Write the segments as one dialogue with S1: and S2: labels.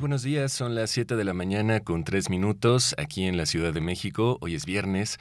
S1: Buenos días, son las 7 de la mañana con 3 minutos aquí en la Ciudad de México. Hoy es viernes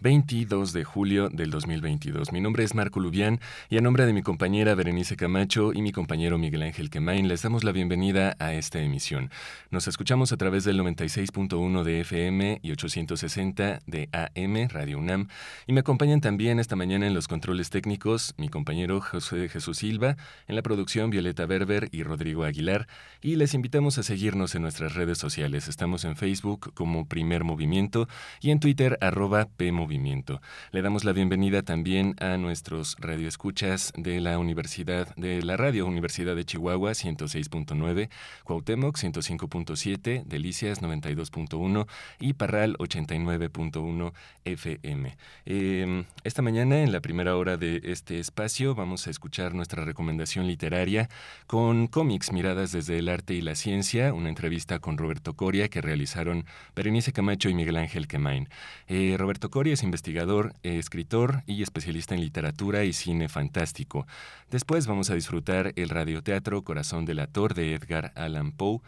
S1: 22 de julio del 2022. Mi nombre es Marco Lubián y a nombre de mi compañera Berenice Camacho y mi compañero Miguel Ángel Quemain les damos la bienvenida a esta emisión. Nos escuchamos a través del 96.1 de FM y 860 de AM Radio UNAM y me acompañan también esta mañana en los controles técnicos mi compañero José Jesús Silva, en la producción Violeta Berber y Rodrigo Aguilar y les invitamos a seguirnos en nuestras redes sociales. Estamos en Facebook como Primer Movimiento y en Twitter arroba PMovimiento. Le damos la bienvenida también a nuestros radioescuchas de la Universidad, de la Radio Universidad de Chihuahua 106.9, Cuauhtémoc 105.7, Delicias 92.1 y Parral 89.1 FM. Em, esta mañana, en la primera hora de este espacio, vamos a escuchar nuestra recomendación literaria con cómics miradas desde el arte y la ciencia una entrevista con Roberto Coria que realizaron Berenice Camacho y Miguel Ángel Quemain. Eh, Roberto Coria es investigador, eh, escritor y especialista en literatura y cine fantástico. Después vamos a disfrutar el radioteatro Corazón del Ator de Edgar Allan Poe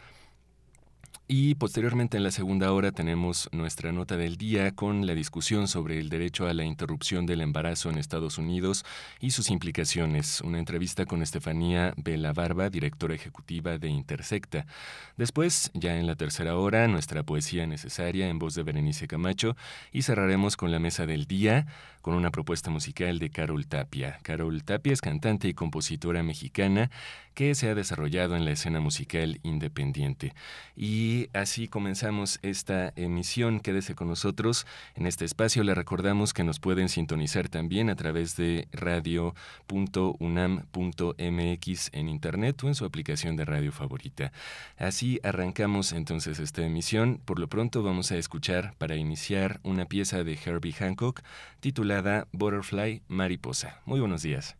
S1: y posteriormente en la segunda hora tenemos nuestra nota del día con la discusión sobre el derecho a la interrupción del embarazo en Estados Unidos y sus implicaciones. Una entrevista con Estefanía Barba, directora ejecutiva de Intersecta. Después, ya en la tercera hora, nuestra poesía necesaria en voz de Berenice Camacho y cerraremos con la mesa del día con una propuesta musical de Carol Tapia. Carol Tapia es cantante y compositora mexicana que se ha desarrollado en la escena musical independiente. Y así comenzamos esta emisión. Quédese con nosotros. En este espacio le recordamos que nos pueden sintonizar también a través de radio.unam.mx en internet o en su aplicación de radio favorita. Así arrancamos entonces esta emisión. Por lo pronto vamos a escuchar para iniciar una pieza de Herbie Hancock titulada Butterfly Mariposa. Muy buenos días.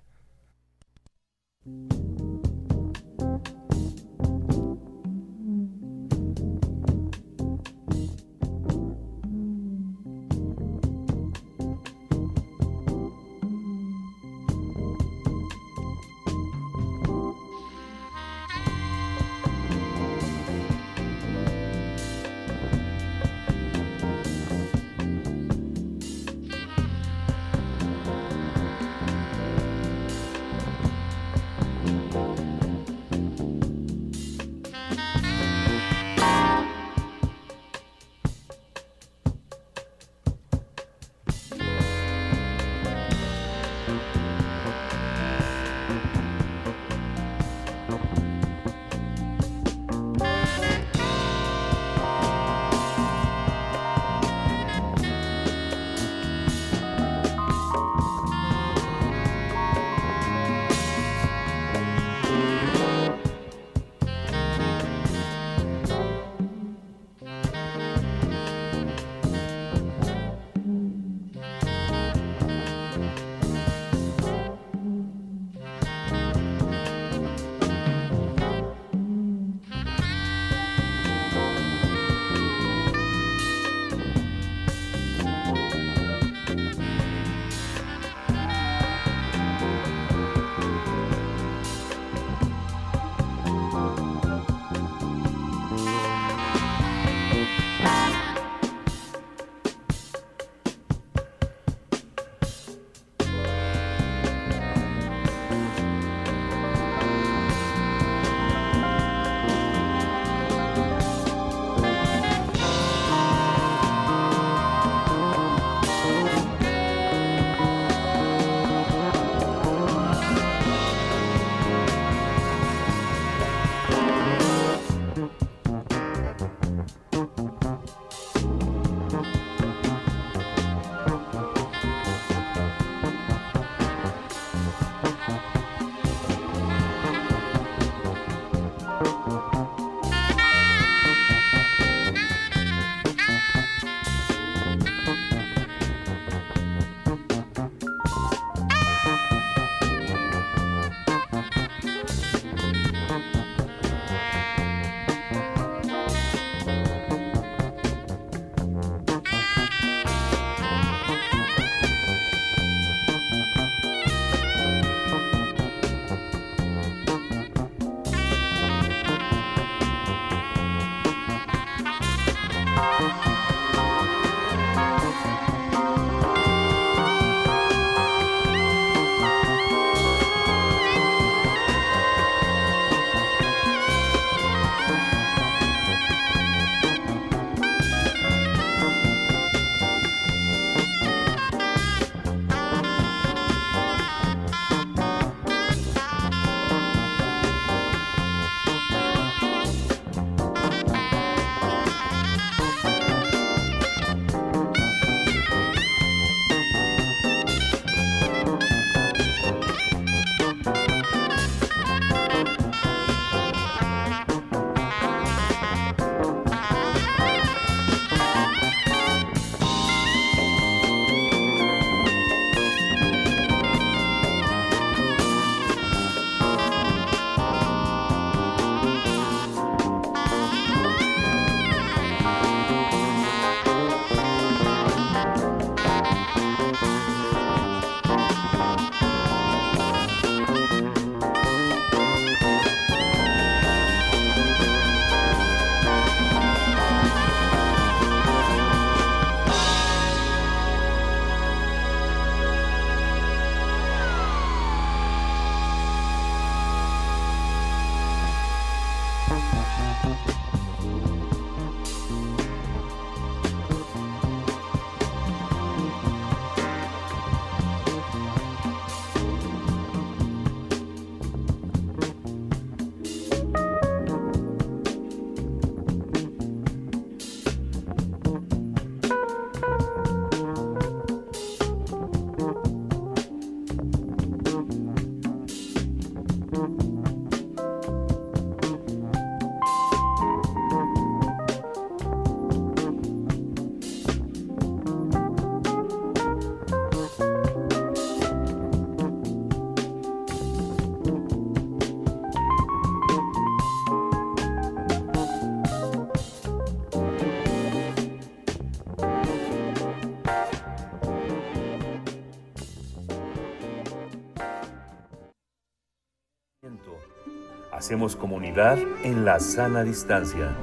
S2: Hacemos comunidad en la sana distancia.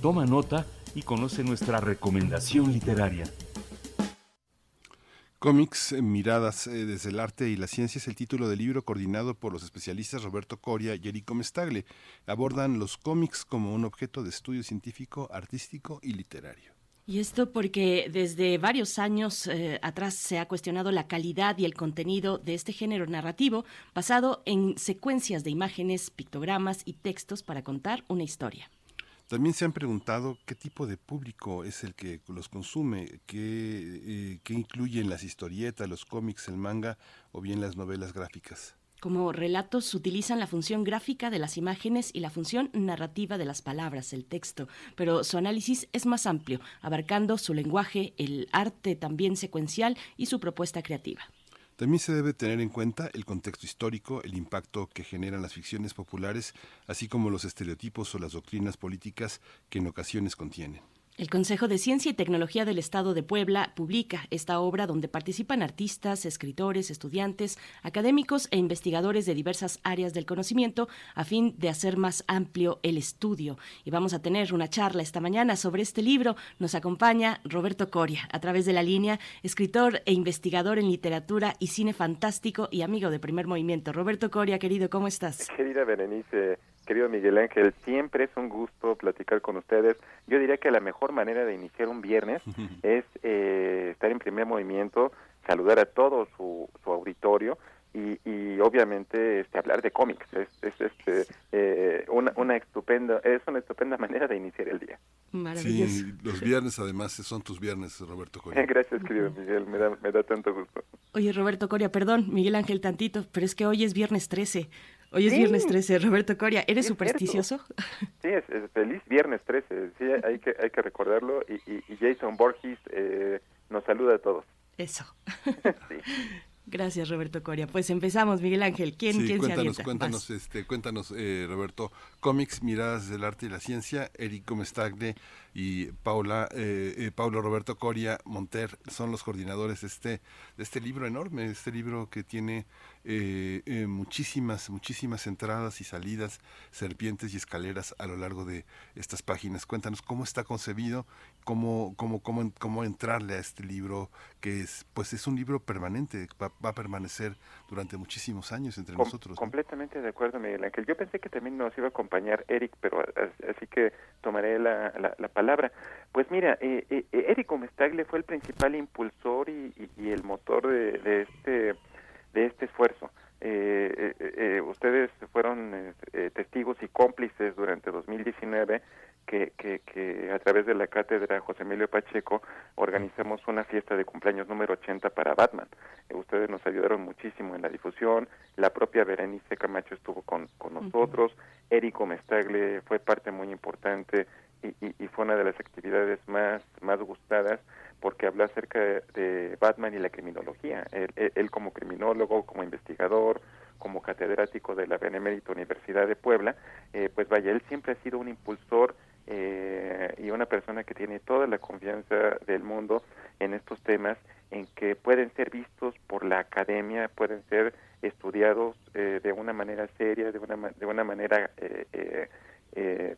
S2: Toma nota y conoce nuestra recomendación literaria.
S3: Cómics, eh, miradas eh, desde el arte y la ciencia es el título del libro coordinado por los especialistas Roberto Coria y Erico Mestagle. Abordan los cómics como un objeto de estudio científico, artístico y literario.
S4: Y esto porque desde varios años eh, atrás se ha cuestionado la calidad y el contenido de este género narrativo basado en secuencias de imágenes, pictogramas y textos para contar una historia.
S3: También se han preguntado qué tipo de público es el que los consume, qué, eh, qué incluyen las historietas, los cómics, el manga o bien las novelas gráficas.
S4: Como relatos utilizan la función gráfica de las imágenes y la función narrativa de las palabras, el texto, pero su análisis es más amplio, abarcando su lenguaje, el arte también secuencial y su propuesta creativa.
S3: También se debe tener en cuenta el contexto histórico, el impacto que generan las ficciones populares, así como los estereotipos o las doctrinas políticas que en ocasiones contienen.
S4: El Consejo de Ciencia y Tecnología del Estado de Puebla publica esta obra donde participan artistas, escritores, estudiantes, académicos e investigadores de diversas áreas del conocimiento a fin de hacer más amplio el estudio. Y vamos a tener una charla esta mañana sobre este libro. Nos acompaña Roberto Coria a través de la línea, escritor e investigador en literatura y cine fantástico y amigo de primer movimiento. Roberto Coria, querido, ¿cómo estás?
S5: Querida Berenice, querido Miguel Ángel, siempre es un gusto platicar con ustedes. Yo diría que la mejor manera de iniciar un viernes es eh, estar en primer movimiento, saludar a todo su, su auditorio y, y, obviamente este, hablar de cómics. Es, es este, eh, una, una, estupenda, es una estupenda manera de iniciar el día.
S3: Sí, los viernes además son tus viernes, Roberto Coria.
S5: Gracias, querido Miguel, me da, me da tanto gusto.
S4: Oye, Roberto Coria, perdón, Miguel Ángel tantito, pero es que hoy es viernes 13. Hoy es sí. viernes 13, Roberto Coria. ¿Eres sí, supersticioso?
S5: Sí, es, es, feliz viernes 13. Sí, hay que, hay que recordarlo. Y, y, y Jason Borges eh, nos saluda a todos.
S4: Eso. sí. Gracias, Roberto Coria. Pues empezamos, Miguel Ángel. ¿Quién,
S3: sí,
S4: ¿quién
S3: cuéntanos,
S4: se avienta?
S3: Cuéntanos, este, cuéntanos eh, Roberto, cómics, miradas del arte y la ciencia, Erico Mestagne y Paula, eh, eh, Paulo Roberto Coria Monter son los coordinadores de este, de este libro enorme, este libro que tiene eh, eh, muchísimas, muchísimas entradas y salidas, serpientes y escaleras a lo largo de estas páginas. Cuéntanos cómo está concebido, cómo, cómo, cómo, cómo entrarle a este libro, que es, pues es un libro permanente, va, va a permanecer durante muchísimos años entre
S5: Com
S3: nosotros. ¿no?
S5: Completamente de acuerdo, Miguel Ángel. Yo pensé que también nos iba a acompañar Eric, pero así que tomaré la, la, la palabra. Pues mira, eh, eh, Eric Mestagle fue el principal impulsor y, y, y el motor de, de este de este esfuerzo. Eh, eh, eh, ustedes fueron testigos y cómplices durante 2019 que, que, que, a través de la cátedra José Emilio Pacheco organizamos una fiesta de cumpleaños número 80 para Batman. ustedes nos ayudaron muchísimo en la difusión, la propia Berenice Camacho estuvo con, con nosotros, uh -huh. Érico Mestagle fue parte muy importante y, y, fue una de las actividades más, más gustadas porque habló acerca de Batman y la criminología. Él, él, como criminólogo, como investigador, como catedrático de la Benemérita Universidad de Puebla, eh, pues vaya, él siempre ha sido un impulsor eh, y una persona que tiene toda la confianza del mundo en estos temas, en que pueden ser vistos por la academia, pueden ser estudiados eh, de una manera seria, de una, de una manera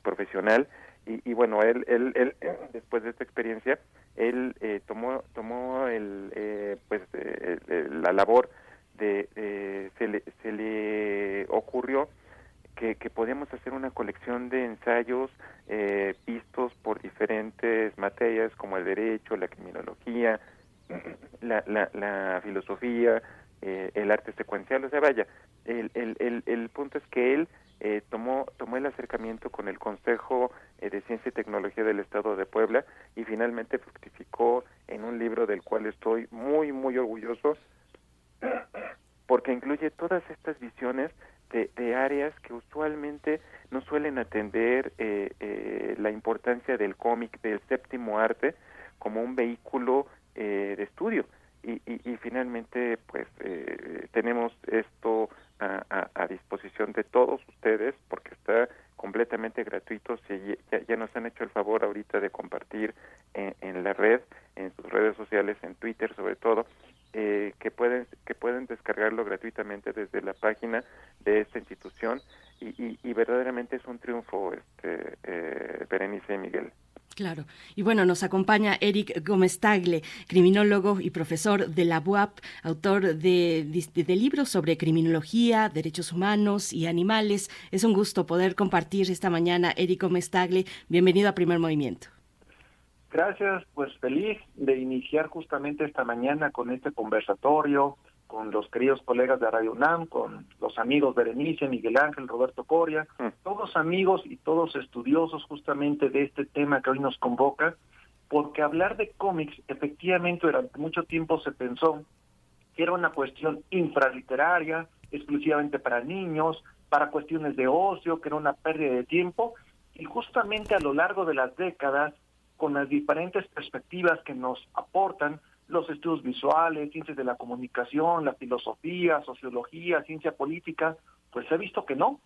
S5: profesional. Y, y, bueno, él, él, él, después de esta experiencia, él eh, tomó tomó el eh, pues eh, la labor de se le, se le ocurrió que, que podíamos hacer una colección de ensayos vistos por diferentes materias como el derecho, la criminología, la, la, la filosofía, el arte secuencial, o sea, vaya, el, el, el, el punto es que él eh, tomó, tomó el acercamiento con el Consejo eh, de Ciencia y Tecnología del Estado de Puebla y finalmente fructificó en un libro del cual estoy muy, muy orgulloso porque incluye todas estas visiones de, de áreas que usualmente no suelen atender eh, eh, la importancia del cómic, del séptimo arte, como un vehículo eh, de estudio. Y, y, y, finalmente, pues, eh, tenemos esto a, a, a, disposición de todos ustedes porque está completamente gratuitos y ya, nos han hecho el favor ahorita de compartir en, la red, en sus redes sociales, en Twitter sobre todo, eh, que pueden que pueden descargarlo gratuitamente desde la página de esta institución y, y, verdaderamente es un triunfo, este, eh, Berenice y Miguel.
S4: Claro. Y bueno, nos acompaña Eric Gómez Tagle, criminólogo y profesor de la UAP, autor de, de, libros sobre criminología, derechos humanos y animales. Es un gusto poder compartir esta mañana. Eric Gómez Tagle, bienvenido a Primer Movimiento.
S6: Gracias, pues feliz de iniciar justamente esta mañana con este conversatorio con los queridos colegas de Radio UNAM, con los amigos Berenice, Miguel Ángel, Roberto Coria, mm. todos amigos y todos estudiosos justamente de este tema que hoy nos convoca, porque hablar de cómics efectivamente durante mucho tiempo se pensó que era una cuestión infraliteraria, exclusivamente para niños, para cuestiones de ocio, que era una pérdida de tiempo, y justamente a lo largo de las décadas, con las diferentes perspectivas que nos aportan, los estudios visuales, ciencias de la comunicación, la filosofía, sociología, ciencia política, pues se ha visto que no,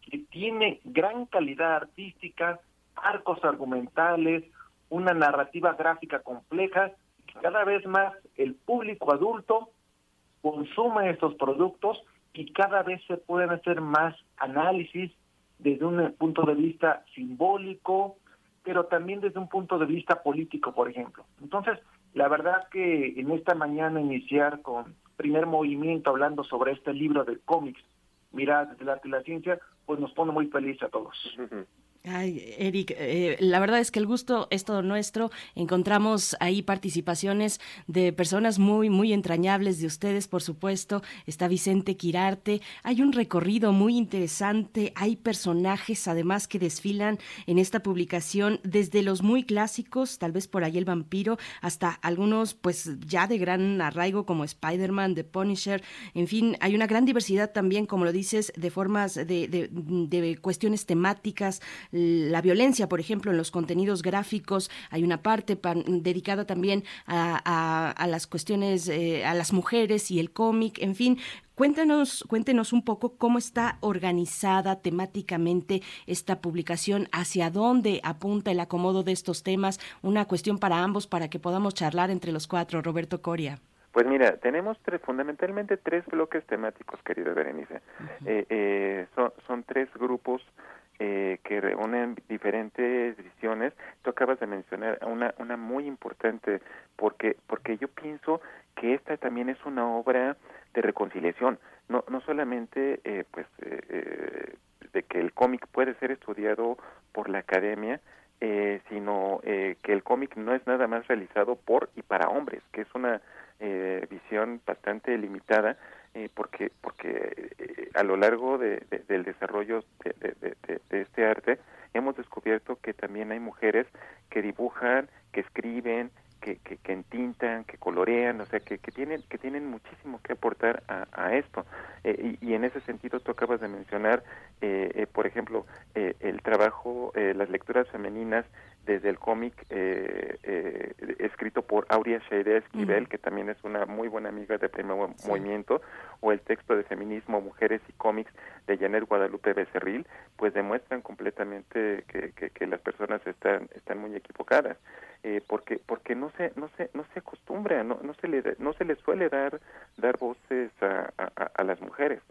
S6: que tiene gran calidad artística, arcos argumentales, una narrativa gráfica compleja, cada vez más el público adulto consume estos productos y cada vez se pueden hacer más análisis desde un punto de vista simbólico, pero también desde un punto de vista político, por ejemplo. Entonces, la verdad que en esta mañana iniciar con primer movimiento hablando sobre este libro de cómics, Miradas desde el arte y la ciencia, pues nos pone muy feliz a todos.
S4: Ay, Eric, eh, la verdad es que el gusto es todo nuestro. Encontramos ahí participaciones de personas muy, muy entrañables de ustedes, por supuesto. Está Vicente Quirarte. Hay un recorrido muy interesante. Hay personajes, además, que desfilan en esta publicación, desde los muy clásicos, tal vez por ahí el vampiro, hasta algunos, pues ya de gran arraigo, como Spider-Man, The Punisher. En fin, hay una gran diversidad también, como lo dices, de formas, de, cuestiones temáticas la violencia, por ejemplo, en los contenidos gráficos. Hay una parte dedicada también a, las cuestiones, eh, a las mujeres y el cómic, en fin. Cuéntanos, cuéntenos un poco cómo está organizada temáticamente esta publicación, hacia dónde apunta el acomodo de estos temas, una cuestión para ambos para que podamos charlar entre los cuatro. Roberto Coria.
S5: Pues mira, tenemos tres, fundamentalmente tres bloques temáticos, querida Berenice. Eh, eh, son, son tres grupos eh, que reúnen diferentes visiones. Tú acabas de mencionar una, una muy importante porque, porque yo pienso que esta también es una obra de reconciliación, no, no solamente eh, pues eh, eh de que el cómic puede ser estudiado por la academia, eh, sino eh, que el cómic no es nada más realizado por y para hombres, que es una visión bastante limitada eh, porque porque eh, a lo largo de, del desarrollo de, este arte hemos descubierto que también hay mujeres que dibujan, que escriben, que, que, que entintan, que colorean, o sea, que, que tienen que tienen muchísimo que aportar a, a esto. Eh, y, y, en ese sentido tú acabas de mencionar, por ejemplo, el trabajo, las lecturas femeninas desde el cómic eh, eh, escrito por Aurea Scheide Esquivel, que también es una muy buena amiga de Primer Movimiento, o el texto de Feminismo, Mujeres y Cómics de Janet Guadalupe Becerril, pues demuestran completamente que, que, las personas están, están muy equivocadas, eh, porque porque no se no se no se acostumbra, no, no se le no se le suele dar dar voces a, a las mujeres.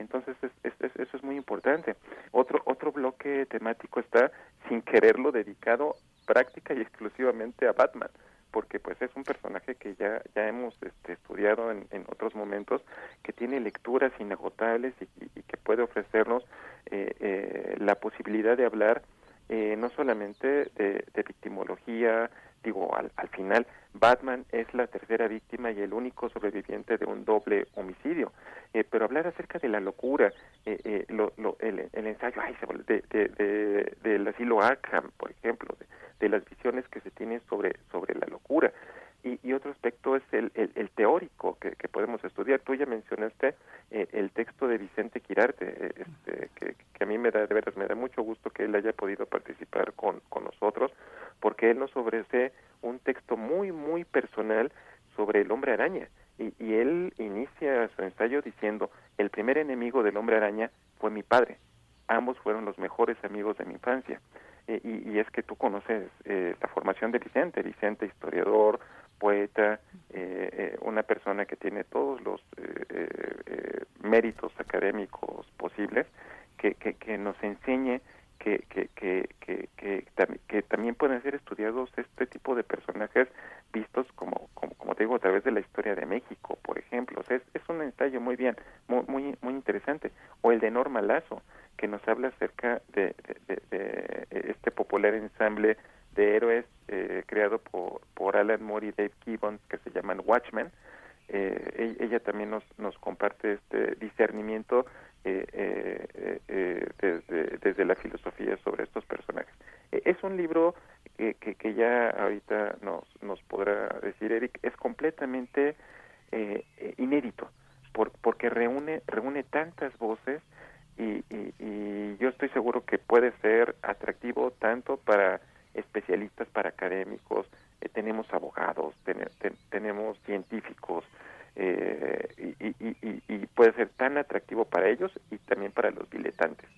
S5: Entonces, eso es muy importante. Otro, otro bloque temático está, sin quererlo, dedicado práctica y exclusivamente a Batman porque pues es un personaje que ya ya hemos este, estudiado en, en, otros momentos que tiene lecturas inagotables y, que puede ofrecernos eh, eh, la posibilidad de hablar eh, no solamente de, de victimología digo al, al final Batman es la tercera víctima y el único sobreviviente de un doble homicidio. Eh, pero hablar acerca de la locura, eh, eh, lo, lo, el, el, ensayo ay, de, de, de, del asilo Arkham, por ejemplo, de, de, las visiones que se tienen sobre, sobre la locura. Y, y otro aspecto es el, el, el teórico que, que, podemos estudiar. Tú ya mencionaste eh, el texto de Vicente Quirarte, eh, este, que, que, a mí me da, de veras, me da mucho gusto que él haya podido participar con, con nosotros, porque él nos ofrece un texto muy, muy personal sobre el hombre araña. Y, y él inicia su ensayo diciendo, el primer enemigo del hombre araña fue mi padre, ambos fueron los mejores amigos de mi infancia. y, es que tú conoces la formación de Vicente, Vicente historiador, poeta, una persona que tiene todos los méritos académicos posibles, que, que, que nos enseñe que, que, que, que, que, también pueden ser estudiados este tipo de personajes vistos como, como, como te digo, a través de la historia de México, por ejemplo. es, es un ensayo muy bien, muy, muy, muy interesante. O el de Norma Lazo, que nos habla acerca de, de, este popular ensamble de héroes eh, creado por, por Alan Moore y Dave Gibbons, que se llaman Watchmen. Eh, ella también nos, nos comparte este discernimiento eh, eh, eh, desde, desde la filosofía sobre estos personajes. es un libro que, que, ya ahorita nos, nos podrá decir Eric, es completamente inédito, por, porque reúne, reúne tantas voces y, y, yo estoy seguro que puede ser atractivo tanto para especialistas, para académicos, tenemos abogados, tenemos científicos, eh, y, puede ser tan atractivo para ellos y también para los diletantes.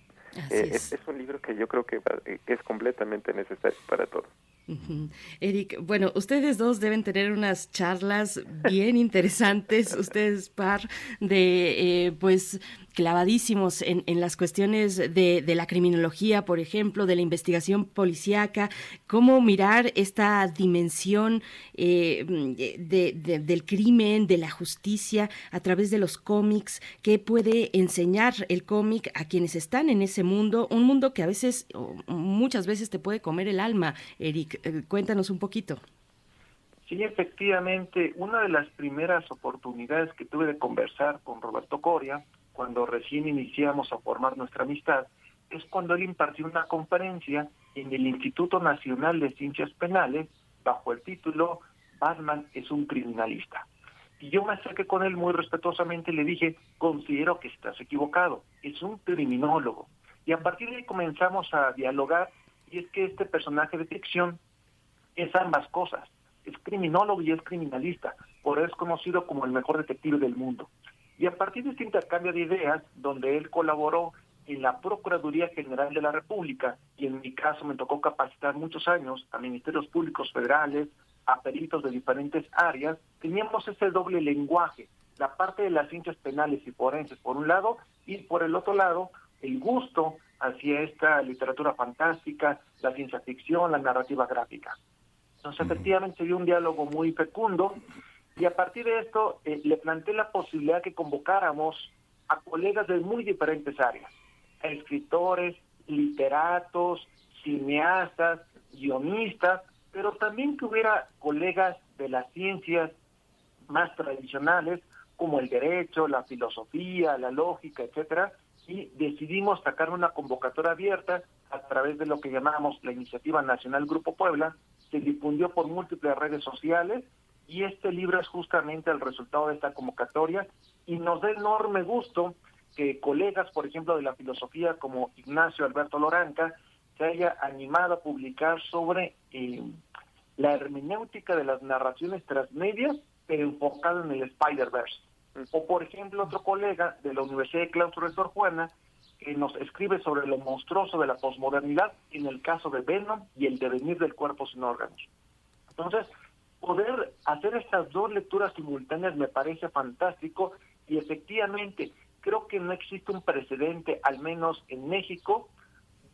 S5: Eh, es. un libro que yo creo que, que es completamente necesario para todos.
S4: Eric, bueno, ustedes dos deben tener unas charlas bien interesantes, ustedes par de, eh, pues, clavadísimos en, las cuestiones de, la criminología, por ejemplo, de la investigación policíaca, cómo mirar esta dimensión eh, del crimen, de la justicia a través de los cómics, qué puede enseñar el cómic a quienes están en ese mundo, un mundo que a veces, muchas veces te puede comer el alma, Eric. Eh, cuéntanos un poquito.
S6: Sí, efectivamente, una de las primeras oportunidades que tuve de conversar con Roberto Coria, cuando recién iniciamos a formar nuestra amistad, es cuando él impartió una conferencia en el Instituto Nacional de Ciencias Penales bajo el título Batman es un criminalista. Y yo me acerqué con él muy respetuosamente y le dije, considero que estás equivocado, es un criminólogo. Y a partir de ahí comenzamos a dialogar y es que este personaje de ficción es ambas cosas. Es criminólogo y es criminalista, por eso es conocido como el mejor detective del mundo. Y a partir de este intercambio de ideas, donde él colaboró en la Procuraduría General de la República, y en mi caso me tocó capacitar muchos años a ministerios públicos federales, a peritos de diferentes áreas, teníamos ese doble lenguaje, la parte de las ciencias penales y forenses por un lado, y por el otro lado, el gusto hacia esta literatura fantástica, la ciencia ficción, la narrativa gráfica. Entonces, efectivamente, se dio un diálogo muy fecundo y a partir de esto eh, le planteé la posibilidad que convocáramos a colegas de muy diferentes áreas, a escritores, literatos, cineastas, guionistas, pero también que hubiera colegas de las ciencias más tradicionales, como el derecho, la filosofía, la lógica, etcétera, y decidimos sacar una convocatoria abierta a través de lo que llamamos la Iniciativa Nacional Grupo Puebla, se difundió por múltiples redes sociales y este libro es justamente el resultado de esta convocatoria y nos da enorme gusto que colegas, por ejemplo, de la filosofía como Ignacio Alberto Loranca, se haya animado a publicar sobre eh, la hermenéutica de las narraciones transmedias, pero enfocado en el Spider-Verse. O, por ejemplo, otro colega de la Universidad de Claustro de Sor Juana, que nos escribe sobre lo monstruoso de la posmodernidad en el caso de Venom y el devenir del cuerpo sin órganos. Entonces, poder hacer estas dos lecturas simultáneas me parece fantástico y efectivamente creo que no existe un precedente, al menos en México,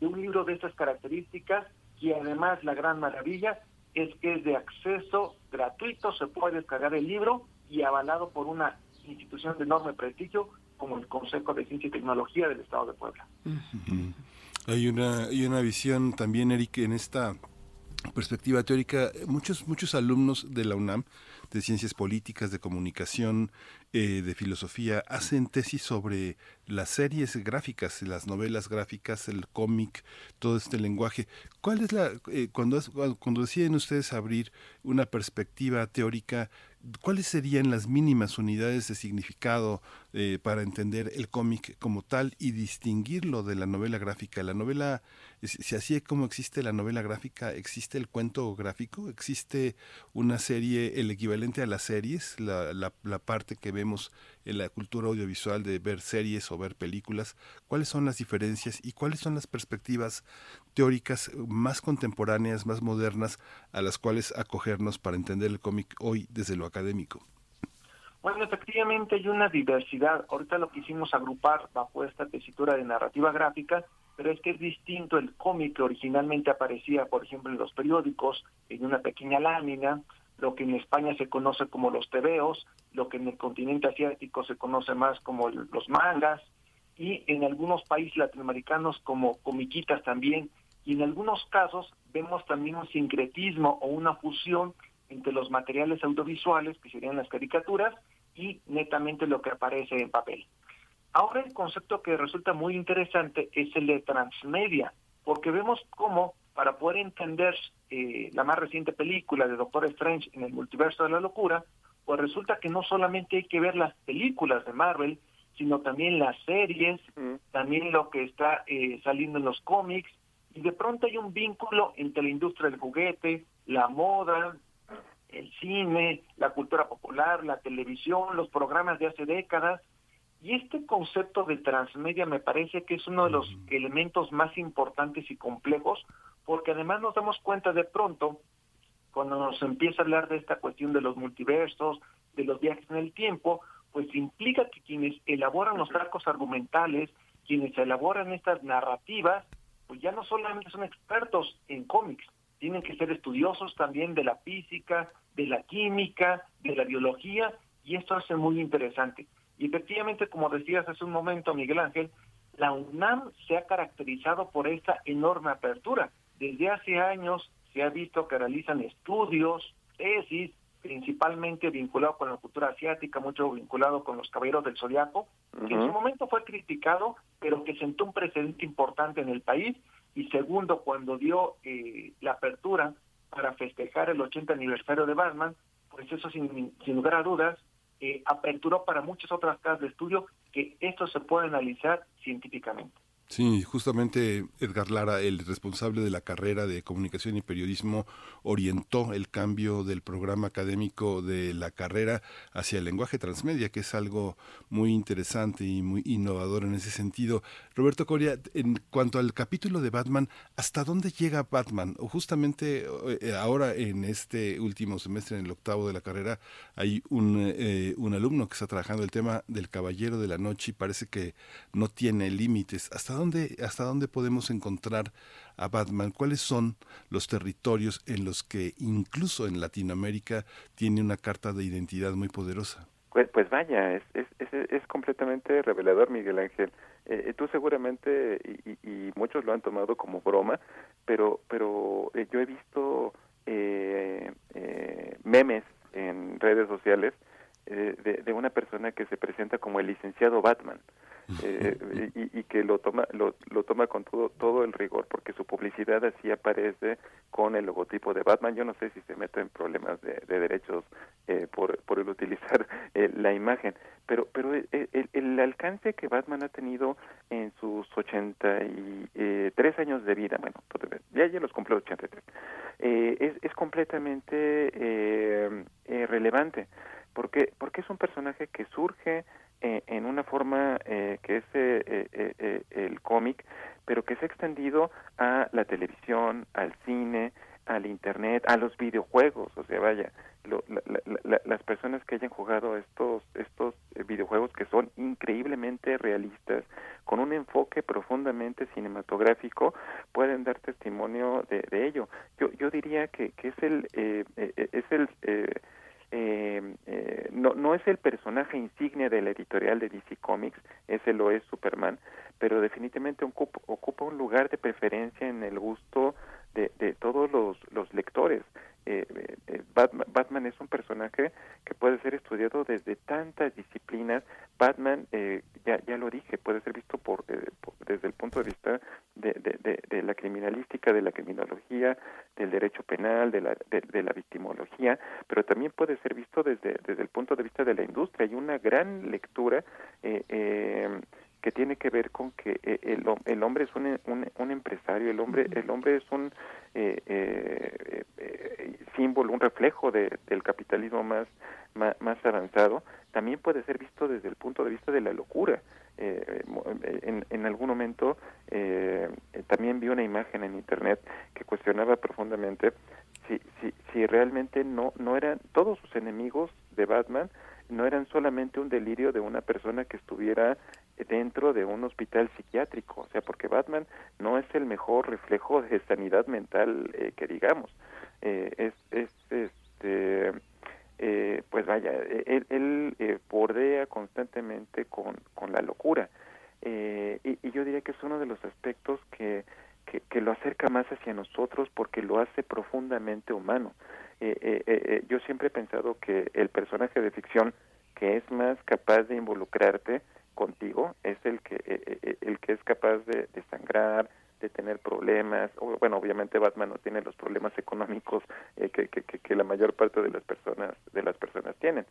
S6: de un libro de estas características y además la gran maravilla es que es de acceso gratuito, se puede descargar el libro y avalado por una institución de enorme prestigio como el Consejo de Ciencia y Tecnología del Estado de Puebla.
S3: Hay una, hay una visión también, Eric, en esta perspectiva teórica, muchos, muchos alumnos de la UNAM, de ciencias políticas, de comunicación, eh, de filosofía, hacen tesis sobre las series gráficas, las novelas gráficas, el cómic, todo este lenguaje. ¿Cuál es la, eh, cuando, cuando deciden ustedes abrir una perspectiva teórica, cuáles serían las mínimas unidades de significado eh, para entender el cómic como tal y distinguirlo de la novela gráfica. La novela, si así como existe la novela gráfica, existe el cuento gráfico, existe una serie, el equivalente a las series, la, la, la parte que vemos en la cultura audiovisual de ver series o ver películas, cuáles son las diferencias y cuáles son las perspectivas teóricas más contemporáneas, más modernas, a las cuales acogernos para entender el cómic hoy desde lo académico.
S6: Bueno, efectivamente hay una diversidad. Ahorita lo quisimos agrupar bajo esta tesitura de narrativa gráfica, pero es que es distinto el cómic que originalmente aparecía, por ejemplo, en los periódicos, en una pequeña lámina, lo que en España se conoce como los tebeos, lo que en el continente asiático se conoce más como los mangas, y en algunos países latinoamericanos como comiquitas también, y en algunos casos vemos también un sincretismo o una fusión entre los materiales audiovisuales, que serían las caricaturas, y netamente lo que aparece en papel. Ahora el concepto que resulta muy interesante es el de transmedia, porque vemos cómo para poder entender eh, la más reciente película de Doctor Strange en el multiverso de la locura, pues resulta que no solamente hay que ver las películas de Marvel, sino también las series, también lo que está eh, saliendo en los cómics, y de pronto hay un vínculo entre la industria del juguete, la moda, el cine, la cultura popular, la televisión, los programas de hace décadas. Y este concepto de transmedia me parece que es uno de los elementos más importantes y complejos, porque además nos damos cuenta de pronto, cuando nos empieza a hablar de esta cuestión de los multiversos, de los viajes en el tiempo, pues implica que quienes elaboran los arcos argumentales, quienes elaboran estas narrativas, pues ya no solamente son expertos en cómics, tienen que ser estudiosos también de la física, de la química, de la biología, y esto hace muy interesante. Y efectivamente, como decías hace un momento, Miguel Ángel, la UNAM se ha caracterizado por esta enorme apertura. Desde hace años se ha visto que realizan estudios, tesis, principalmente vinculado con la cultura asiática, mucho vinculado con los caballeros del zodiaco, que en su momento fue criticado, pero que sentó un precedente importante en el país y segundo, cuando dio eh, la apertura para festejar el 80 aniversario de Batman, pues eso sin, sin lugar a dudas eh, aperturó para muchas otras casas de estudio que esto se puede analizar científicamente.
S3: Sí, justamente Edgar Lara, el responsable de la carrera de comunicación y periodismo, orientó el cambio del programa académico de la carrera hacia el lenguaje transmedia, que es algo muy interesante y muy innovador en ese sentido. Roberto Coria, en cuanto al capítulo de Batman, ¿hasta dónde llega Batman? Justamente eh, ahora en este último semestre, en el octavo de la carrera, hay un, eh, un alumno que está trabajando el tema del Caballero de la Noche y parece que no tiene límites. ¿Hasta dónde, hasta dónde podemos encontrar a Batman? ¿Cuáles son los territorios en los que incluso en Latinoamérica tiene una carta de identidad muy poderosa?
S5: Pues, pues vaya, es, es, es, completamente revelador, Miguel Ángel. Eh, eh, tú seguramente, y, muchos lo han tomado como broma, pero, pero eh, yo he visto memes en redes sociales de, de, una persona que se presenta como el licenciado Batman. Eh, y, que lo toma lo, toma con todo todo el rigor porque su publicidad así aparece con el logotipo de Batman. Yo no sé si se mete en problemas de, derechos eh, por por el utilizar eh, la imagen pero pero el, alcance que Batman ha tenido en sus 83 años de vida bueno pues, ya ya los cumplió 83 es es completamente relevante porque porque es un personaje que surge eh, en una forma eh, que es eh, el cómic, pero que se ha extendido a la televisión, al cine, al internet, a los videojuegos, o sea, vaya, las personas que hayan jugado estos estos videojuegos que son increíblemente realistas, con un enfoque profundamente cinematográfico, pueden dar testimonio de, de ello. Yo yo diría que, que es el es el eh, eh, no, no es el personaje insignia de la editorial de DC Comics, ese lo es Superman, pero definitivamente ocupa, ocupa un lugar de preferencia en el gusto de, de todos los, los lectores. Eh, eh, Batman, es un personaje que puede ser estudiado desde tantas disciplinas. Batman, eh, ya, ya lo dije, puede ser visto por, eh, desde el punto de vista de, de, la criminalística, de la criminología, del derecho penal, de la, de, la victimología, pero también puede ser visto desde, desde el punto de vista de la industria. Hay una gran lectura eh, eh, que tiene que ver con que eh, el, el hombre es un, un, empresario, el hombre el hombre es un eh, eh, símbolo, un reflejo de, del capitalismo más, más, avanzado, también puede ser visto desde el punto de vista de la locura. en, en algún momento también vi una imagen en internet que cuestionaba profundamente si, si, si realmente no, no eran todos sus enemigos de Batman no eran solamente un delirio de una persona que estuviera dentro de un hospital psiquiátrico, o sea, porque Batman no es el mejor reflejo de sanidad mental eh, que digamos, eh, es, es este, eh, pues vaya, él, él bordea constantemente con, con la locura, y, y, yo diría que es uno de los aspectos que, que, que, lo acerca más hacia nosotros porque lo hace profundamente humano. Yo siempre he pensado que el personaje de ficción que es más capaz de involucrarte contigo es el que eh, eh, eh, el que es capaz de, sangrar de tener problemas. Bueno obviamente Batman no tiene los problemas económicos que, que, que, la mayor parte de las personas de las personas tienen.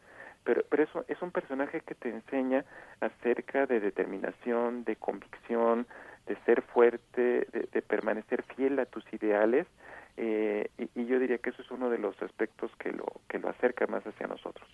S5: Pero pero eso es un personaje que te enseña acerca de determinación de convicción de ser fuerte de, permanecer fiel a tus ideales y, y yo diría que eso es uno de los aspectos que lo que lo acerca más hacia nosotros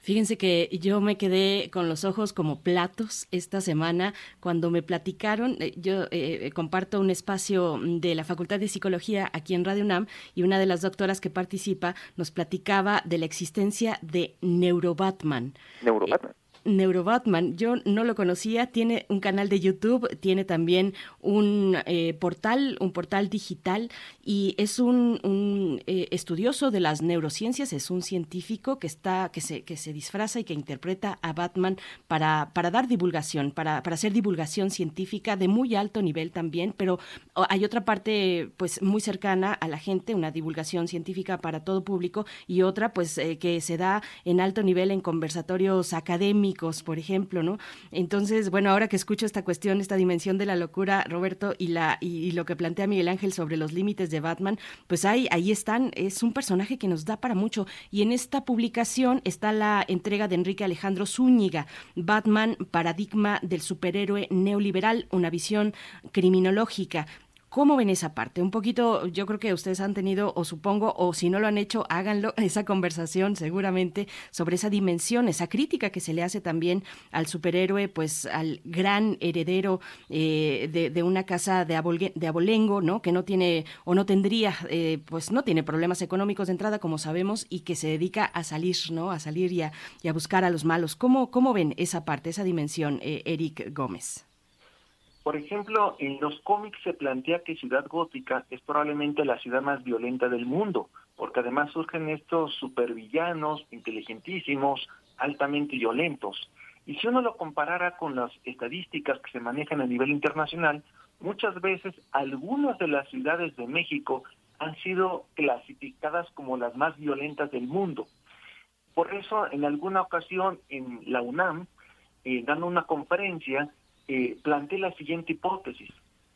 S4: Fíjense que yo me quedé con los ojos como platos esta semana cuando me platicaron, eh, yo eh, comparto un espacio de la Facultad de Psicología aquí en Radio UNAM y una de las doctoras que participa nos platicaba de la existencia de Neurobatman.
S5: Neurobatman.
S4: Neurobatman, yo no lo conocía, tiene un canal de YouTube, tiene también un eh, portal, un portal digital y es un, eh, estudioso de las neurociencias, es un científico que está, que se, que se disfraza y que interpreta a Batman para, para dar divulgación, para, para hacer divulgación científica de muy alto nivel también, pero hay otra parte pues muy cercana a la gente, una divulgación científica para todo público y otra pues eh, que se da en alto nivel en conversatorios académicos por ejemplo, ¿no? Entonces, bueno, ahora que escucho esta cuestión, esta dimensión de la locura, Roberto, y, la, y, lo que plantea Miguel Ángel sobre los límites de Batman, pues ahí, ahí están, es un personaje que nos da para mucho. Y en esta publicación está la entrega de Enrique Alejandro Zúñiga, Batman, paradigma del superhéroe neoliberal, una visión criminológica. ¿Cómo ven esa parte? Un poquito, yo creo que ustedes han tenido, o supongo, o si no lo han hecho, háganlo, esa conversación seguramente sobre esa dimensión, esa crítica que se le hace también al superhéroe, pues al gran heredero eh, de, una casa de, de, abolengo, ¿no? Que no tiene o no tendría, eh, pues no tiene problemas económicos de entrada, como sabemos, y que se dedica a salir, ¿no? A salir y a, buscar a los malos. ¿Cómo, ¿Cómo ven esa parte, esa dimensión, eh, Eric Gómez?
S6: Por ejemplo, en los cómics se plantea que Ciudad Gótica es probablemente la ciudad más violenta del mundo, porque además surgen estos supervillanos inteligentísimos, altamente violentos. Y si uno lo comparara con las estadísticas que se manejan a nivel internacional, muchas veces algunas de las ciudades de México han sido clasificadas como las más violentas del mundo. Por eso, en alguna ocasión en la UNAM, eh, dando una conferencia, eh, planteé la siguiente hipótesis,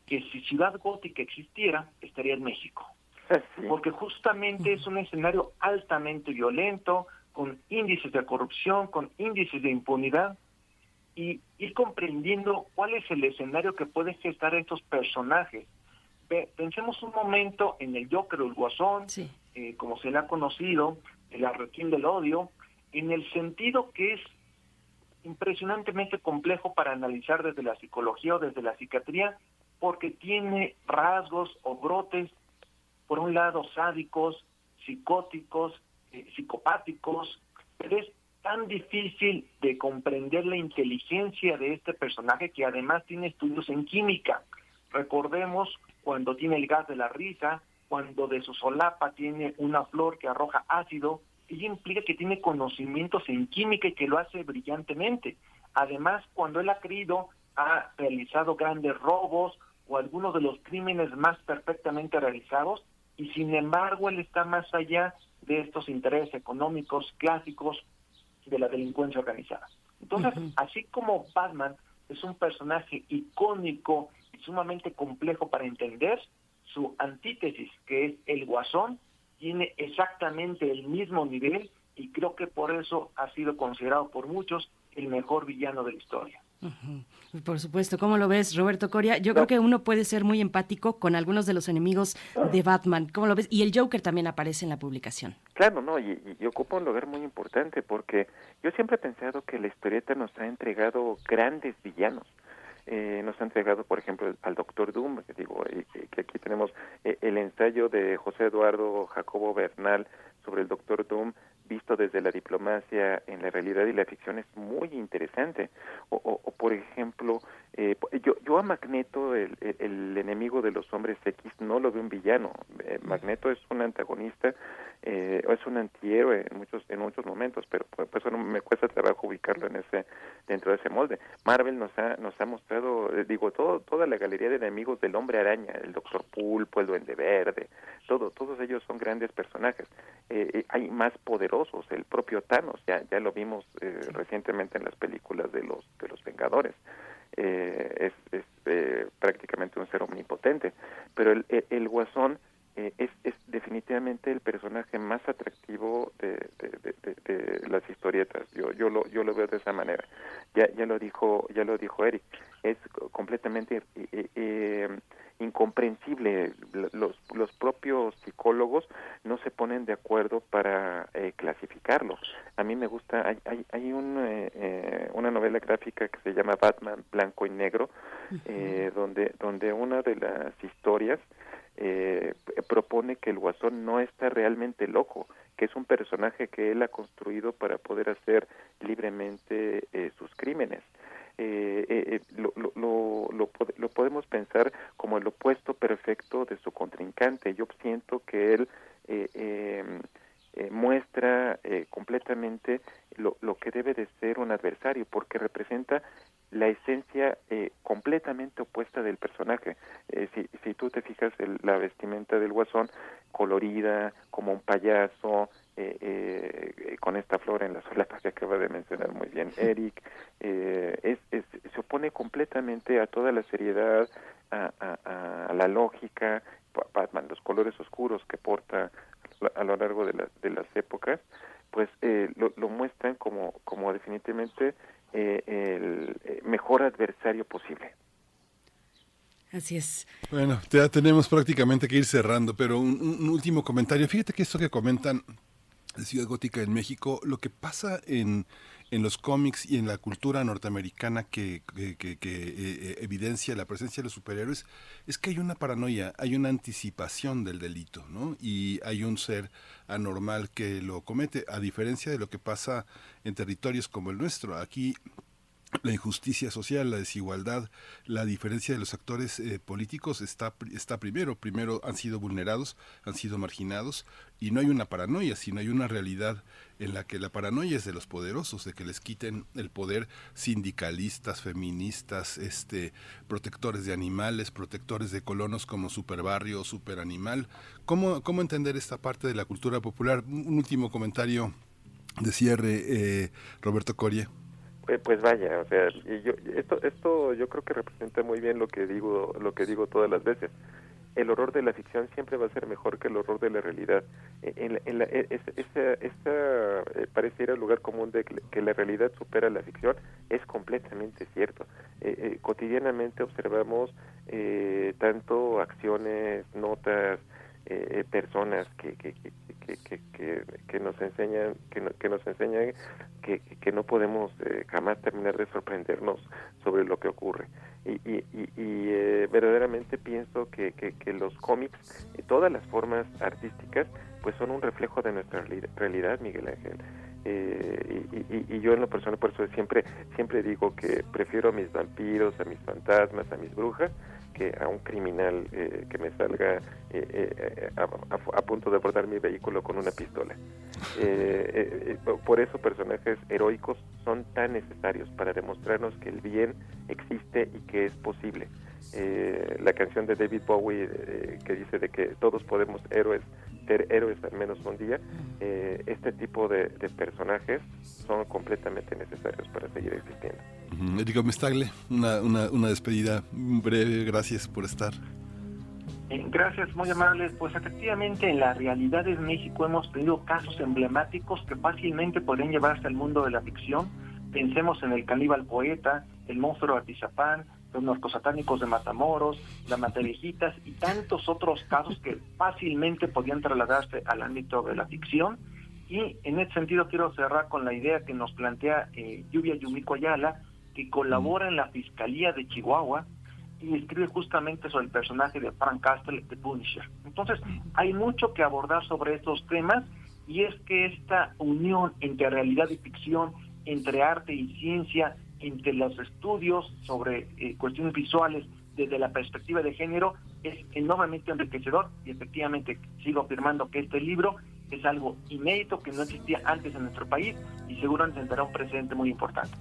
S6: que si Ciudad Gótica existiera, estaría en México. Porque justamente es un escenario altamente violento, con índices de corrupción, con índices de impunidad, y ir comprendiendo cuál es el escenario que pueden gestar estos personajes. Pensemos un momento en el Joker o el Guasón, eh, como se le ha conocido, el arrequín del odio, en el sentido que es impresionantemente complejo para analizar desde la psicología o desde la psiquiatría, porque tiene rasgos o brotes, por un lado, sádicos, psicóticos, eh, psicopáticos, pero es tan difícil de comprender la inteligencia de este personaje que además tiene estudios en química. Recordemos cuando tiene el gas de la risa, cuando de su solapa tiene una flor que arroja ácido, ella implica que tiene conocimientos en química y que lo hace brillantemente. Además, cuando él ha creído, ha realizado grandes robos o algunos de los crímenes más perfectamente realizados, y sin embargo él está más allá de estos intereses económicos clásicos de la delincuencia organizada. Entonces, así como Batman es un personaje icónico y sumamente complejo para entender, su antítesis, que es el guasón, tiene exactamente el mismo nivel y creo que por eso ha sido considerado por muchos el mejor villano de la historia.
S4: Por supuesto, ¿cómo lo ves, Roberto Coria? Yo creo que uno puede ser muy empático con algunos de los enemigos de Batman. ¿Cómo lo ves? Y el Joker también aparece en la publicación.
S5: Claro, no, y, ocupa un lugar muy importante porque yo siempre he pensado que la historieta nos ha entregado grandes villanos. Eh, nos ha entregado, por ejemplo, al Doctor Doom, que digo, que aquí tenemos eh, el ensayo de José Eduardo Jacobo Bernal sobre el Doctor Doom, visto desde la diplomacia en la realidad y la ficción es muy interesante. O, por ejemplo, eh, yo, yo a Magneto, el, el, enemigo de los hombres X, no lo veo un villano. Eh, Magneto es un antagonista, eh, es un antihéroe en muchos en muchos momentos, pero pues, pues me cuesta trabajo ubicarlo en ese dentro de ese molde. Marvel nos ha nos ha mostrado, eh, digo, todo toda la galería de enemigos del Hombre Araña, el Doctor Pulpo, el Duende Verde, todo todos ellos son grandes personajes. hay más poderosos el propio Thanos, ya, ya lo vimos eh, recientemente en las películas de los, de los Vengadores. Eh, es, eh, prácticamente un ser omnipotente, pero el, el, Guasón es, es, definitivamente el personaje más atractivo de, de, las historietas. Yo, yo, lo, yo lo veo de esa manera. Ya, ya lo dijo, ya lo dijo Eric. Es completamente incomprensible. Los, los propios psicólogos no se ponen de acuerdo para eh, clasificarlo. A mí me gusta, hay, hay, hay un, eh, eh, una novela gráfica que se llama Batman Blanco y Negro, donde, donde una de las historias propone que el guasón no está realmente loco, que es un personaje que él ha construido para poder hacer libremente sus crímenes eh, eh, eh lo, lo, lo, lo, podemos pensar como el opuesto perfecto de su contrincante. Yo siento que él eh, muestra eh, completamente lo, lo que debe de ser un adversario, porque representa la esencia eh, completamente opuesta del personaje. Eh, si, si tú te fijas, el, la vestimenta del guasón, colorida, como un payaso, eh, eh, con esta flor en la solapa que acaba de mencionar muy bien Eric, eh, es, es, se opone completamente a toda la seriedad, a, a, a la lógica, Batman, los colores oscuros que porta a lo largo de, la, de las épocas, pues eh, lo, lo, muestran como, como definitivamente eh, el mejor adversario posible.
S4: Así es.
S3: Bueno, ya tenemos prácticamente que ir cerrando, pero un, un último comentario. Fíjate que esto que comentan de Ciudad Gótica en México, lo que pasa en, en los cómics y en la cultura norteamericana que, que, eh, evidencia la presencia de los superhéroes es que hay una paranoia, hay una anticipación del delito, ¿no? Y hay un ser anormal que lo comete, a diferencia de lo que pasa en territorios como el nuestro. Aquí la injusticia social, la desigualdad, la diferencia de los actores eh, políticos está, está primero. Primero han sido vulnerados, han sido marginados y no hay una paranoia, sino hay una realidad en la que la paranoia es de los poderosos, de que les quiten el poder sindicalistas, feministas, este, protectores de animales, protectores de colonos como superbarrio, superanimal. ¿Cómo, ¿Cómo entender esta parte de la cultura popular? Un último comentario de cierre, eh, Roberto Coria.
S5: Eh, pues vaya, o sea, yo, esto, esto yo creo que representa muy bien lo que digo, lo que digo todas las veces. El horror de la ficción siempre va a ser mejor que el horror de la realidad. E, en, en la, e, esta, esta eh, pareciera el lugar común de que la realidad supera la ficción es completamente cierto. Eh, eh cotidianamente observamos eh, tanto acciones, notas, eh, personas que, que, que, que, que, nos enseñan que, que nos enseñan que, no podemos eh, jamás terminar de sorprendernos sobre lo que ocurre. Y, y, y, eh, verdaderamente pienso que, que, que los cómics y todas las formas artísticas pues son un reflejo de nuestra realidad Miguel Ángel. Eh, y, y, yo en lo personal por eso siempre siempre digo que prefiero a mis vampiros a mis fantasmas a mis brujas que a un criminal eh, que me salga eh, eh, a, punto de abordar mi vehículo con una pistola. por eso personajes heroicos son tan necesarios para demostrarnos que el bien existe y que es posible. La canción de David Bowie que dice de que todos podemos héroes ser héroes al menos un día, eh, este tipo de, personajes son completamente necesarios para seguir existiendo.
S3: Enrico Mestagle, una, una, una despedida breve, gracias por estar.
S6: Eh, gracias, muy amables. Pues efectivamente en la realidad de México hemos tenido casos emblemáticos que fácilmente pueden llevarse al mundo de la ficción. Pensemos en el caníbal poeta, el monstruo de Atizapán, los narcosatánicos de Matamoros, la Materejitas y tantos otros casos que fácilmente podían trasladarse al ámbito de la ficción. Y en ese sentido quiero cerrar con la idea que nos plantea eh, Lluvia Yumiko Ayala, que colabora en la Fiscalía de Chihuahua y escribe justamente sobre el personaje de Frank Castle de Punisher. Entonces, hay mucho que abordar sobre estos temas y es que esta unión entre realidad y ficción, entre arte y ciencia, entre los estudios sobre eh, cuestiones visuales desde la perspectiva de género es enormemente enriquecedor y efectivamente sigo afirmando que este libro es algo inédito que no existía antes en nuestro país y seguramente tendrá un precedente muy importante.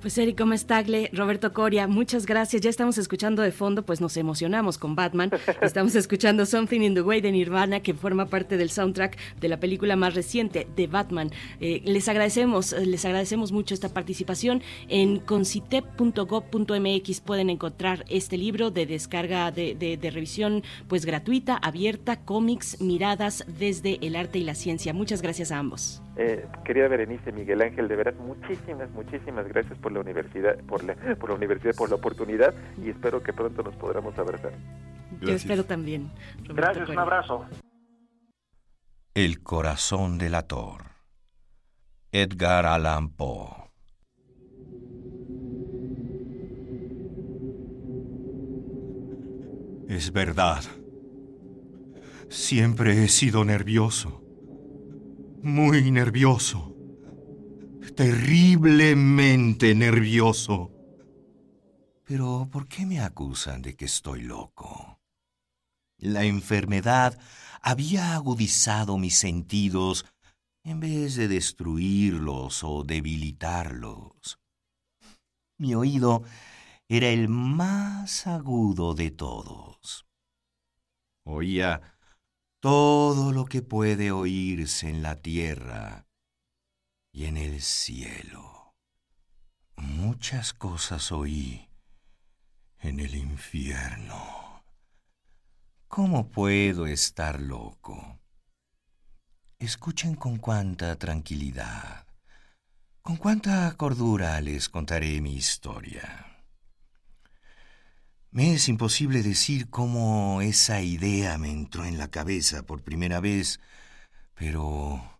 S4: Pues Eric Mestagle, Roberto Coria, muchas gracias. Ya estamos escuchando de fondo, pues nos emocionamos con Batman. Estamos escuchando Something in the Way de Nirvana, que forma parte del soundtrack de la película más reciente de Batman. Eh, les agradecemos, les agradecemos mucho esta participación. En concitep.gov.mx pueden encontrar este libro de descarga de, revisión, pues gratuita, abierta, cómics, miradas desde el arte y la ciencia. Muchas gracias a ambos.
S5: Eh, querida Berenice, Miguel Ángel, de verdad, muchísimas, muchísimas gracias por la universidad, por la, por la universidad, por la oportunidad y espero que pronto nos podamos abrazar.
S4: Yo espero también.
S6: gracias, un abrazo.
S7: El corazón del ator. Edgar Allan Poe. Es verdad. Siempre he sido nervioso muy nervioso, terriblemente nervioso. Pero ¿por qué me acusan de que estoy loco? La enfermedad había agudizado mis sentidos en vez de destruirlos o debilitarlos. Mi oído era el más agudo de todos. Oía todo lo que puede oírse en la tierra y en el cielo. Muchas cosas oí en el infierno. ¿Cómo puedo estar loco? Escuchen con cuánta tranquilidad, con cuánta cordura les contaré mi historia. Me es imposible decir cómo esa idea me entró en la cabeza por primera vez, pero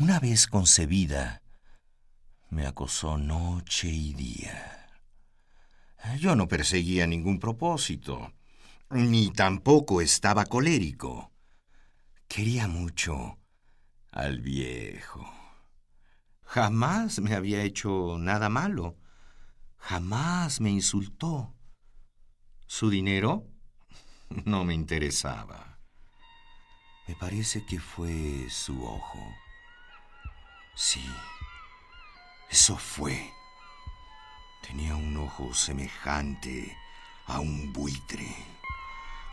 S7: una vez concebida, me acosó noche y día. Yo no perseguía ningún propósito, ni tampoco estaba colérico. Quería mucho al viejo. Jamás me había hecho nada malo, jamás me insultó. Su dinero no me interesaba. Me parece que fue su ojo. Sí, eso fue. Tenía un ojo semejante a un buitre.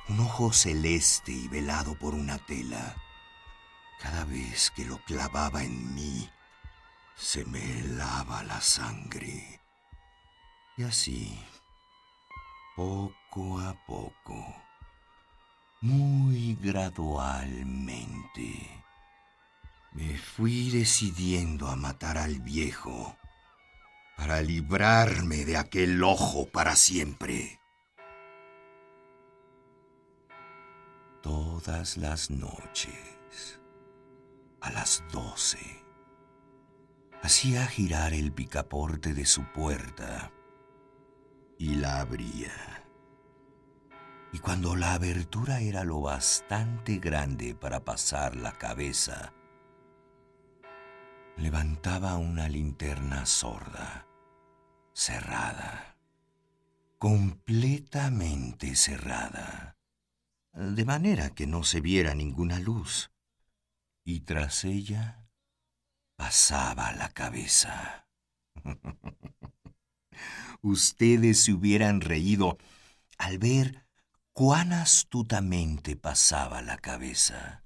S7: Un ojo celeste y velado por una tela. Cada vez que lo clavaba en mí, se me helaba la sangre. Y así poco a poco, muy gradualmente, me fui decidiendo a matar al viejo para librarme de aquel ojo para siempre. Todas las noches, a las doce, hacía girar el picaporte de su puerta y la abría. Y cuando la abertura era lo bastante grande para pasar la cabeza, levantaba una linterna sorda, cerrada, completamente cerrada, de manera que no se viera ninguna luz, y tras ella pasaba la cabeza. ustedes se hubieran reído al ver cuán astutamente pasaba la cabeza.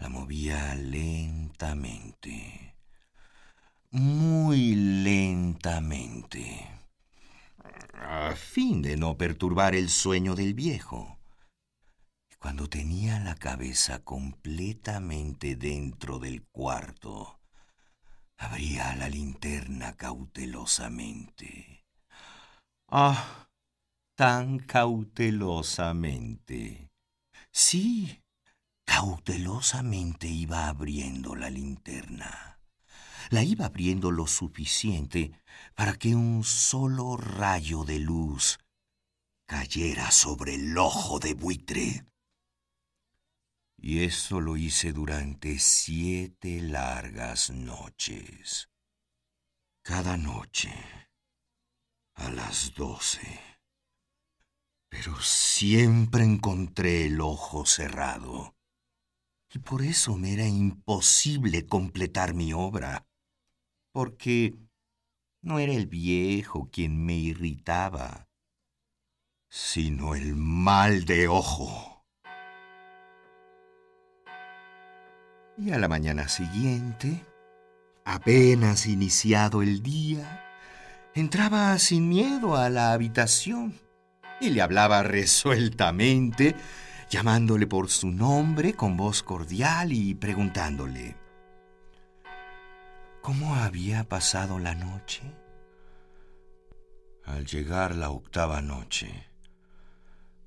S7: La movía lentamente, muy lentamente, a fin de no perturbar el sueño del viejo. Cuando tenía la cabeza completamente dentro del cuarto, abría la linterna cautelosamente. Ah, tan cautelosamente. Sí, cautelosamente iba abriendo la linterna. La iba abriendo lo suficiente para que un solo rayo de luz cayera sobre el ojo de buitre. Y eso lo hice durante siete largas noches. Cada noche, a las doce. Pero siempre encontré el ojo cerrado. Y por eso me era imposible completar mi obra. Porque no era el viejo quien me irritaba, sino el mal de ojo. Y a la mañana siguiente, apenas iniciado el día, entraba sin miedo a la habitación y le hablaba resueltamente, llamándole por su nombre con voz cordial y preguntándole, ¿cómo había pasado la noche? Al llegar la octava noche,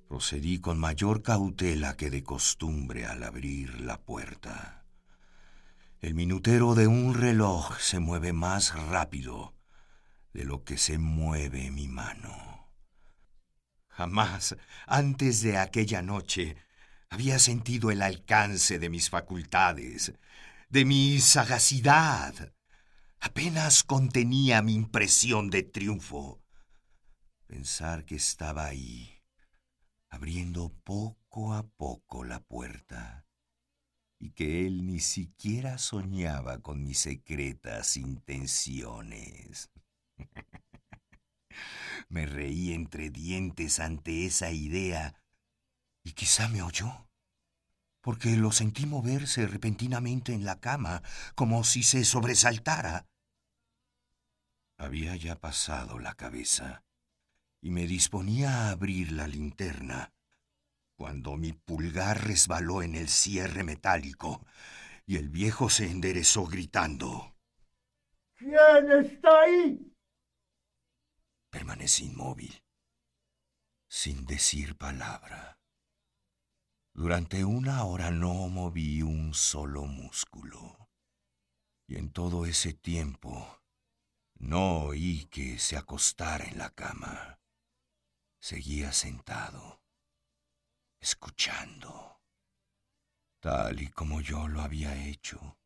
S7: procedí con mayor cautela que de costumbre al abrir la puerta. El minutero de un reloj se mueve más rápido de lo que se mueve mi mano. Jamás antes de aquella noche había sentido el alcance de mis facultades, de mi sagacidad. Apenas contenía mi impresión de triunfo. Pensar que estaba ahí, abriendo poco a poco la puerta y que él ni siquiera soñaba con mis secretas intenciones. me reí entre dientes ante esa idea y quizá me oyó, porque lo sentí moverse repentinamente en la cama, como si se sobresaltara. Había ya pasado la cabeza y me disponía a abrir la linterna cuando mi pulgar resbaló en el cierre metálico y el viejo se enderezó gritando.
S8: ¿Quién está ahí?
S7: Permanecí inmóvil, sin decir palabra. Durante una hora no moví un solo músculo. Y en todo ese tiempo no oí que se acostara en la cama. Seguía sentado escuchando, tal y como yo lo había hecho,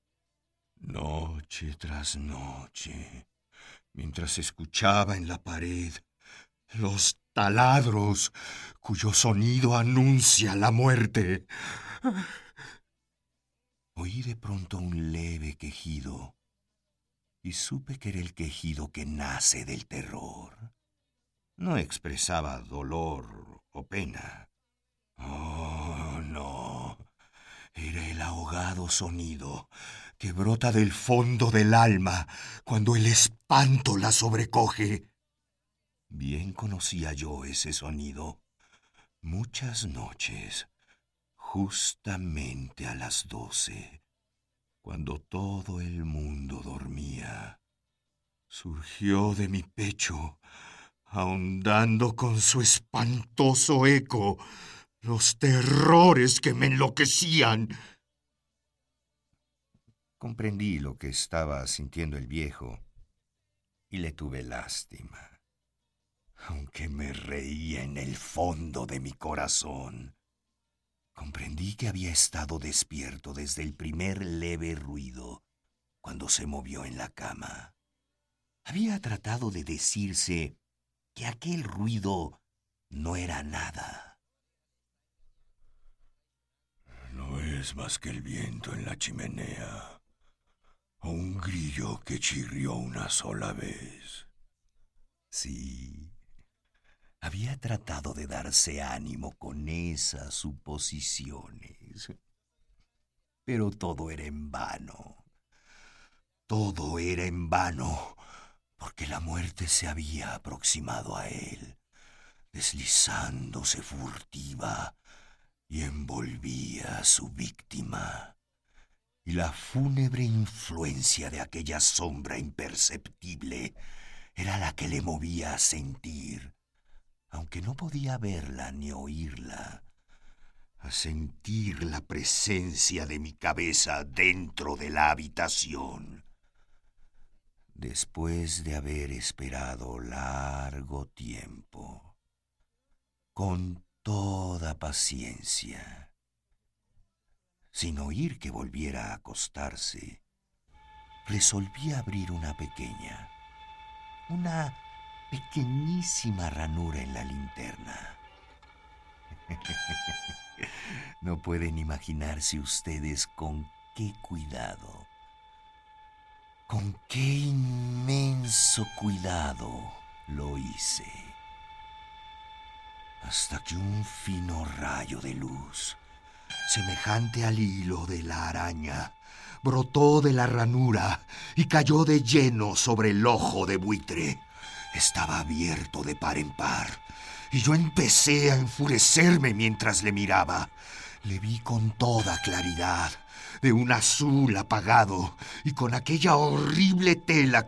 S7: noche tras noche, mientras escuchaba en la pared los taladros cuyo sonido anuncia la muerte. Oí de pronto un leve quejido y supe que era el quejido que nace del terror. No expresaba dolor o pena Oh, no. Era el ahogado sonido que brota del fondo del alma cuando el espanto la sobrecoge. Bien conocía yo ese sonido. Muchas noches, justamente a las doce, cuando todo el mundo dormía, surgió de mi pecho, ahondando con su espantoso eco los terrores que me enloquecían. Comprendí lo que estaba sintiendo el viejo y le tuve lástima, aunque me reía en el fondo de mi corazón. Comprendí que había estado despierto desde el primer leve ruido cuando se movió en la cama. Había tratado de decirse que aquel ruido no era nada No es más que el viento en la chimenea, o un grillo que chirrió una sola vez. Sí, había tratado de darse ánimo con esas suposiciones. Pero todo era en vano. Todo era en vano, porque la muerte se había aproximado a él, deslizándose furtiva y envolvía a su víctima. Y la fúnebre influencia de aquella sombra imperceptible era la que le movía a sentir, aunque no podía verla ni oírla, a sentir la presencia de mi cabeza dentro de la habitación. Después de haber esperado largo tiempo, con toda paciencia, sin oír que volviera a acostarse, resolví abrir una pequeña, una pequeñísima ranura en la linterna. no pueden imaginarse ustedes con qué cuidado, con qué inmenso cuidado lo hice hasta que un fino rayo de luz, semejante al hilo de la araña, brotó de la ranura y cayó de lleno sobre el ojo de buitre. Estaba abierto de par en par, y yo empecé a enfurecerme mientras le miraba. Le vi con toda claridad, de un azul apagado, y con aquella horrible tela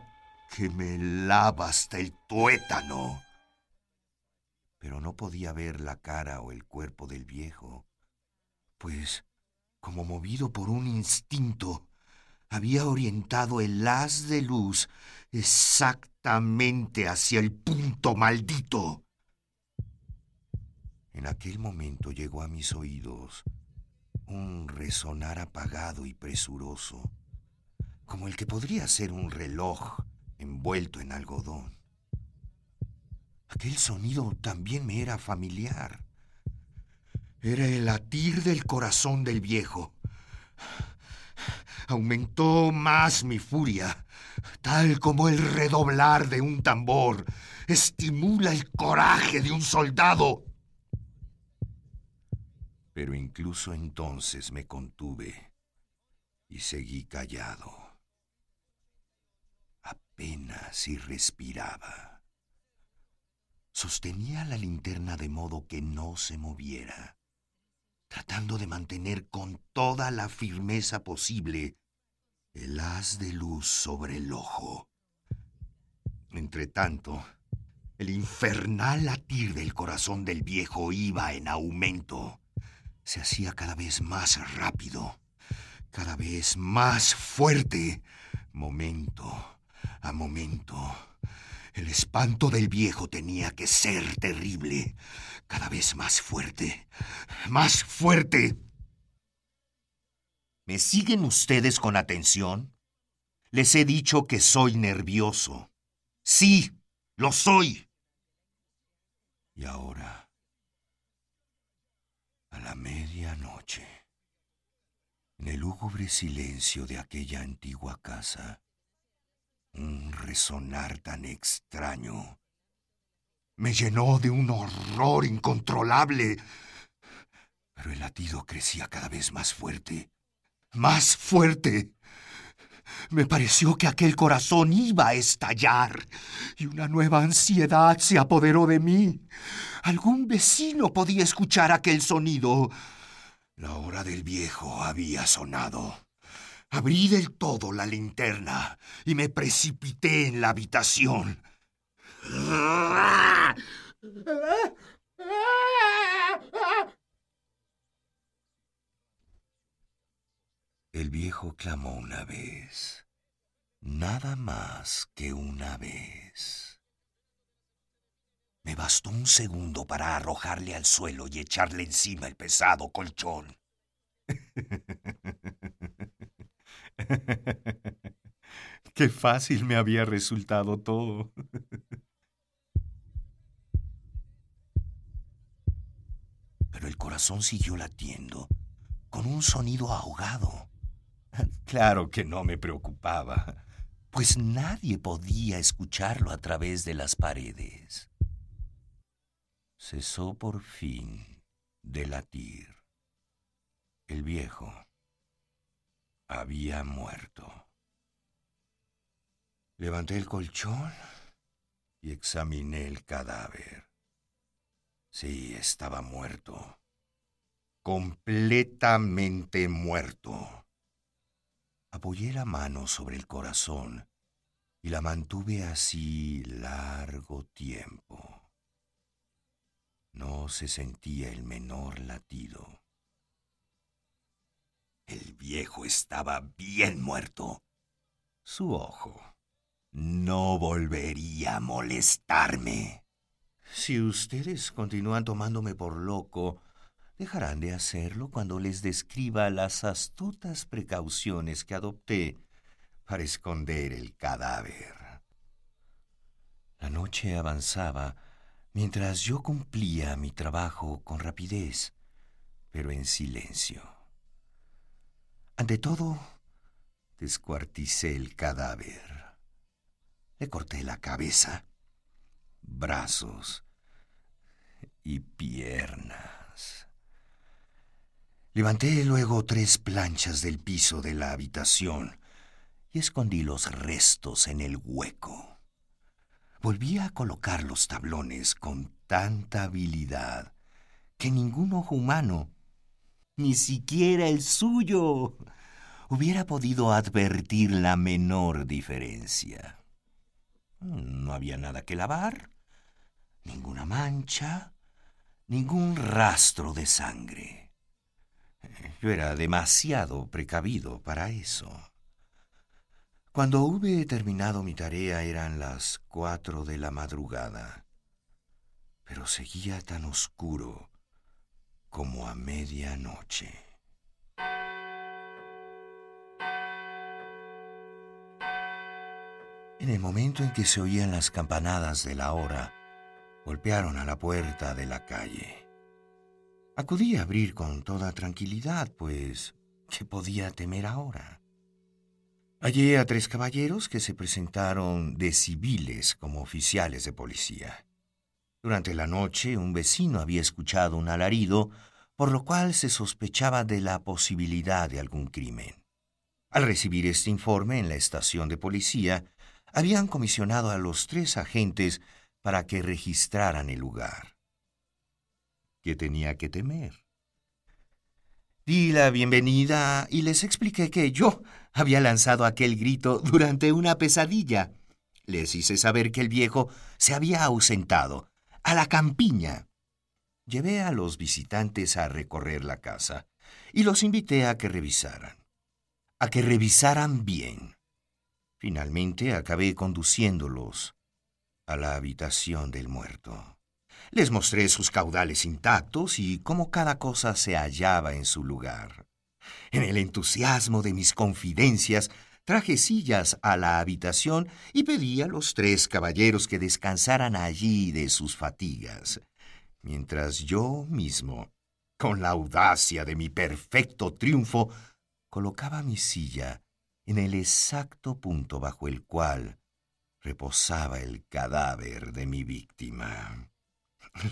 S7: que me lava hasta el tuétano pero no podía ver la cara o el cuerpo del viejo, pues, como movido por un instinto, había orientado el haz de luz exactamente hacia el punto maldito. En aquel momento llegó a mis oídos un resonar apagado y presuroso, como el que podría ser un reloj envuelto en algodón. Aquel sonido también me era familiar. Era el latir del corazón del viejo. Aumentó más mi furia, tal como el redoblar de un tambor estimula el coraje de un soldado. Pero incluso entonces me contuve y seguí callado. Apenas si respiraba. Sostenía la linterna de modo que no se moviera, tratando de mantener con toda la firmeza posible el haz de luz sobre el ojo. Entretanto, el infernal latir del corazón del viejo iba en aumento. Se hacía cada vez más rápido, cada vez más fuerte, momento a momento. El espanto del viejo tenía que ser terrible, cada vez más fuerte, más fuerte. ¿Me siguen ustedes con atención? Les he dicho que soy nervioso. Sí, lo soy. Y ahora, a la medianoche, en el lúgubre silencio de aquella antigua casa, un resonar tan extraño me llenó de un horror incontrolable. Pero el latido crecía cada vez más fuerte, más fuerte. Me pareció que aquel corazón iba a estallar y una nueva ansiedad se apoderó de mí. Algún vecino podía escuchar aquel sonido. La hora del viejo había sonado. Abrí del todo la linterna y me precipité en la habitación. El viejo clamó una vez, nada más que una vez. Me bastó un segundo para arrojarle al suelo y echarle encima el pesado colchón. Qué fácil me había resultado todo. Pero el corazón siguió latiendo, con un sonido ahogado. Claro que no me preocupaba, pues nadie podía escucharlo a través de las paredes. Cesó por fin de latir. El viejo había muerto. Levanté el colchón y examiné el cadáver. Sí, estaba muerto. Completamente muerto. Apoyé la mano sobre el corazón y la mantuve así largo tiempo. No se sentía el menor latido. El viejo estaba bien muerto. Su ojo no volvería a molestarme. Si ustedes continúan tomándome por loco, dejarán de hacerlo cuando les describa las astutas precauciones que adopté para esconder el cadáver. La noche avanzaba mientras yo cumplía mi trabajo con rapidez, pero en silencio. Ante todo, descuarticé el cadáver. Le corté la cabeza, brazos y piernas. Levanté luego tres planchas del piso de la habitación y escondí los restos en el hueco. Volví a colocar los tablones con tanta habilidad que ningún ojo humano, ni siquiera el suyo, hubiera podido advertir la menor diferencia. No había nada que lavar, ninguna mancha, ningún rastro de sangre. Yo era demasiado precavido para eso. Cuando hube terminado mi tarea eran las cuatro de la madrugada, pero seguía tan oscuro como a medianoche. En el momento en que se oían las campanadas de la hora, golpearon a la puerta de la calle. Acudí a abrir con toda tranquilidad, pues, ¿qué podía temer ahora? Hallé a tres caballeros que se presentaron de civiles como oficiales de policía. Durante la noche un vecino había escuchado un alarido, por lo cual se sospechaba de la posibilidad de algún crimen. Al recibir este informe en la estación de policía, habían comisionado a los tres agentes para que registraran el lugar. ¿Qué tenía que temer? Di la bienvenida y les expliqué que yo había lanzado aquel grito durante una pesadilla. Les hice saber que el viejo se había ausentado, a la campiña. Llevé a los visitantes a recorrer la casa y los invité a que revisaran. A que revisaran bien. Finalmente acabé conduciéndolos a la habitación del muerto. Les mostré sus caudales intactos y cómo cada cosa se hallaba en su lugar. En el entusiasmo de mis confidencias, traje sillas a la habitación y pedí a los tres caballeros que descansaran allí de sus fatigas, mientras yo mismo, con la audacia de mi perfecto triunfo, colocaba mi silla en el exacto punto bajo el cual reposaba el cadáver de mi víctima.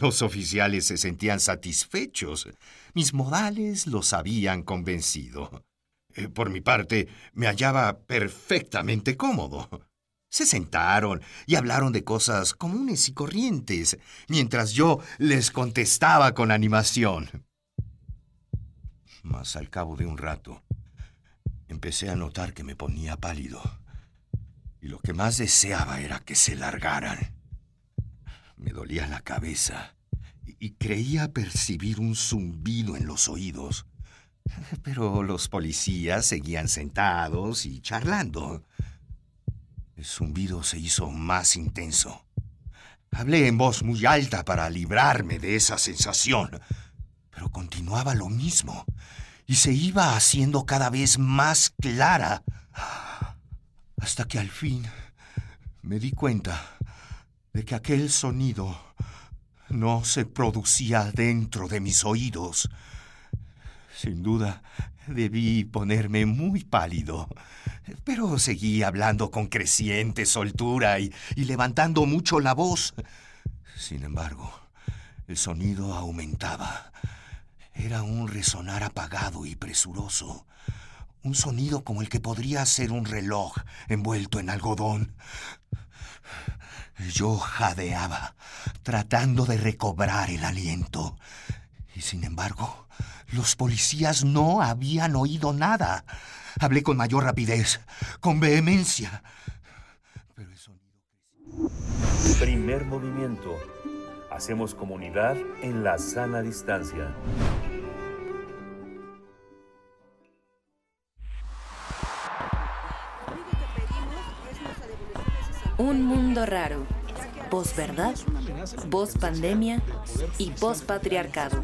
S7: Los oficiales se sentían satisfechos. Mis modales los habían convencido. Eh, por mi parte, me hallaba perfectamente cómodo. Se sentaron y hablaron de cosas comunes y corrientes, mientras yo les contestaba con animación. Mas al cabo de un rato, empecé a notar que me ponía pálido, y lo que más deseaba era que se largaran. Me dolía la cabeza y creía percibir un zumbido en los oídos. Pero los policías seguían sentados y charlando. El zumbido se hizo más intenso. Hablé en voz muy alta para librarme de esa sensación, pero continuaba lo mismo y se iba haciendo cada vez más clara, hasta que al fin me di cuenta de que aquel sonido no se producía dentro de mis oídos. Sin duda, debí ponerme muy pálido, pero seguí hablando con creciente soltura y, y, levantando mucho la voz. Sin embargo, el sonido aumentaba. Era un resonar apagado y presuroso, Un sonido como el que podría ser un reloj envuelto en algodón. Yo jadeaba, tratando de recobrar el aliento. Y sin embargo, los policías no habían oído nada. Hablé con mayor rapidez, con vehemencia. Pero el sonido...
S2: Primer movimiento. Hacemos comunidad en la sana distancia.
S9: Un mundo raro. Post-verdad, post-pandemia y post-patriarcado.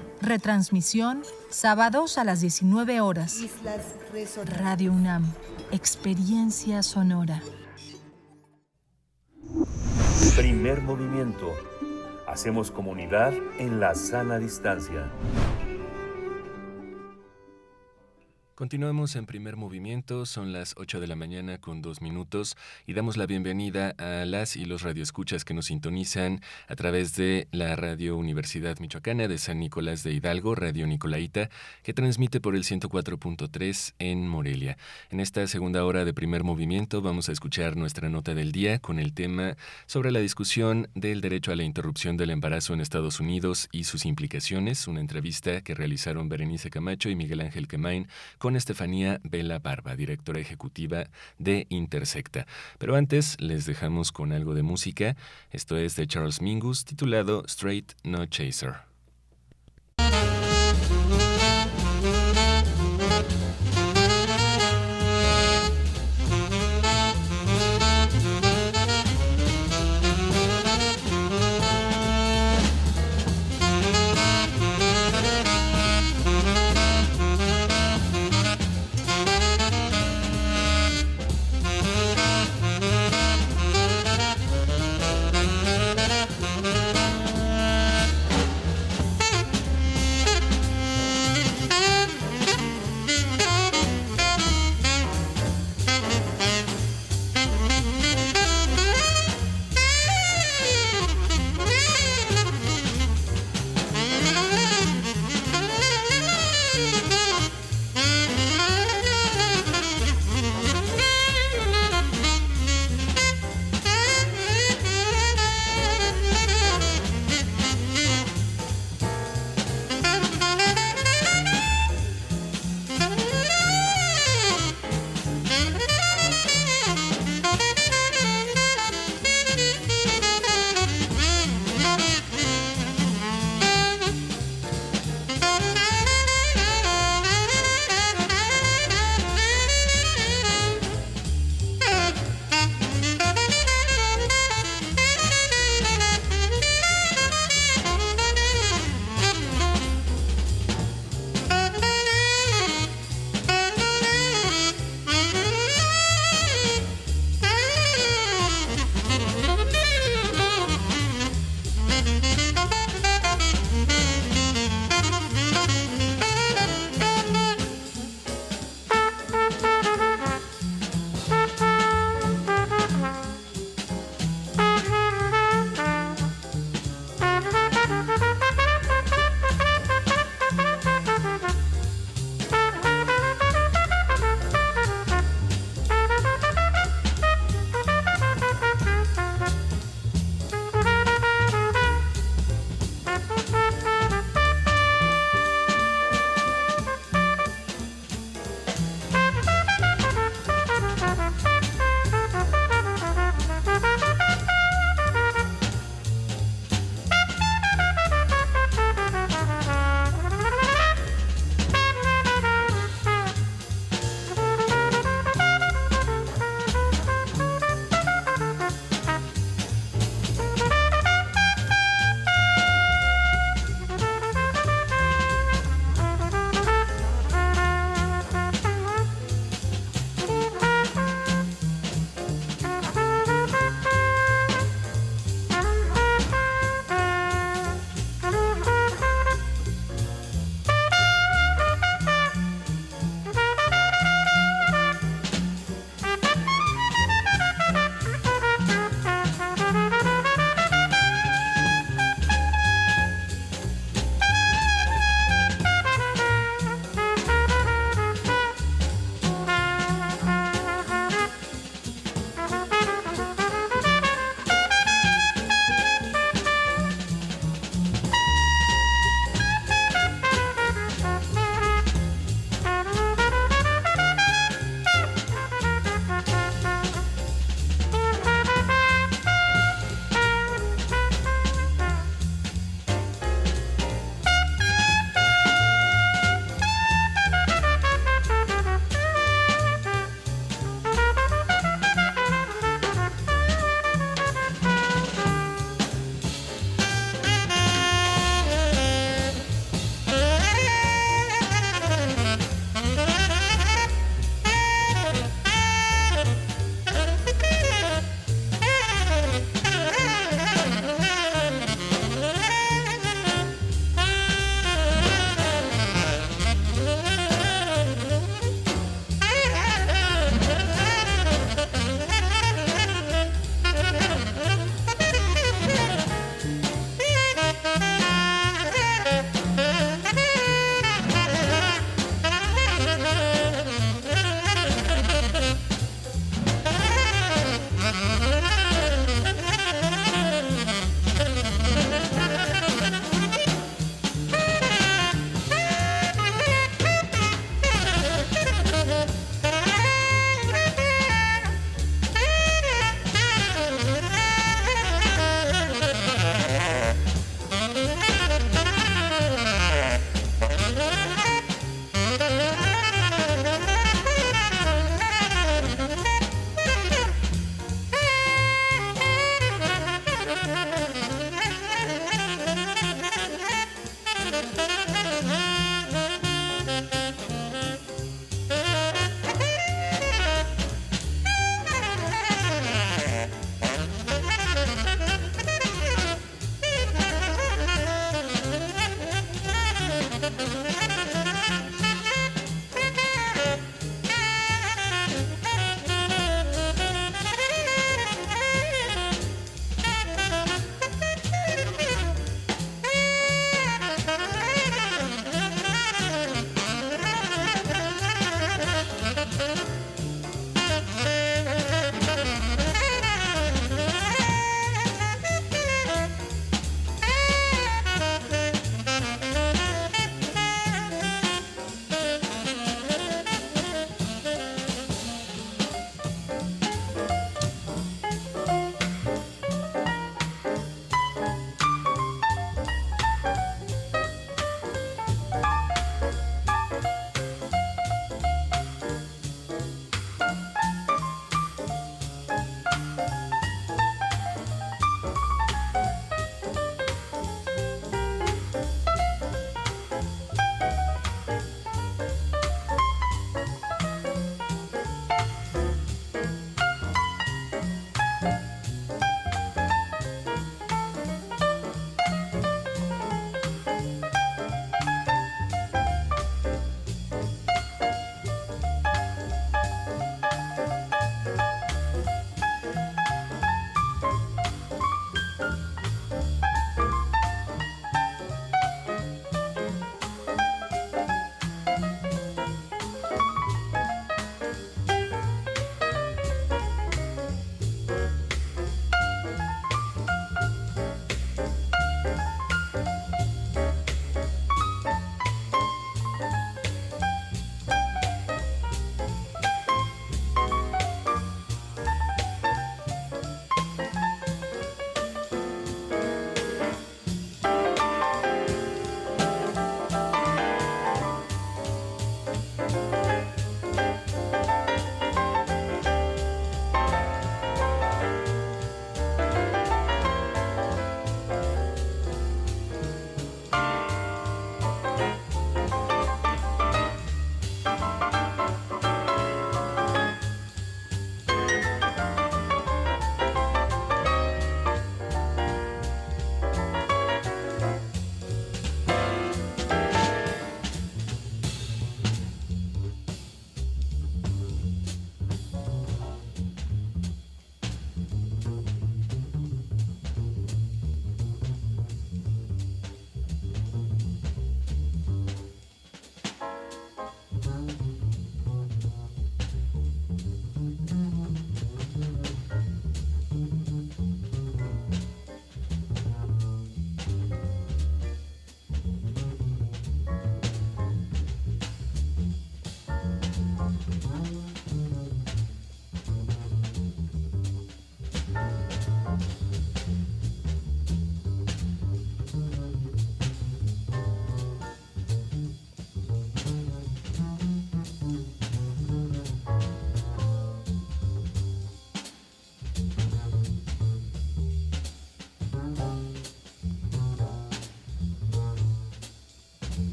S10: Retransmisión sábados a las 19 horas. Radio UNAM. Experiencia sonora.
S2: Primer movimiento. Hacemos comunidad en la sana distancia.
S1: Continuamos en primer movimiento, son las 8 de la mañana con dos minutos y damos la bienvenida a las y los radioescuchas que nos sintonizan a través de la Radio Universidad Michoacana de San Nicolás de Hidalgo, Radio Nicolaita, que transmite por el 104.3 en Morelia. En esta segunda hora de primer movimiento vamos a escuchar nuestra nota del día con el tema sobre la discusión del derecho a la interrupción del embarazo en Estados Unidos y sus implicaciones, una entrevista que realizaron Berenice Camacho y Miguel Ángel Quemain con Estefanía Vela Barba, directora ejecutiva de Intersecta. Pero antes les dejamos con algo de música. Esto es de Charles Mingus titulado Straight No Chaser.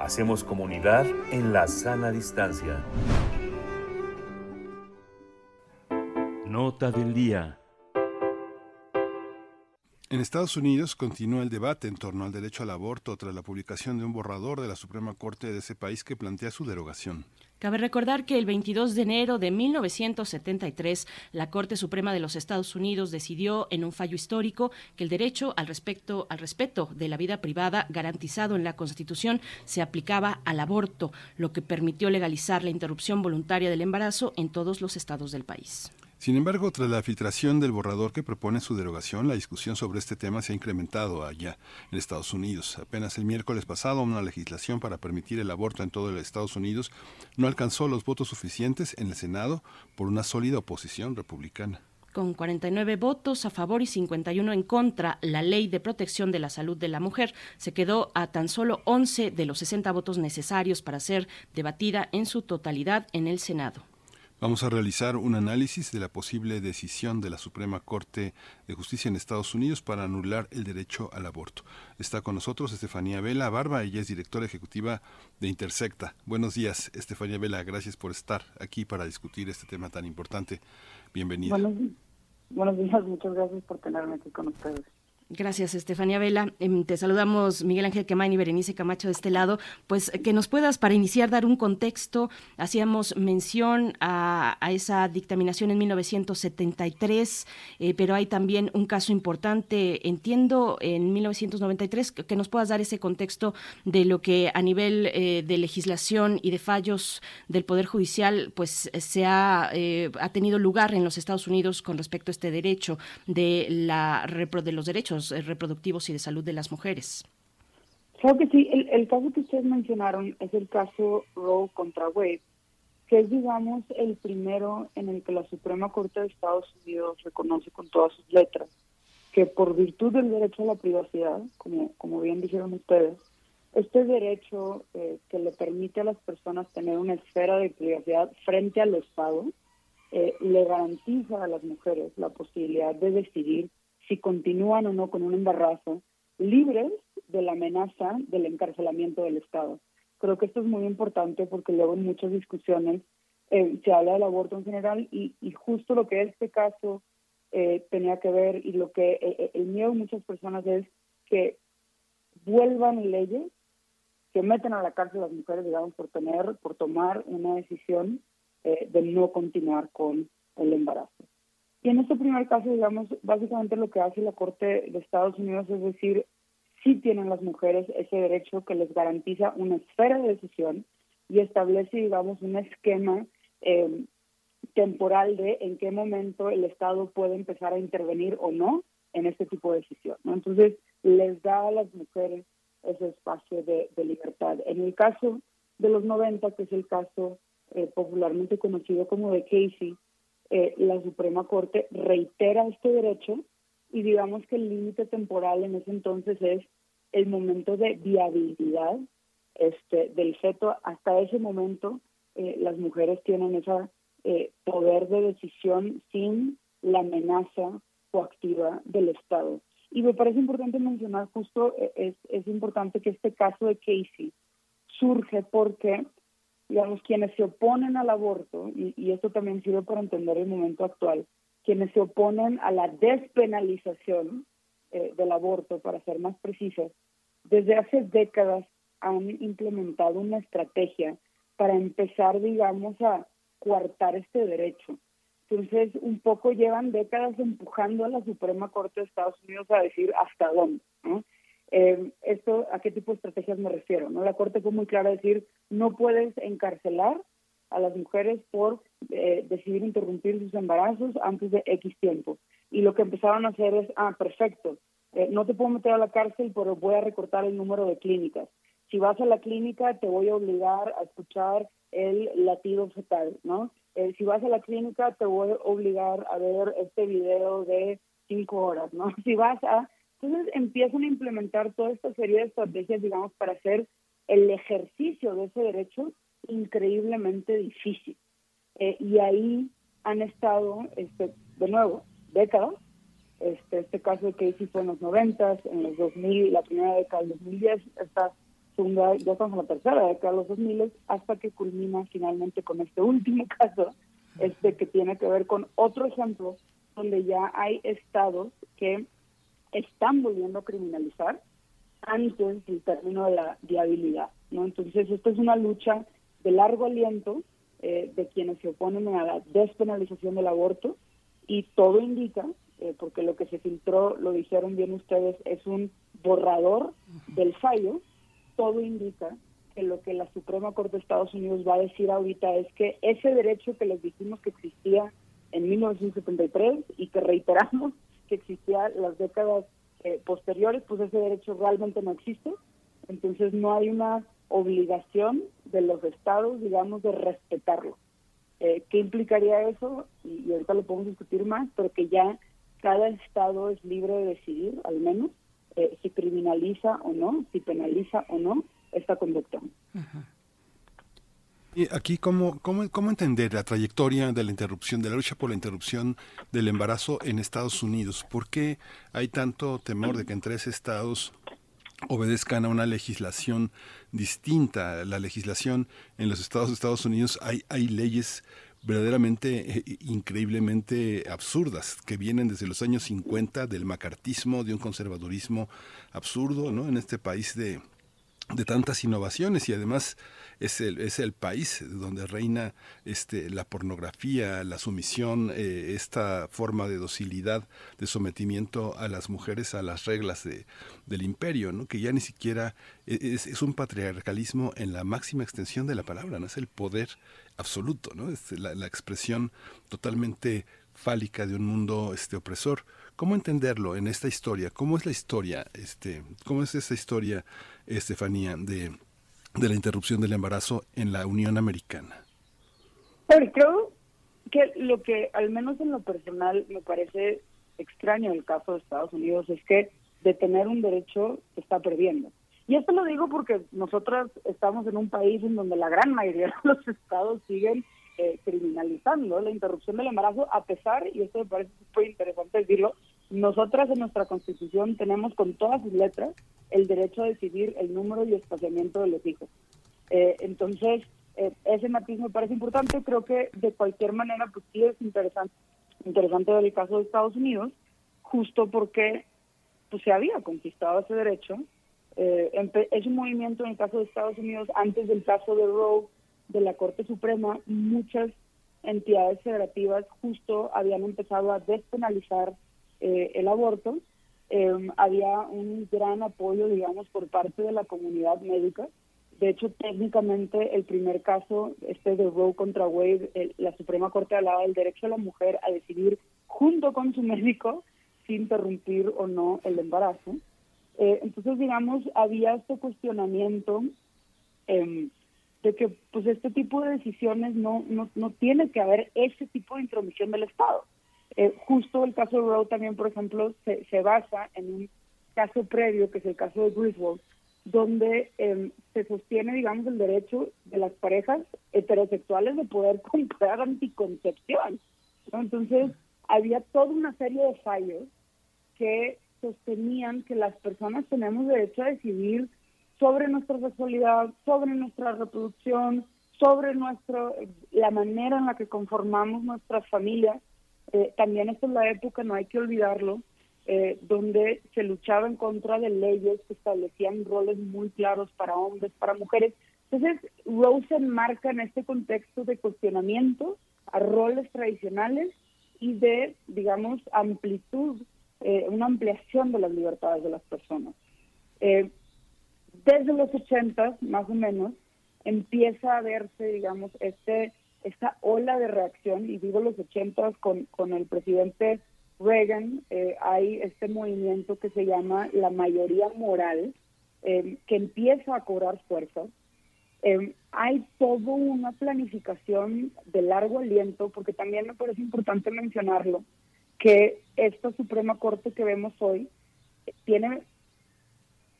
S2: Hacemos comunidad en la sana distancia. Nota del día.
S3: En Estados Unidos continúa el debate en torno al derecho al aborto tras la publicación de un borrador de la Suprema Corte de ese país que plantea su derogación.
S4: Cabe recordar que el 22 de enero de 1973 la Corte Suprema de los Estados Unidos decidió en un fallo histórico que el derecho al respecto al respeto de la vida privada garantizado en la Constitución se aplicaba al aborto, lo que permitió legalizar la interrupción voluntaria del embarazo en todos los estados del país.
S3: Sin embargo, tras la filtración del borrador que propone su derogación, la discusión sobre este tema se ha incrementado allá en Estados Unidos. Apenas el miércoles pasado, una legislación para permitir el aborto en todo los Estados Unidos no alcanzó los votos suficientes en el Senado por una sólida oposición republicana.
S4: Con 49 votos a favor y 51 en contra, la Ley de Protección de la Salud de la Mujer se quedó a tan solo 11 de los 60 votos necesarios para ser debatida en su totalidad en el Senado.
S3: Vamos a realizar un análisis de la posible decisión de la Suprema Corte de Justicia en Estados Unidos para anular el derecho al aborto. Está con nosotros Estefanía Vela Barba, ella es directora ejecutiva de Intersecta. Buenos días, Estefanía Vela, gracias por estar aquí para discutir este tema tan importante. Bienvenida.
S11: Buenos, buenos días, muchas gracias por tenerme aquí con ustedes.
S4: Gracias, Estefanía Vela. Em, te saludamos Miguel Ángel Quemain y Berenice Camacho de este lado. Pues que nos puedas, para iniciar, dar un contexto. Hacíamos mención a, esa dictaminación en 1973, eh, pero hay también un caso importante, entiendo, en 1993, que nos puedas dar ese contexto de lo que a nivel eh, de legislación y de fallos del Poder Judicial, pues se ha, eh, ha tenido lugar en los Estados Unidos con respecto a este derecho de, la, de los derechos eh, reproductivos y de salud de las mujeres.
S11: Claro que sí, el, caso que ustedes mencionaron es el caso Roe contra Wade, que es, digamos, el primero en el que la Suprema Corte de Estados Unidos reconoce con todas sus letras que por virtud del derecho a la privacidad, como, como bien dijeron ustedes, este derecho eh, que le permite a las personas tener una esfera de privacidad frente al Estado, eh, le garantiza a las mujeres la posibilidad de decidir si continúan o no con un embarazo, libres de la amenaza del encarcelamiento del Estado. Creo que esto es muy importante porque luego en muchas discusiones eh, se habla del aborto en general y, justo lo que este caso eh, tenía que ver y lo que eh, el miedo de muchas personas es que vuelvan leyes que meten a la cárcel a las mujeres, digamos, por tener, por tomar una decisión de no continuar con el embarazo. Y en este primer caso, digamos, básicamente lo que hace la Corte de Estados Unidos es decir, sí tienen las mujeres ese derecho que les garantiza una esfera de decisión y establece, digamos, un esquema eh, temporal de en qué momento el Estado puede empezar a intervenir o no en este tipo de decisión. Entonces, les da a las mujeres ese espacio de, libertad. En el caso de los 90, que es el caso eh, popularmente conocido como de Casey, eh, la Suprema Corte reitera este derecho y digamos que el límite temporal en ese entonces es el momento de viabilidad este, del feto. Hasta ese momento eh, las mujeres tienen ese eh, poder de decisión sin la amenaza coactiva del Estado. Y me parece importante mencionar justo, es, es importante que este caso de Casey surge porque digamos, quienes se oponen al aborto, y, esto también sirve para entender el momento actual, quienes se oponen a la despenalización eh, del aborto, para ser más precisos, desde hace décadas han implementado una estrategia para empezar, digamos, a coartar este derecho. Entonces, un poco llevan décadas empujando a la Suprema Corte de Estados Unidos a decir hasta dónde. ¿no? Eh, esto, ¿A qué tipo de estrategias me refiero? ¿no? La Corte fue muy clara decir, no puedes encarcelar a las mujeres por eh, decidir interrumpir sus embarazos antes de X tiempo. Y lo que empezaron a hacer es, ah, perfecto, eh, no te puedo meter a la cárcel, pero voy a recortar el número de clínicas. Si vas a la clínica, te voy a obligar a escuchar el latido fetal, ¿no? Eh, si vas a la clínica, te voy a obligar a ver este video de cinco horas, ¿no? Si vas a entonces empiezan a implementar toda esta serie de estrategias, digamos, para hacer el ejercicio de ese derecho increíblemente difícil. Eh, y ahí han estado, este, de nuevo, décadas, Este, este caso de Casey fue en los 90, en los 2000, la primera década del 2010, esta segunda, ya estamos en la tercera década de los 2000, hasta que culmina finalmente con este último caso, este que tiene que ver con otro ejemplo donde ya hay estados que están volviendo a criminalizar antes del término de la viabilidad. ¿no? Entonces, esta es una lucha de largo aliento eh, de quienes se oponen a la despenalización del aborto y todo indica, eh, porque lo que se filtró, lo dijeron bien ustedes, es un borrador del fallo, todo indica que lo que la Suprema Corte de Estados Unidos va a decir ahorita es que ese derecho que les dijimos que existía en 1973 y que reiteramos que existía las décadas eh, posteriores, pues ese derecho realmente no existe. Entonces no hay una obligación de los estados, digamos, de respetarlo. Eh, ¿Qué implicaría eso? Y, ahorita lo podemos discutir más, pero que ya cada estado es libre de decidir, al menos, eh, si criminaliza o no, si penaliza o no esta conducta.
S3: Aquí, ¿cómo, cómo, ¿cómo entender la trayectoria de la interrupción, de la lucha por la interrupción del embarazo en Estados Unidos? ¿Por qué hay tanto temor de que en tres estados obedezcan a una legislación distinta. La legislación en los estados de Estados Unidos hay, hay leyes verdaderamente, eh, increíblemente absurdas, que vienen desde los años 50 del macartismo, de un conservadurismo absurdo, ¿no? En este país de, de tantas innovaciones y además es el, es el país donde reina este, la pornografía, la sumisión, eh, esta forma de docilidad, de sometimiento a las mujeres a las reglas de, del imperio, ¿no? que ya ni siquiera e, es, un patriarcalismo en la máxima extensión de la palabra, no es el poder absoluto, ¿no? es la, la expresión totalmente fálica de un mundo este, opresor. ¿Cómo entenderlo en esta historia? ¿Cómo es la historia? Este, ¿Cómo es historia, Estefanía, de, de la interrupción del embarazo en la Unión Americana?
S11: Pero creo que lo que, al menos en lo personal, me parece extraño el caso de Estados Unidos es que de tener un derecho se está perdiendo. Y esto lo digo porque nosotras estamos en un país en donde la gran mayoría de los estados siguen eh, criminalizando la interrupción del embarazo, a pesar, y esto me parece muy interesante decirlo, nosotras en nuestra constitución tenemos con todas sus letras el derecho a decidir el número y espaciamiento de los hijos. Eh, entonces, eh, ese matiz me parece importante, creo que de cualquier manera, pues sí es interesante, interesante el caso de Estados Unidos, justo porque pues, se había conquistado ese derecho. es un movimiento en el caso de Estados Unidos, antes del caso de Roe, de la Corte Suprema, muchas entidades federativas justo habían empezado a despenalizar eh, el aborto. Em, había un gran apoyo, digamos, por parte de la comunidad médica. De hecho, técnicamente el primer caso, este de Roe contra Wade, la Suprema Corte hablaba del derecho a la mujer a decidir junto con su médico si interrumpir o no el embarazo. Eh, entonces, digamos, había este cuestionamiento eh, de que pues este tipo de decisiones no, no, no tiene que haber ese tipo de intromisión del Estado. Eh, justo el caso de Roe también, por ejemplo, se, se, basa en un caso previo, que es el caso de Griswold, donde eh, se sostiene, digamos, el derecho de las parejas heterosexuales de poder comprar anticoncepción. Entonces, había toda una serie de fallos que sostenían que las personas tenemos derecho a decidir sobre nuestra sexualidad, sobre nuestra reproducción, sobre nuestro, la manera en la que conformamos nuestras familias. Eh, también esta es la época, no hay que olvidarlo, eh, donde se luchaba en contra de leyes que establecían roles muy claros para hombres, para mujeres. Entonces, Rose enmarca en este contexto de cuestionamiento a roles tradicionales y de, digamos, amplitud, eh, una ampliación de las libertades de las personas. Eh, desde los 80 más o menos empieza a verse, digamos, este esta ola de reacción, y digo los 80 con, con el presidente Reagan, eh, hay este movimiento que se llama la mayoría moral, eh, que empieza a cobrar fuerza. Eh, hay toda una planificación de largo aliento, porque también me parece importante mencionarlo, que esta Suprema Corte que vemos hoy tiene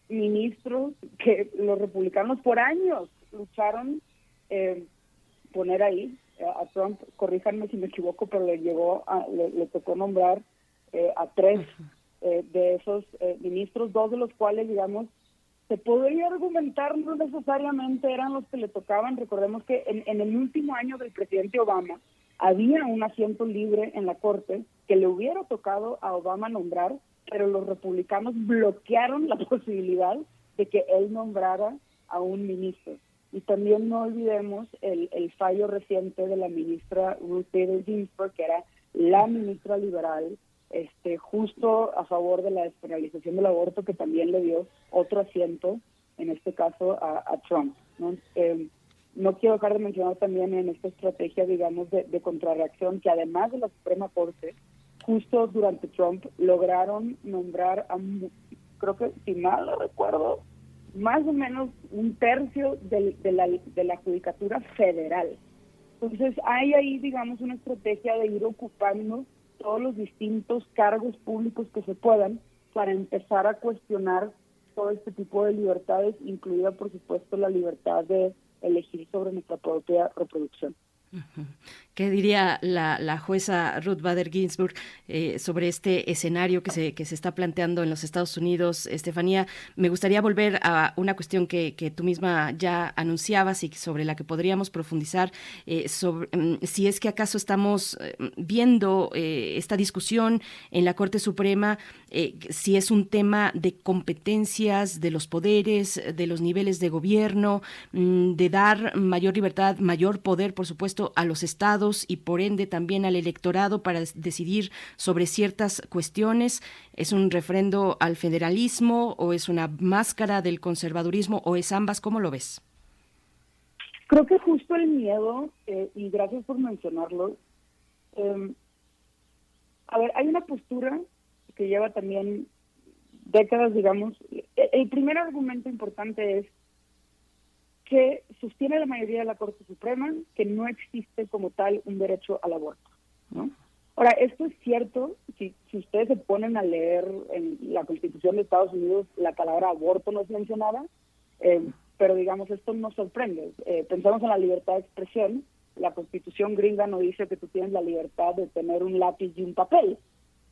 S11: ministros que los republicanos por años lucharon eh, poner ahí a Trump, corríjanme si me equivoco, pero le llegó a, le, tocó nombrar eh, a tres eh, de esos eh, ministros, dos de los cuales, digamos, se podría argumentar no necesariamente eran los que le tocaban. Recordemos que en, en el último año del presidente Obama había un asiento libre en la Corte que le hubiera tocado a Obama nombrar, pero los republicanos bloquearon la posibilidad de que él nombrara a un ministro. Y también no olvidemos el, el fallo reciente de la ministra Ruth Bader Ginsburg, que era la ministra liberal, este, justo a favor de la despenalización del aborto, que también le dio otro asiento, en este caso a, a Trump. ¿no? Eh, no quiero dejar de mencionar también en esta estrategia, digamos, de, de contrarreacción, que además de la Suprema Corte, justo durante Trump lograron nombrar a, creo que si mal no recuerdo, más o menos un tercio de, la, de la judicatura federal. Entonces hay ahí, digamos, una estrategia de ir ocupando todos los distintos cargos públicos que se puedan para empezar a cuestionar todo este tipo de libertades, incluida, por supuesto, la libertad de elegir sobre nuestra propia reproducción.
S4: ¿Qué diría la, jueza Ruth Bader Ginsburg eh, sobre este escenario que se, que se está planteando en los Estados Unidos? Estefanía, me gustaría volver a una cuestión que, que tú misma ya anunciabas y sobre la que podríamos profundizar, eh, sobre mm, si es que acaso estamos eh, viendo esta discusión en la Corte Suprema, si es un tema de competencias de los poderes, de los niveles de gobierno, mm, de dar mayor libertad, mayor poder, por supuesto, a los estados y por ende también al electorado para decidir sobre ciertas cuestiones? ¿Es un refrendo al federalismo o es una máscara del conservadurismo o es ambas? ¿Cómo lo ves?
S11: Creo que justo el miedo, eh, y gracias por mencionarlo, eh, a ver, hay una postura que lleva también décadas, digamos. El primer argumento importante es que sostiene la mayoría de la Corte Suprema que no existe como tal un derecho al aborto. ¿no? Ahora, esto es cierto, si, si ustedes se ponen a leer en la Constitución de Estados Unidos, la palabra aborto no es mencionada, eh, pero digamos, esto no sorprende. Eh, pensamos en la libertad de expresión, la Constitución gringa no dice que tú tienes la libertad de tener un lápiz y un papel,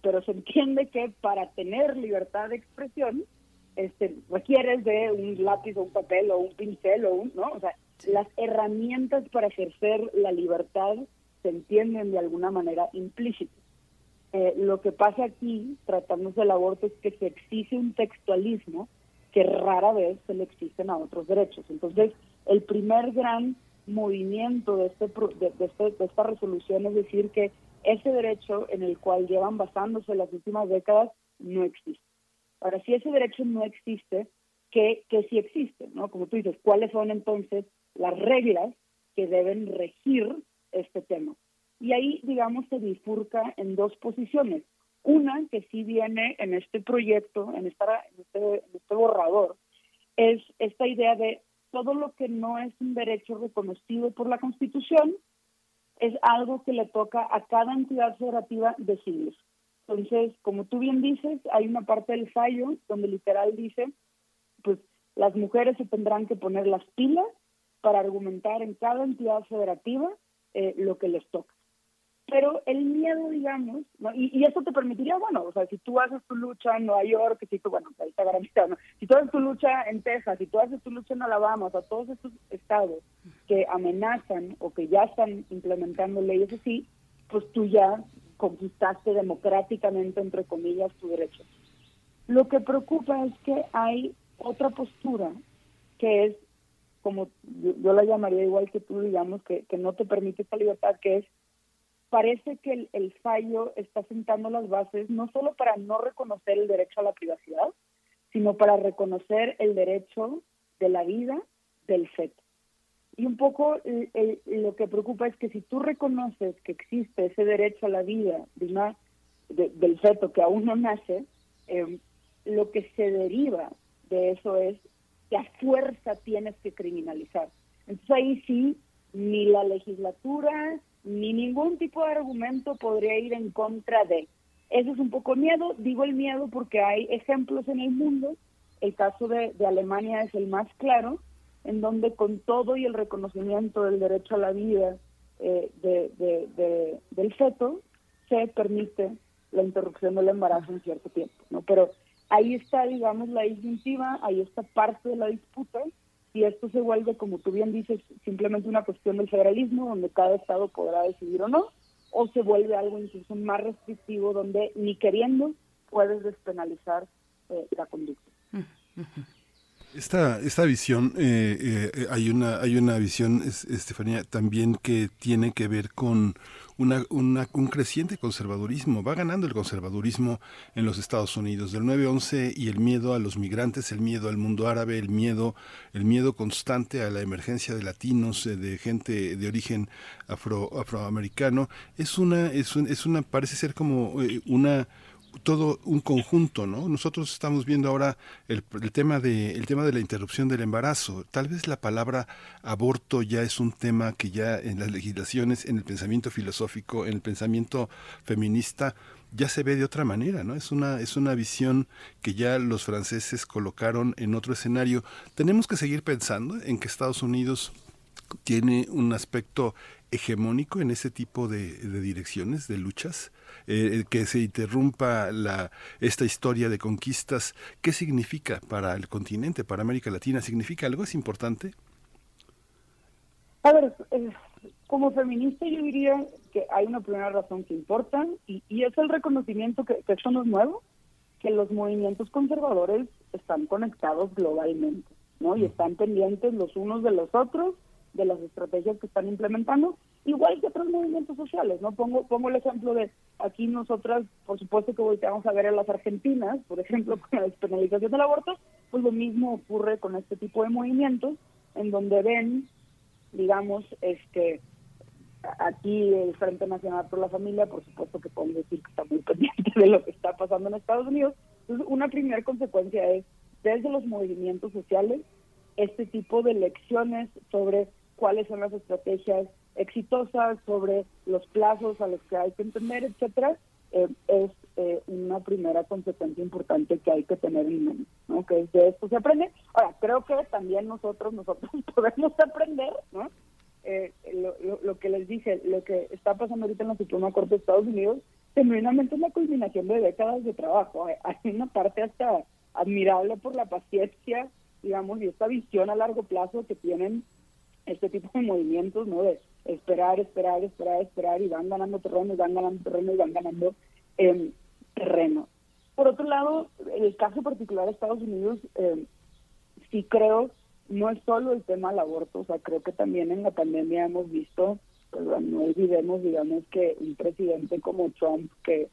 S11: pero se entiende que para tener libertad de expresión este, requieres de un lápiz o un papel o un pincel o un, ¿no? O sea, las herramientas para ejercer la libertad se entienden de alguna manera implícitas. Eh, lo que pasa aquí, tratándose del aborto, es que se exige un textualismo que rara vez se le exigen a otros derechos. Entonces, el primer gran movimiento de, este, de, de, este, de esta resolución es decir que ese derecho en el cual llevan basándose las últimas décadas no existe. Ahora, si ese derecho no existe, ¿qué, qué sí existe? ¿no? Como tú dices, ¿cuáles son entonces las reglas que deben regir este tema? Y ahí, digamos, se bifurca en dos posiciones. Una, que sí viene en este proyecto, en, esta, en, este, en este borrador, es esta idea de todo lo que no es un derecho reconocido por la Constitución es algo que le toca a cada entidad federativa decidir. Entonces, como tú bien dices, hay una parte del fallo donde literal dice, pues las mujeres se tendrán que poner las pilas para argumentar en cada entidad federativa eh, lo que les toca. Pero el miedo, digamos, ¿no? y, y, eso te permitiría, bueno, o sea, si tú haces tu lucha en Nueva York, si tú, bueno, ahí está garantizado, si tú haces tu lucha en Texas, si tú haces tu lucha en Alabama, o sea, todos estos estados que amenazan o que ya están implementando leyes así, pues tú ya conquistaste democráticamente, entre comillas, tu derecho. Lo que preocupa es que hay otra postura que es, como yo, la llamaría igual que tú, digamos, que, que no te permite esta libertad, que es, parece que el, el fallo está sentando las bases no solo para no reconocer el derecho a la privacidad, sino para reconocer el derecho de la vida del feto. Y un poco el, el, lo que preocupa es que si tú reconoces que existe ese derecho a la vida de una, de, del feto que aún no nace, eh, lo que se deriva de eso es que a fuerza tienes que criminalizar. Entonces ahí sí, ni la legislatura, ni ningún tipo de argumento podría ir en contra de. Eso es un poco miedo, digo el miedo porque hay ejemplos en el mundo, el caso de Alemania es el más claro, en donde con todo y el reconocimiento del derecho a la vida eh, de, de, de, del feto, se permite la interrupción del embarazo en cierto tiempo, ¿no? Pero ahí está, digamos, la disyuntiva, ahí está parte de la disputa, y esto se vuelve, como tú bien dices, simplemente una cuestión del federalismo, donde cada estado podrá decidir o no, o se vuelve algo incluso más restrictivo, donde ni queriendo puedes despenalizar eh, la conducta.
S3: Esta, esta visión, eh, eh, hay, una, hay una visión, Estefanía, también que tiene que ver con una, un creciente conservadurismo. Va ganando el conservadurismo en los Estados Unidos. Del 9-11 y el miedo a los migrantes, el miedo al mundo árabe, el miedo, el miedo constante a la emergencia de latinos, eh, de gente de origen afro, afroamericano, es una, es, es una, parece ser como una todo un conjunto, ¿no? Nosotros estamos viendo ahora el, tema de el tema de la interrupción del embarazo. Tal vez la palabra aborto ya es un tema que ya en las legislaciones, en el pensamiento filosófico, en el pensamiento feminista ya se ve de otra manera, ¿no? Es una es una visión que ya los franceses colocaron en otro escenario. Tenemos que seguir pensando en que Estados Unidos tiene un aspecto hegemónico en ese tipo de, de direcciones, de luchas. Eh, que se interrumpa la, esta historia de conquistas, ¿qué significa para el continente, para América Latina? ¿Significa algo? ¿Es importante?
S11: A ver, eh, como feminista yo diría que hay una primera razón que importa y, es el reconocimiento que, que esto no es nuevo, que los movimientos conservadores están conectados globalmente, ¿no? Y están pendientes los unos de los otros, de las estrategias que están implementando igual que otros movimientos sociales, ¿no? Pongo, pongo el ejemplo de aquí nosotras, por supuesto que volteamos a ver a las argentinas, por ejemplo, con la despenalización del aborto, pues lo mismo ocurre con este tipo de movimientos, en donde ven, digamos, este aquí el Frente Nacional por la Familia, por supuesto que podemos decir que está muy pendiente de lo que está pasando en Estados Unidos. Entonces, una primera consecuencia es, desde los movimientos sociales, este tipo de lecciones sobre cuáles son las estrategias exitosas, sobre los plazos a los que hay que entender, etcétera, eh, es eh, una primera consecuencia importante que hay que tener en mente, ¿no? Que de esto se aprende. Ahora, creo que también nosotros, nosotros podemos aprender, ¿no? Eh, lo, que les dije, lo que está pasando ahorita en la Suprema Corte de Estados Unidos, genuinamente es la culminación de décadas de trabajo. Hay, hay una parte hasta admirable por la paciencia, digamos, y esta visión a largo plazo que tienen este tipo de movimientos, ¿no? De esperar, esperar, esperar, esperar y van ganando terreno, van ganando terreno y van ganando eh, terreno. Por otro lado, el caso particular de Estados Unidos, eh, sí creo, no es solo el tema del aborto, o sea, creo que también en la pandemia hemos visto, pues, no olvidemos, digamos, que un presidente como Trump, que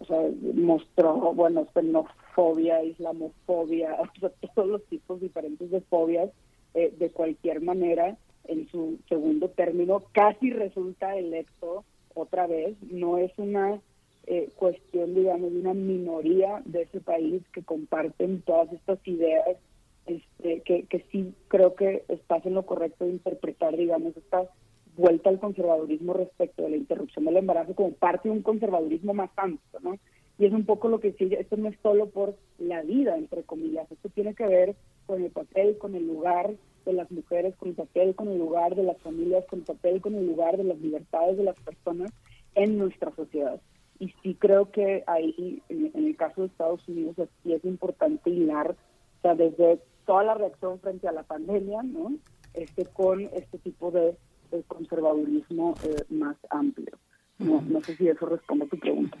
S11: o sea, mostró, bueno, xenofobia, islamofobia, todos los tipos diferentes de fobias, eh, de cualquier manera, en su segundo término, casi resulta electo otra vez. No es una eh, cuestión, digamos, de una minoría de ese país que comparten todas estas ideas, este, que, que sí creo que estás en lo correcto de interpretar, digamos, esta vuelta al conservadurismo respecto de la interrupción del embarazo como parte de un conservadurismo más amplio, ¿no? Y es un poco lo que sigue, esto no es solo por la vida, entre comillas, esto tiene que ver con el papel, con el lugar de las mujeres, con el papel, con el lugar de las familias, con el papel, con el lugar de las libertades de las personas en nuestra sociedad. Y sí creo que ahí, en, el caso de Estados Unidos, sí es importante hilar, o sea, desde toda la reacción frente a la pandemia, ¿no? Este, con este tipo de, conservadurismo eh, más amplio. No, no sé si eso responde a tu pregunta.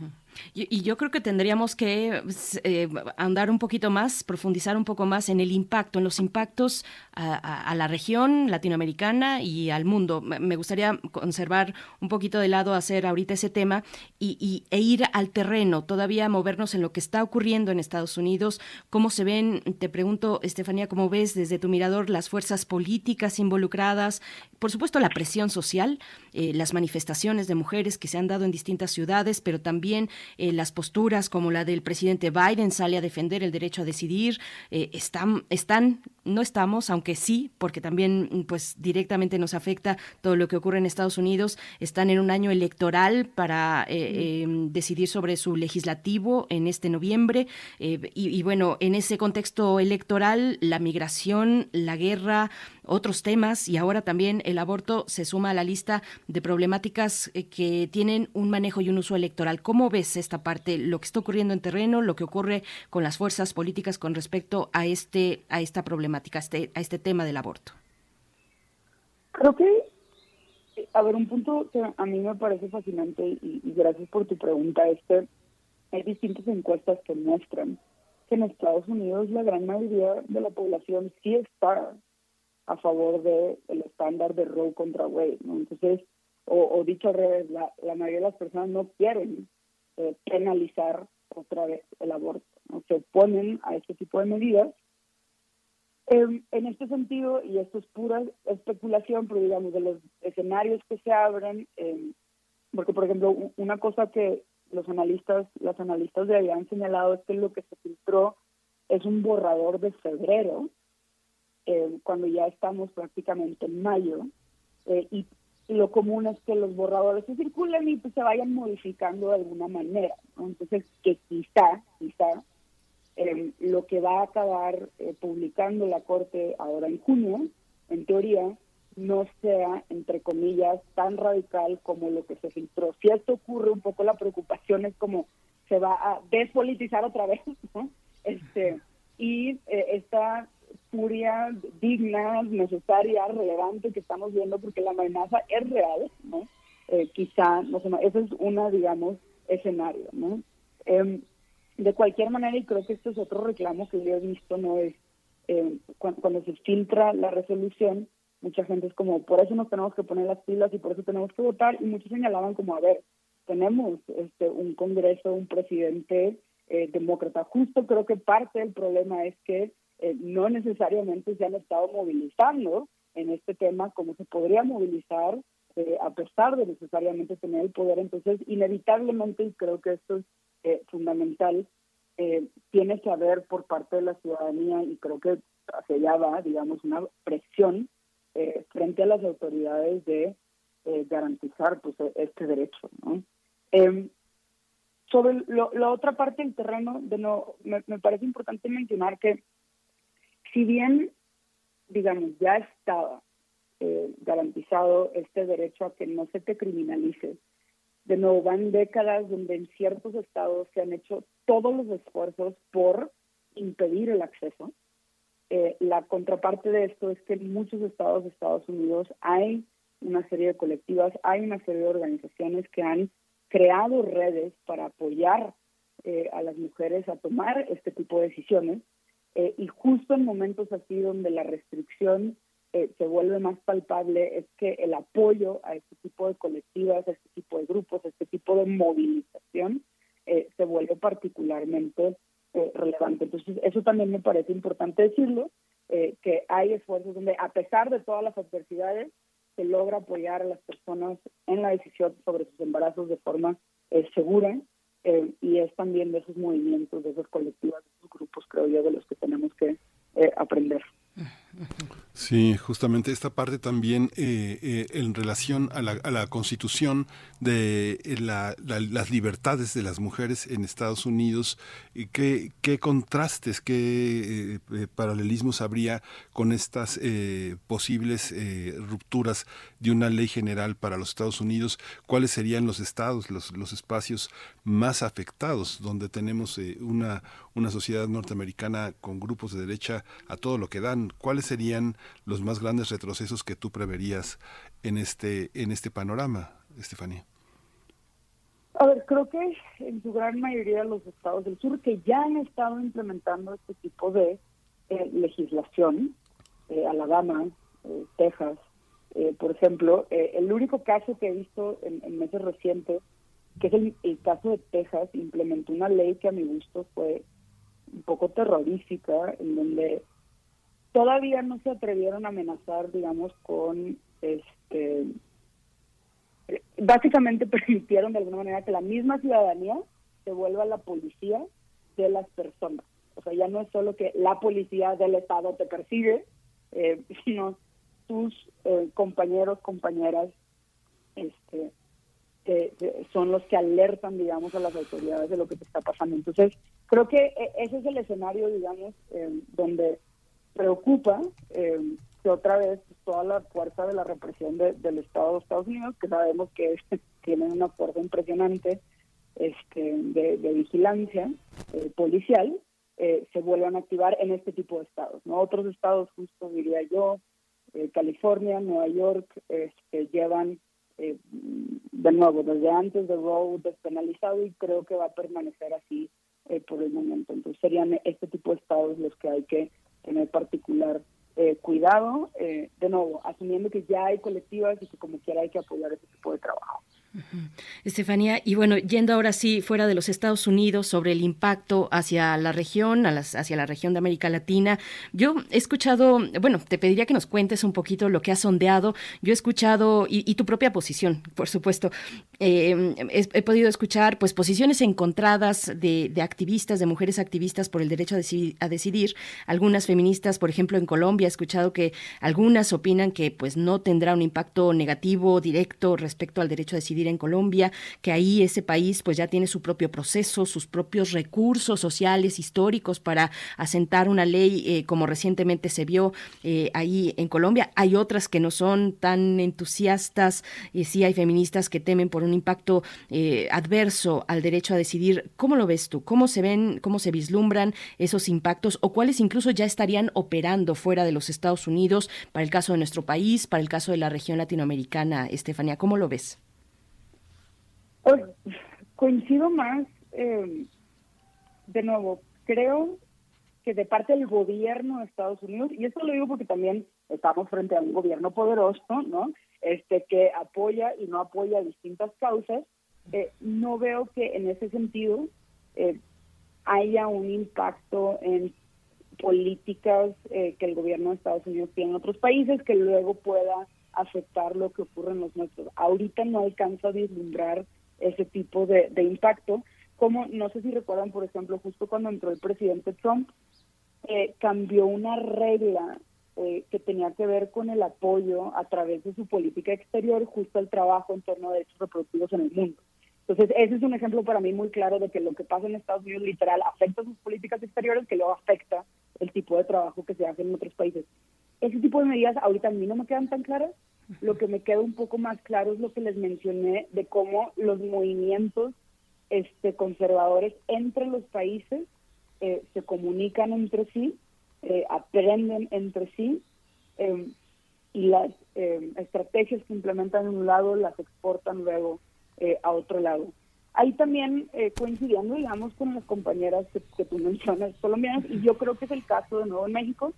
S4: Y, yo creo que tendríamos que eh, andar un poquito más, profundizar un poco más en el impacto, en los impactos a, la región latinoamericana y al mundo. Me gustaría conservar un poquito de lado, hacer ahorita ese tema y, e ir al terreno, todavía movernos en lo que está ocurriendo en Estados Unidos. ¿Cómo se ven? Te pregunto, Estefanía, ¿cómo ves desde tu mirador las fuerzas políticas involucradas? Por supuesto, la presión social, eh, las manifestaciones de mujeres que se han dado en distintas ciudades, pero también eh, las posturas como la del presidente Biden sale a defender el derecho a decidir, eh, están, están no estamos, aunque sí, porque también pues directamente nos afecta todo lo que ocurre en Estados Unidos, están en un año electoral para eh, decidir sobre su legislativo en este noviembre y, bueno, en ese contexto electoral, la migración, la guerra, otros temas y ahora también el aborto se suma a la lista de problemáticas eh, que tienen un manejo y un uso electoral. ¿Cómo ves esta parte, lo que está ocurriendo en terreno, lo que ocurre con las fuerzas políticas con respecto a este a esta problemática, a este, a este tema del aborto?
S11: Creo que, a ver, un punto que a mí me parece fascinante y, gracias por tu pregunta es que hay distintas encuestas que muestran que en Estados Unidos la gran mayoría de la población sí está a favor del el estándar de Roe contra Wade, ¿no? Entonces, o, dicho al revés, la, mayoría de las personas no quieren eh, penalizar otra vez el aborto, ¿no? se oponen a este tipo de medidas. Em, en este sentido, y esto es pura especulación, pero digamos, de los escenarios que se abren, em, porque por ejemplo, una cosa que los analistas, las analistas de ahí han señalado es que lo que se filtró es un borrador de febrero, eh, cuando ya estamos prácticamente en mayo, eh, y lo común es que los borradores se circulen y pues, se vayan modificando de alguna manera. Entonces, que quizá, quizá, eh, lo que va a acabar publicando la Corte ahora en junio, en teoría, no sea, entre comillas, tan radical como lo que se filtró. Si esto ocurre, un poco la preocupación es como se va a despolitizar otra vez, ¿no? Este, y esta furia digna, necesaria, relevante que estamos viendo porque la amenaza es real, ¿no? Eh, quizá, no sé, eso es una, digamos, escenario, ¿no? Em, de cualquier manera, y creo que esto es otro reclamo que yo he visto, ¿no? Es em, cuando, se filtra la resolución, mucha gente es como, por eso nos tenemos que poner las pilas y por eso tenemos que votar, y muchos señalaban como, a ver, tenemos este un Congreso, un presidente eh, demócrata. Justo creo que parte del problema es que eh, no necesariamente se han estado movilizando en este tema como se podría movilizar eh, a pesar de necesariamente tener el poder. Entonces, inevitablemente, y creo que esto es eh, fundamental, tiene que haber por parte de la ciudadanía, y creo que hacia allá va, digamos, una presión frente a las autoridades de garantizar pues, este derecho. Em, sobre la otra parte del terreno, de me parece importante mencionar que si bien, digamos, ya estaba eh, garantizado este derecho a que no se te criminalice, de nuevo van décadas donde en ciertos estados se han hecho todos los esfuerzos por impedir el acceso. Eh, la contraparte de esto es que en muchos estados de Estados Unidos hay una serie de colectivas, hay una serie de organizaciones que han creado redes para apoyar eh, a las mujeres a tomar este tipo de decisiones eh, y justo en momentos así donde la restricción eh, se vuelve más palpable, es que el apoyo a este tipo de colectivas, a este tipo de grupos, a este tipo de movilización, eh, se vuelve particularmente relevante. Entonces, eso también me parece importante decirlo, que hay esfuerzos donde, a pesar de todas las adversidades, se logra apoyar a las personas en la decisión sobre sus embarazos de forma segura eh, y es también de esos movimientos, de esos colectivos, de esos grupos, creo yo, de los que tenemos que eh, aprender.
S3: Sí, justamente esta parte también eh, eh, en relación a la, constitución de eh, la, las libertades de las mujeres en Estados Unidos, ¿qué, qué contrastes, qué paralelismos habría con estas posibles rupturas de una ley general para los Estados Unidos? ¿Cuáles serían los estados, los, los espacios más afectados donde tenemos una, una sociedad norteamericana con grupos de derecha a todo lo que dan? ¿Cuáles serían los más grandes retrocesos que tú preverías en este, en este panorama, Estefanía?
S11: A ver, creo que en su gran mayoría de los estados del sur que ya han estado implementando este tipo de eh, legislación, eh, Alabama, eh, Texas, por ejemplo, el único caso que he visto en, meses recientes, que es el, caso de Texas, implementó una ley que a mi gusto fue un poco terrorífica, en donde todavía no se atrevieron a amenazar, digamos, con este básicamente permitieron de alguna manera que la misma ciudadanía se vuelva la policía de las personas. O sea, ya no es solo que la policía del Estado te persigue, eh, sino tus eh, compañeros, compañeras, este, son los que alertan, digamos, a las autoridades de lo que te está pasando. Entonces, creo que eh, ese es el escenario, digamos, donde preocupa que otra vez toda la fuerza de la represión del Estado de Estados Unidos, que sabemos que tienen una fuerza impresionante este, de, vigilancia policial, eh, se vuelvan a activar en este tipo de estados. ¿no? Otros estados, justo diría yo, eh, California, Nueva York, este, llevan eh, de nuevo desde antes de Roe despenalizado y creo que va a permanecer así por el momento. Entonces serían este tipo de estados los que hay que tener particular cuidado, de nuevo, asumiendo que ya hay colectivas y que como quiera hay que apoyar ese tipo de trabajo.
S4: Estefanía, y bueno, yendo ahora sí fuera de los Estados Unidos sobre el impacto hacia la región, a las, hacia la región de América Latina, yo he escuchado, bueno, te pediría que nos cuentes un poquito lo que has sondeado. Yo he escuchado, y, tu propia posición, por supuesto, eh, he, podido escuchar pues posiciones encontradas de, activistas, de mujeres activistas por el derecho a a decidir. Algunas feministas, por ejemplo, en Colombia, he escuchado que algunas opinan que pues no tendrá un impacto negativo directo respecto al derecho a decidir en Colombia, que ahí ese país pues ya tiene su propio proceso, sus propios recursos sociales, históricos para asentar una ley eh, como recientemente se vio eh, ahí en Colombia. Hay otras que no son tan entusiastas, y sí hay feministas que temen por un impacto eh, adverso al derecho a decidir. ¿Cómo lo ves tú? ¿Cómo se ven, cómo se vislumbran esos impactos o cuáles incluso ya estarían operando fuera de los Estados Unidos para el caso de nuestro país, para el caso de la región latinoamericana, Estefanía? ¿Cómo lo ves?
S11: Coincido más, eh, de nuevo, creo que de parte del gobierno de Estados Unidos, y esto lo digo porque también estamos frente a un gobierno poderoso, ¿no? Este que apoya y no apoya distintas causas, eh, no veo que en ese sentido eh, haya un impacto en políticas que el gobierno de Estados Unidos tiene en otros países que luego pueda afectar lo que ocurre en los nuestros. Ahorita no alcanzo a vislumbrar ese tipo de, impacto. Como no sé si recuerdan, por ejemplo, justo cuando entró el presidente Trump, eh, cambió una regla eh, que tenía que ver con el apoyo a través de su política exterior justo al trabajo en torno a derechos reproductivos en el mundo. Entonces, ese es un ejemplo para mí muy claro de que lo que pasa en Estados Unidos literal afecta sus políticas exteriores, que luego afecta el tipo de trabajo que se hace en otros países. Ese tipo de medidas ahorita a mí no me quedan tan claras, lo que me queda un poco más claro es lo que les mencioné de cómo los movimientos este, conservadores entre los países eh, se comunican entre sí, eh, aprenden entre sí em, y las em, estrategias que implementan en un lado las exportan luego eh, a otro lado. Ahí también coincidiendo, digamos, con las compañeras que, que, tú mencionas colombianas, y yo creo que es el caso de nuevo en México.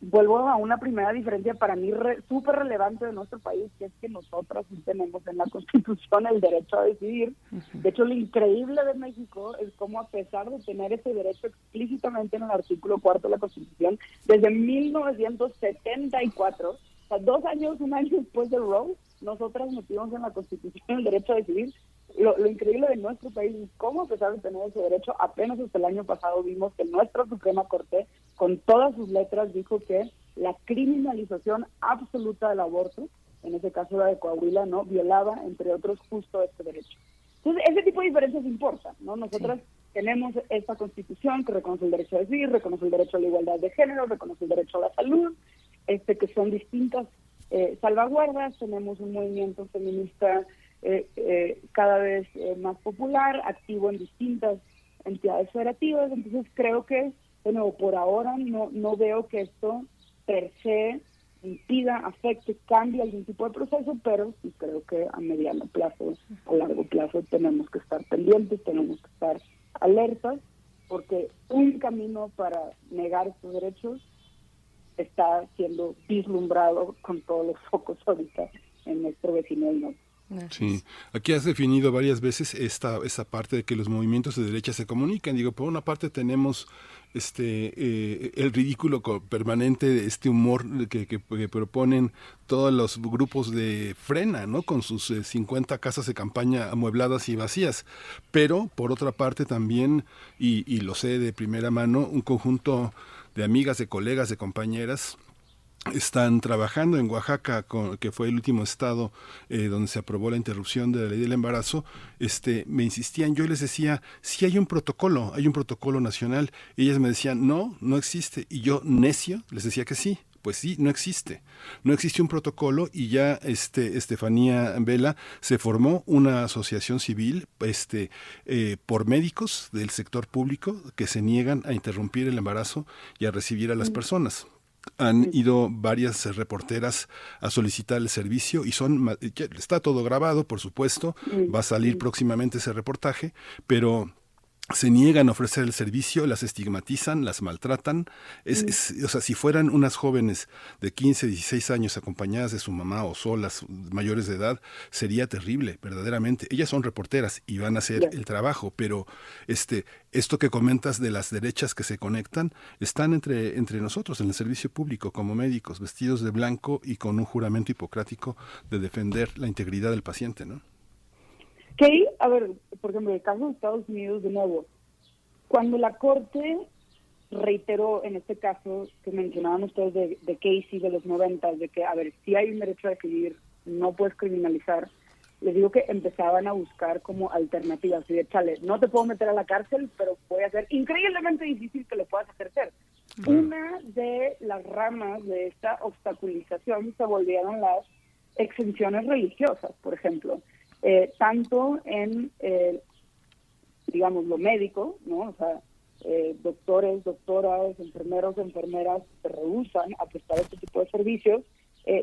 S11: Vuelvo a una primera diferencia para mí súper relevante de nuestro país, que es que nosotros tenemos en la Constitución el derecho a decidir. De hecho, lo increíble de México es cómo a pesar de tener ese derecho explícitamente en el artículo cuarto de la Constitución, desde 1974, o sea, dos años, un año después de Roe, nosotras metimos en la Constitución el derecho a decidir lo, increíble de nuestro país es cómo, a pesar de tener ese derecho, apenas hasta el año pasado vimos que nuestra Suprema Corte, con todas sus letras, dijo que la criminalización absoluta del aborto, en ese caso la de Coahuila, no violaba, entre otros, justo este derecho. Entonces, ese tipo de diferencias importan, ¿no? Nosotras tenemos esta constitución que reconoce el derecho a decidir, reconoce el derecho a la igualdad de género, reconoce el derecho a la salud, este que son distintas eh, salvaguardas, tenemos un movimiento feminista eh, eh, cada vez eh, más popular, activo en distintas entidades federativas. Entonces creo que, nuevo, por ahora no, no veo que esto per se impida, afecte, cambie algún tipo de proceso, pero sí creo que a mediano plazo o largo plazo tenemos que estar pendientes, tenemos que estar alertas, porque un camino para negar estos derechos está siendo vislumbrado con todos los focos ahorita en nuestro vecino del norte.
S3: Sí, aquí has definido varias veces esta, esta parte de que los movimientos de derecha se comunican. Digo, por una parte tenemos este eh, el ridículo permanente de este humor que, proponen todos los grupos de frena, ¿no? Con sus 50 eh, casas de campaña amuebladas y vacías. Pero, por otra parte, también, y, y lo sé de primera mano, un conjunto de amigas, de colegas, de compañeras, están trabajando en Oaxaca, que fue el último estado eh, donde se aprobó la interrupción de la ley del embarazo, este, me insistían, yo les decía, sí hay un protocolo, hay un protocolo nacional. ellas me decían, no, no existe. Y yo, necio, les decía que sí. Pues sí, no existe. No existe un protocolo y ya este, Estefanía Vela se formó una asociación civil este, eh, por médicos del sector público que se niegan a interrumpir el embarazo y a recibir a las mm. personas han ido varias reporteras a solicitar el servicio y son está todo grabado por supuesto. Va a salir próximamente ese reportaje pero se niegan a ofrecer el servicio, las estigmatizan, las maltratan. Es, o sea, si fueran unas jóvenes de 15, 16 años acompañadas de su mamá o solas, mayores de edad, sería terrible, verdaderamente. Ellas son reporteras y van a hacer el trabajo, pero este, esto que comentas de las derechas que se conectan, están entre, entre nosotros en el servicio público como médicos, vestidos de blanco y con un juramento hipocrático de defender la integridad del paciente, ¿no?
S11: Que, a ver, por ejemplo, el caso de Estados Unidos, de nuevo, cuando la Corte reiteró en este caso que mencionaban ustedes de, de Casey de los 90, de que, a ver, si hay un derecho a decidir, no puedes criminalizar, les digo que empezaban a buscar como alternativas. Y de, chale, no te puedo meter a la cárcel, pero voy a ser increíblemente difícil que lo puedas ejercer. Una de las ramas de esta obstaculización se volvieron las exenciones religiosas, por ejemplo. Eh, tanto en, eh, digamos, lo médico, ¿no? O sea, eh, doctores, doctoras, enfermeros, enfermeras se rehusan a prestar este tipo de servicios,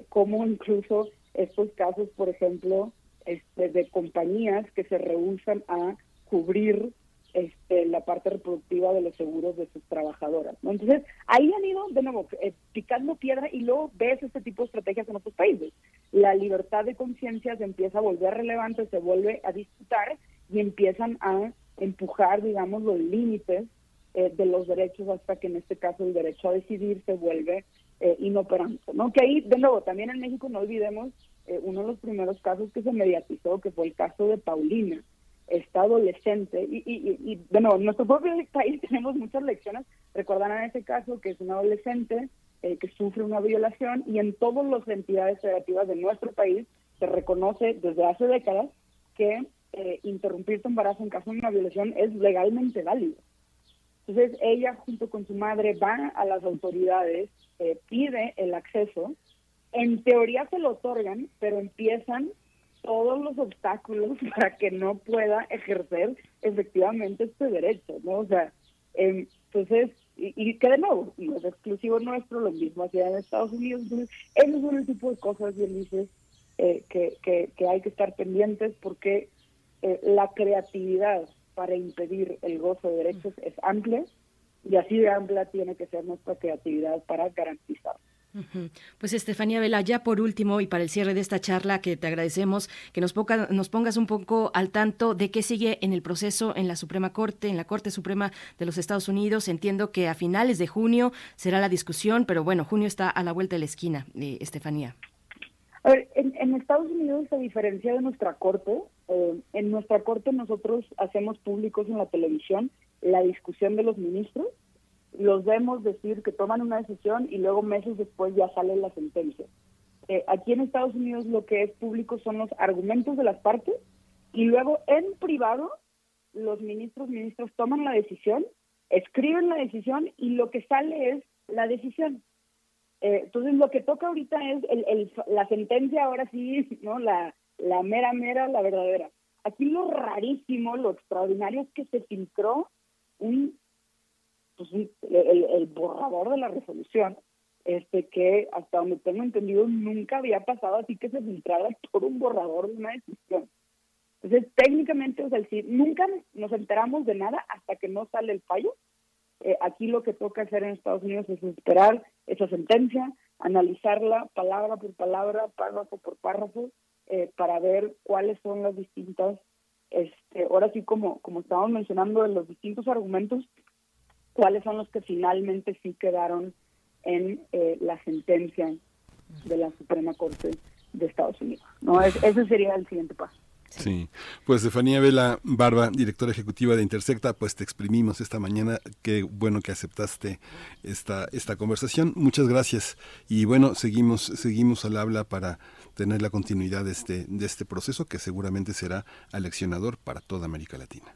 S11: como incluso estos casos, por ejemplo, este, de compañías que se rehusan a cubrir este, la parte reproductiva de los seguros de sus trabajadoras. Entonces, ahí han ido, de nuevo, eh, picando piedra y luego ves este tipo de estrategias en otros países. La libertad de conciencia se empieza a volver relevante, se vuelve a disputar y empiezan a empujar, digamos, los límites eh, de los derechos hasta que en este caso el derecho a decidir se vuelve eh, inoperante. ¿no? Que ahí, de nuevo, también en México no olvidemos eh, uno de los primeros casos que se mediatizó, que fue el caso de Paulina esta adolescente, y, y, y, bueno, en nuestro propio país tenemos muchas lecciones, recordarán ese caso que es una adolescente eh, que sufre una violación y en todas las entidades federativas de nuestro país se reconoce desde hace décadas que eh, interrumpir tu embarazo en caso de una violación es legalmente válido. Entonces ella junto con su madre va a las autoridades, eh, pide el acceso, en teoría se lo otorgan, pero empiezan todos los obstáculos para que no pueda ejercer efectivamente este derecho, ¿no? O sea, em, entonces, y, que de nuevo, no es exclusivo nuestro, lo mismo hacía en Estados Unidos, entonces, esos son el tipo de cosas, bien dices, eh, que, que, que, hay que estar pendientes porque eh, la creatividad para impedir el gozo de derechos es amplia y así de amplia tiene que ser nuestra creatividad para garantizar.
S4: Pues Estefanía Vela, ya por último y para el cierre de esta charla que te agradecemos que nos, nos pongas un poco al tanto de qué sigue en el proceso en la Suprema Corte, en la Corte Suprema de los Estados Unidos. Entiendo que a finales de junio será la discusión, pero bueno, junio está a la vuelta de la esquina, eh, Estefanía.
S11: A ver, en, Estados Unidos, a diferencia de nuestra corte, eh, en nuestra corte nosotros hacemos públicos en la televisión la discusión de los ministros los vemos decir que toman una decisión y luego meses después ya sale la sentencia. Eh, aquí en Estados Unidos lo que es público son los argumentos de las partes y luego en privado los ministros ministros toman la decisión, escriben la decisión y lo que sale es la decisión. Eh, entonces lo que toca ahorita es el, la sentencia ahora sí, no la, la mera mera, la verdadera. Aquí lo rarísimo, lo extraordinario es que se filtró un pues, el, borrador de la resolución, este que hasta donde tengo entendido nunca había pasado así que se filtrara todo un borrador de una decisión. Entonces, técnicamente, o sea, si nunca nos enteramos de nada hasta que no sale el fallo. Eh, aquí lo que toca hacer en Estados Unidos es esperar esa sentencia, analizarla palabra por palabra, párrafo por párrafo, eh, para ver cuáles son las distintas, este, ahora sí como, como estábamos mencionando, de los distintos argumentos, cuáles son los que finalmente sí quedaron en eh, la sentencia de la Suprema Corte de Estados Unidos. ¿no? ese sería el siguiente paso.
S3: Sí, pues Estefanía Vela Barba, directora ejecutiva de Intersecta, pues te exprimimos esta mañana. Qué bueno que aceptaste esta, esta conversación. Muchas gracias. Y bueno, seguimos, seguimos al habla para tener la continuidad de este, de este proceso que seguramente será aleccionador para toda América Latina.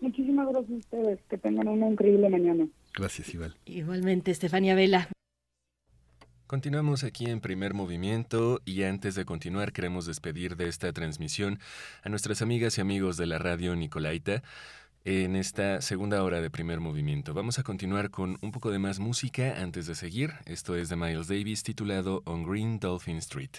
S11: Muchísimas gracias a ustedes. Que tengan una increíble mañana.
S3: Gracias, Iván.
S4: Igualmente, Estefanía Vela.
S1: Continuamos aquí en primer movimiento y antes de continuar queremos despedir de esta transmisión a nuestras amigas y amigos de la radio Nicolaita en esta segunda hora de primer movimiento. Vamos a continuar con un poco de más música antes de seguir. Esto es de Miles Davis titulado On Green Dolphin Street.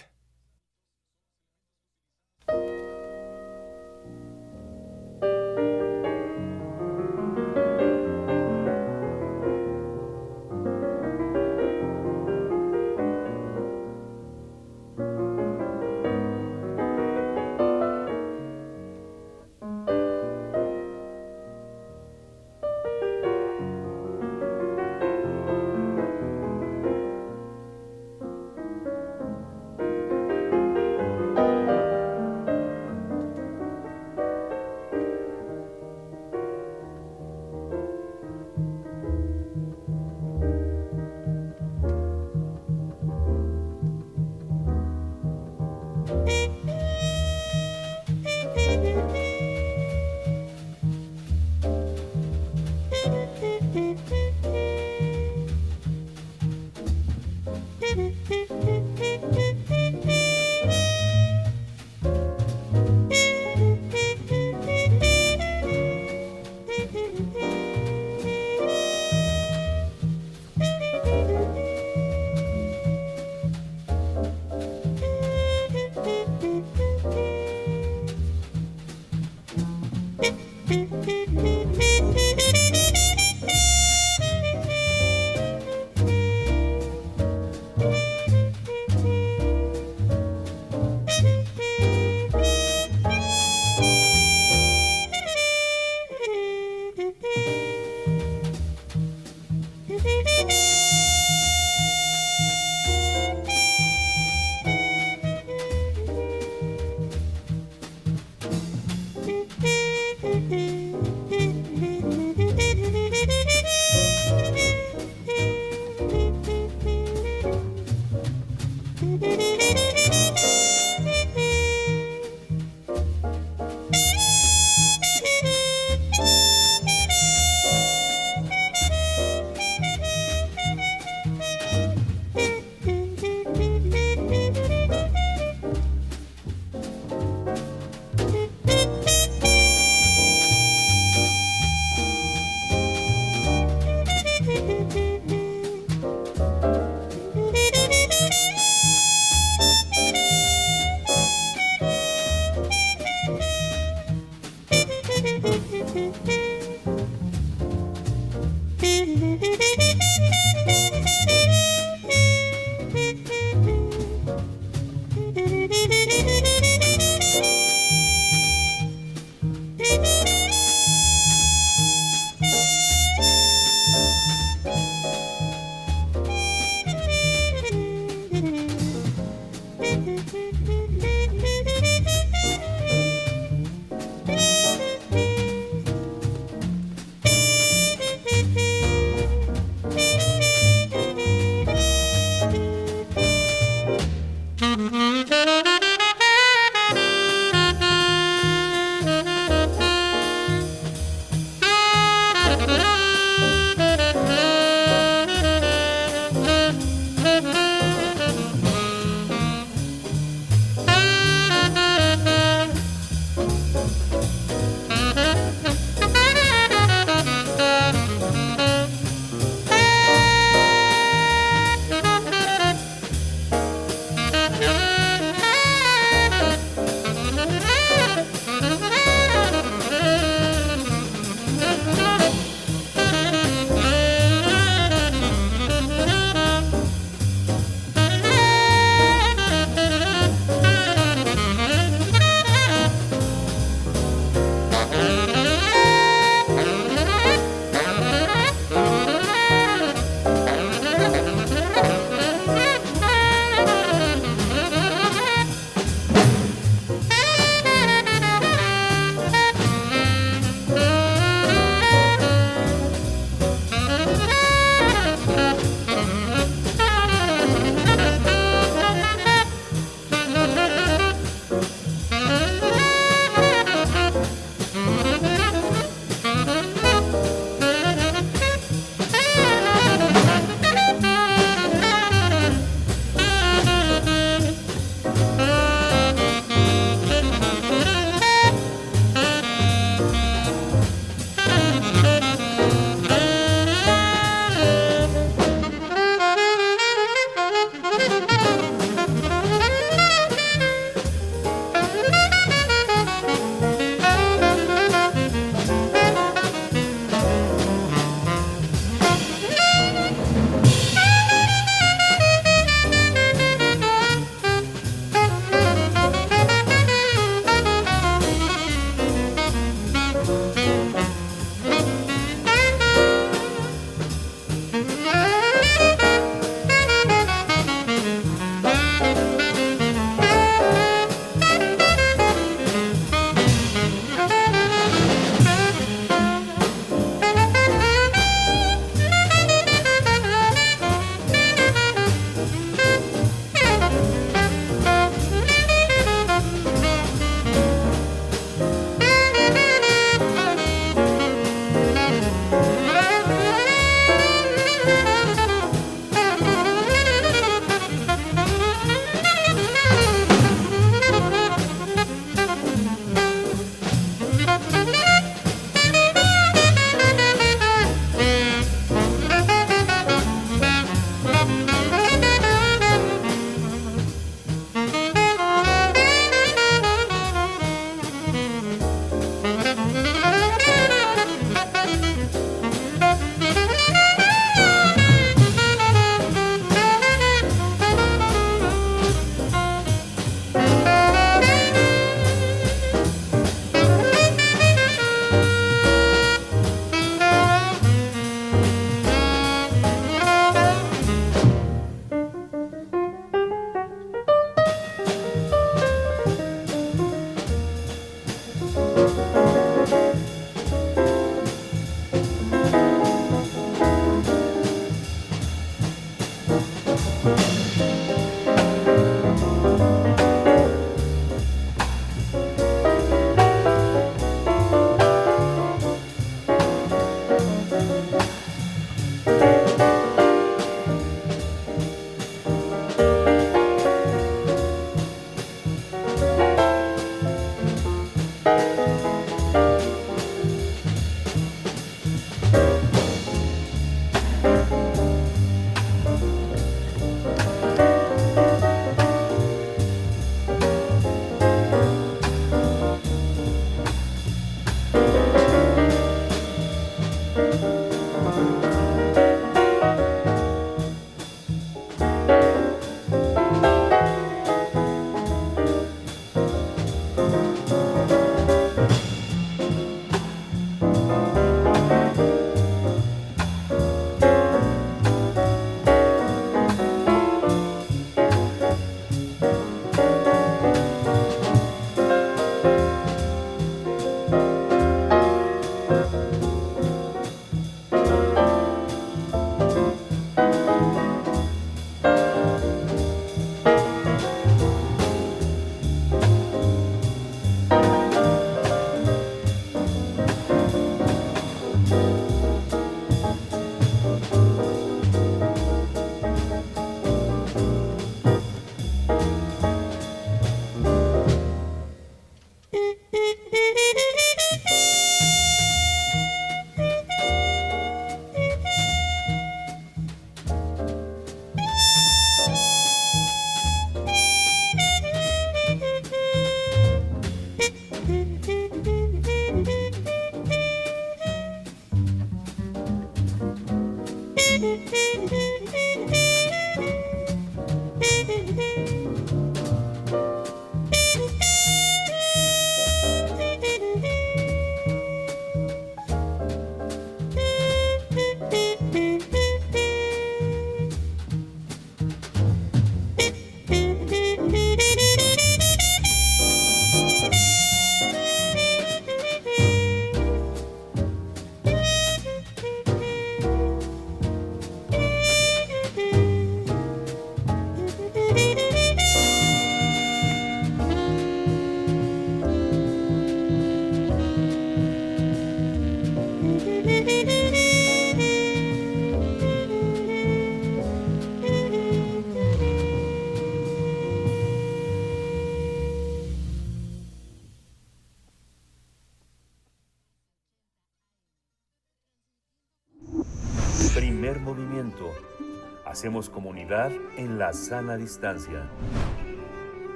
S2: Hacemos comunidad en la sana distancia.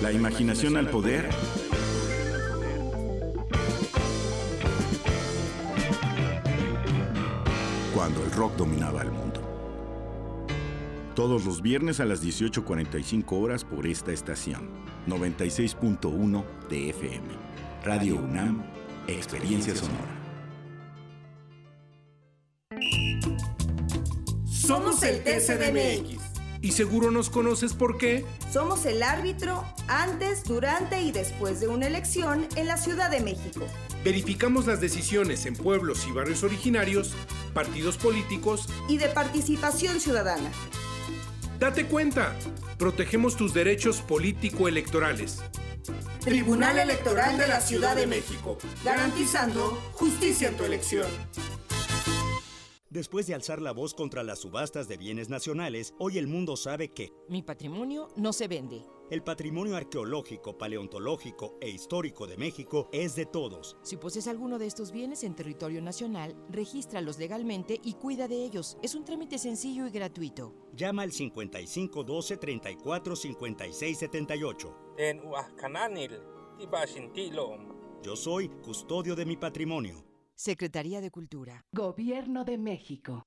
S12: La imaginación al poder. Todos los viernes a las 18.45 horas por esta estación. 96.1 de FM. Radio UNAM, Experiencia Sonora.
S13: Somos el TCDMX.
S14: ¿Y seguro nos conoces por qué?
S13: Somos el árbitro antes, durante y después de una elección en la Ciudad de México.
S14: Verificamos las decisiones en pueblos y barrios originarios, partidos políticos
S13: y de participación ciudadana.
S14: Date cuenta, protegemos tus derechos político-electorales.
S13: Tribunal Electoral de la Ciudad de México, garantizando justicia en tu elección.
S7: Después de alzar la voz contra las subastas de bienes nacionales, hoy el mundo sabe que
S15: mi patrimonio no se vende
S7: el patrimonio arqueológico, paleontológico e histórico de México es de todos.
S15: Si posees alguno de estos bienes en territorio nacional, regístralos legalmente y cuida de ellos. Es un trámite sencillo y gratuito.
S7: Llama al 55 12 34 56 78. En Yo soy custodio de mi patrimonio.
S15: Secretaría de Cultura.
S16: Gobierno de México.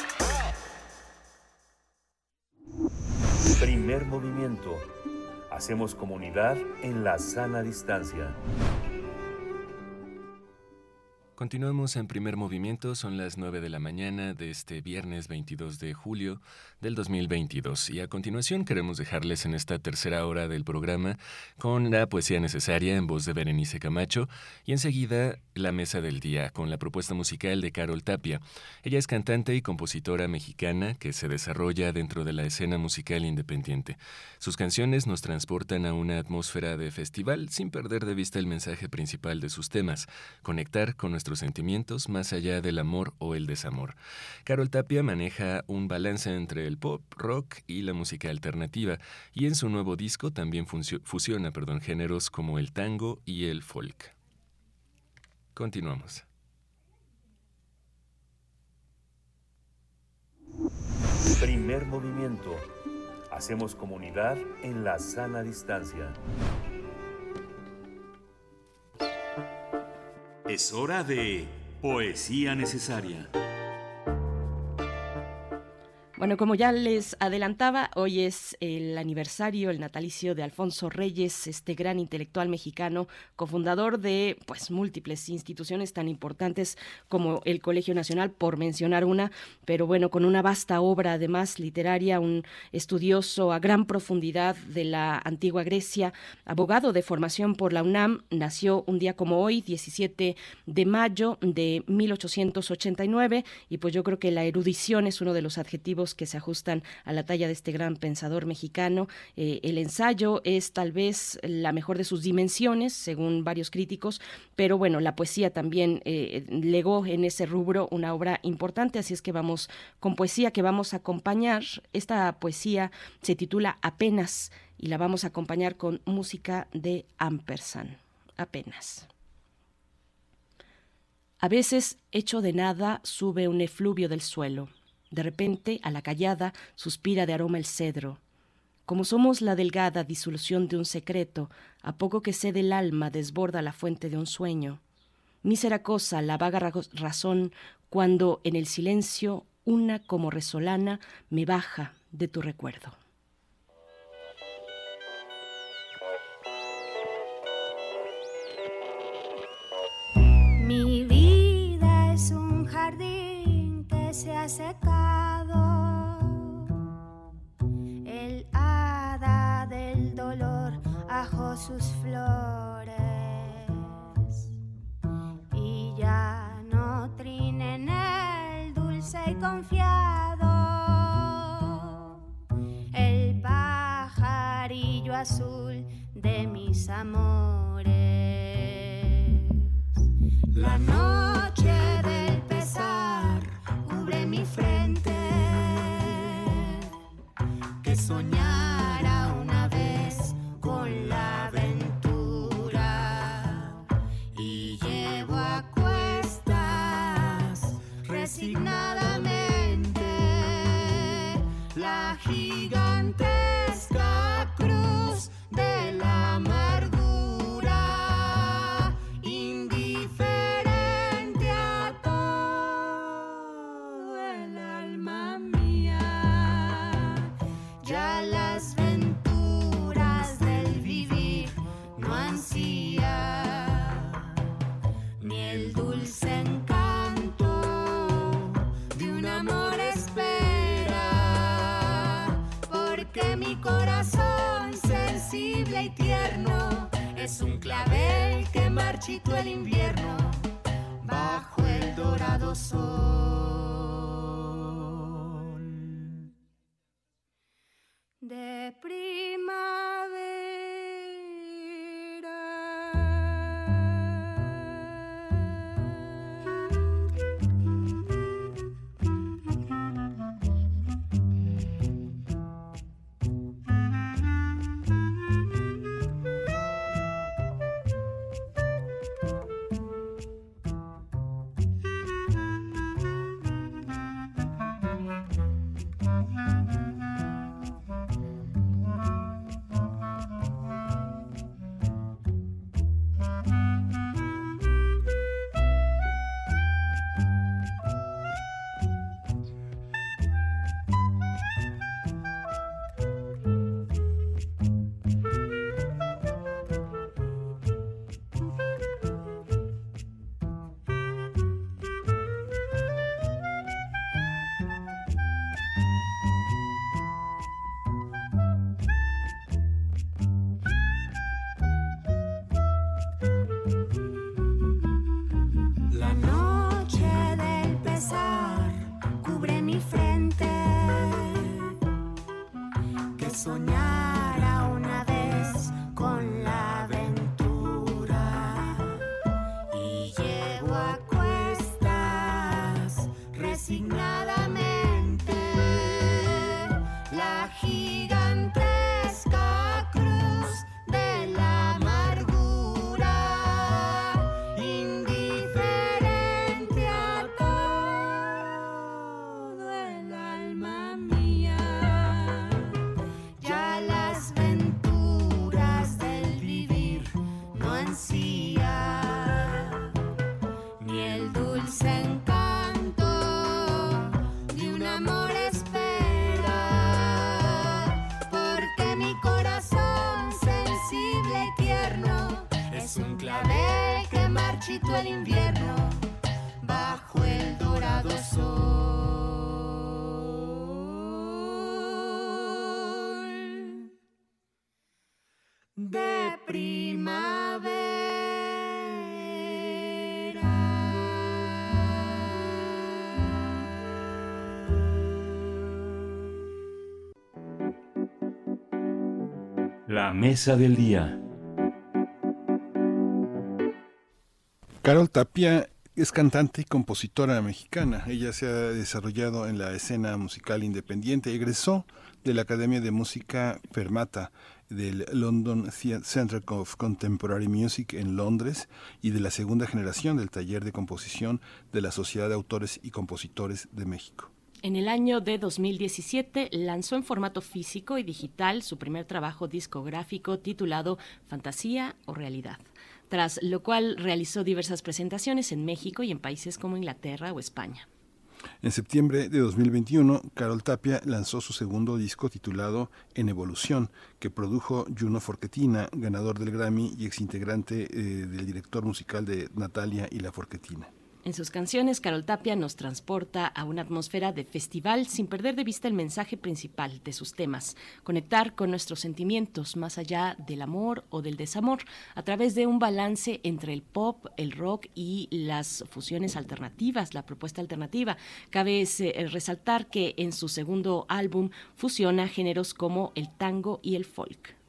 S2: Movimiento. Hacemos comunidad en la sana distancia.
S1: Continuamos en primer movimiento, son las 9 de la mañana de este viernes 22 de julio del 2022 y a continuación queremos dejarles en esta tercera hora del programa con la poesía necesaria en voz de Berenice Camacho y enseguida la mesa del día con la propuesta musical de Carol Tapia. Ella es cantante y compositora mexicana que se desarrolla dentro de la escena musical independiente. Sus canciones nos transportan a una atmósfera de festival sin perder de vista el mensaje principal de sus temas, conectar con nuestro sentimientos más allá del amor o el desamor. Carol Tapia maneja un balance entre el pop, rock y la música alternativa, y en su nuevo disco también fusiona perdón, géneros como el tango y el folk. Continuamos.
S2: Primer movimiento. Hacemos comunidad en la sana distancia.
S17: Es hora de Poesía Necesaria.
S4: Bueno, como ya les adelantaba, hoy es el aniversario, el natalicio de Alfonso Reyes, este gran intelectual mexicano, cofundador de pues múltiples instituciones tan importantes como el Colegio Nacional, por mencionar una, pero bueno, con una vasta obra además literaria, un estudioso a gran profundidad de la antigua Grecia, abogado de formación por la UNAM, nació un día como hoy, 17 de mayo de 1889, y pues yo creo que la erudición es uno de los adjetivos que se ajustan a la talla de este gran pensador mexicano. Eh, el ensayo es tal vez la mejor de sus dimensiones, según varios críticos, pero bueno, la poesía también eh, legó en ese rubro una obra importante, así es que vamos con poesía que vamos a acompañar. Esta poesía se titula Apenas y la vamos a acompañar con música de Ampersand. Apenas. A veces, hecho de nada, sube un efluvio del suelo de repente, a la callada, suspira de aroma el cedro. Como somos la delgada disolución de un secreto, a poco que cede el alma desborda la fuente de un sueño. Mísera cosa la vaga razón cuando en el silencio una como resolana me baja de tu recuerdo.
S18: Mi vida es un jardín que se ha sus flores y ya no trina en el dulce y confiado el pajarillo azul de mis amores. La noche del pesar cubre mi frente. Que soñara es un clavel que marchitó el invierno bajo el dorado sol. De La
S2: mesa del día.
S3: Carol Tapia es cantante y compositora mexicana. Ella se ha desarrollado en la escena musical independiente. Egresó de la Academia de Música Fermata del London Center of Contemporary Music en Londres y de la segunda generación del taller de composición de la Sociedad de Autores y Compositores de México.
S4: En el año de 2017 lanzó en formato físico y digital su primer trabajo discográfico titulado Fantasía o Realidad, tras lo cual realizó diversas presentaciones en México y en países como Inglaterra o España.
S3: En septiembre de 2021, Carol Tapia lanzó su segundo disco titulado En Evolución, que produjo Juno Forquetina, ganador del Grammy y exintegrante eh, del director musical de Natalia y la Forquetina.
S4: En sus canciones, Carol Tapia nos transporta a una atmósfera de festival sin perder de vista el mensaje principal de sus temas, conectar con nuestros sentimientos más allá del amor o del desamor, a través de un balance entre el pop, el rock y las fusiones alternativas, la propuesta alternativa. Cabe eh, resaltar que en su segundo álbum fusiona géneros como el tango y el folk.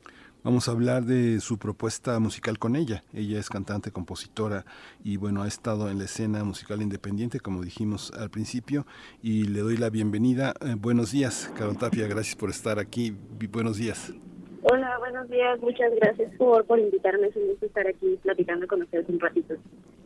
S3: Vamos a hablar de su propuesta musical con ella. Ella es cantante, compositora y bueno, ha estado en la escena musical independiente, como dijimos al principio, y le doy la bienvenida. Eh, buenos días, Carol Tapia, gracias por estar aquí. Buenos días.
S19: Hola, buenos días. Muchas gracias por, por invitarme. Es un gusto estar aquí platicando con ustedes un ratito.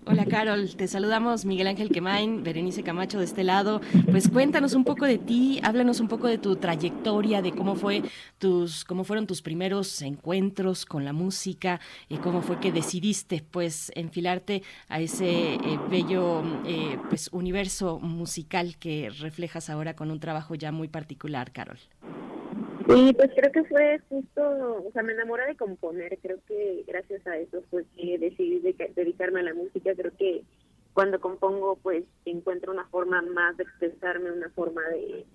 S4: Hola Carol, te saludamos Miguel Ángel Quemain, Berenice Camacho de este lado. Pues cuéntanos un poco de ti, háblanos un poco de tu trayectoria, de cómo fue tus, cómo fueron tus primeros encuentros con la música y cómo fue que decidiste pues enfilarte a ese eh, bello eh, pues universo musical que reflejas ahora con un trabajo ya muy particular, Carol.
S19: Sí, pues creo que fue justo, o sea, me enamoré de componer. Creo que gracias a eso fue que decidí de- dedicarme a la música. Creo que cuando compongo, pues encuentro una forma más de expresarme, una forma de,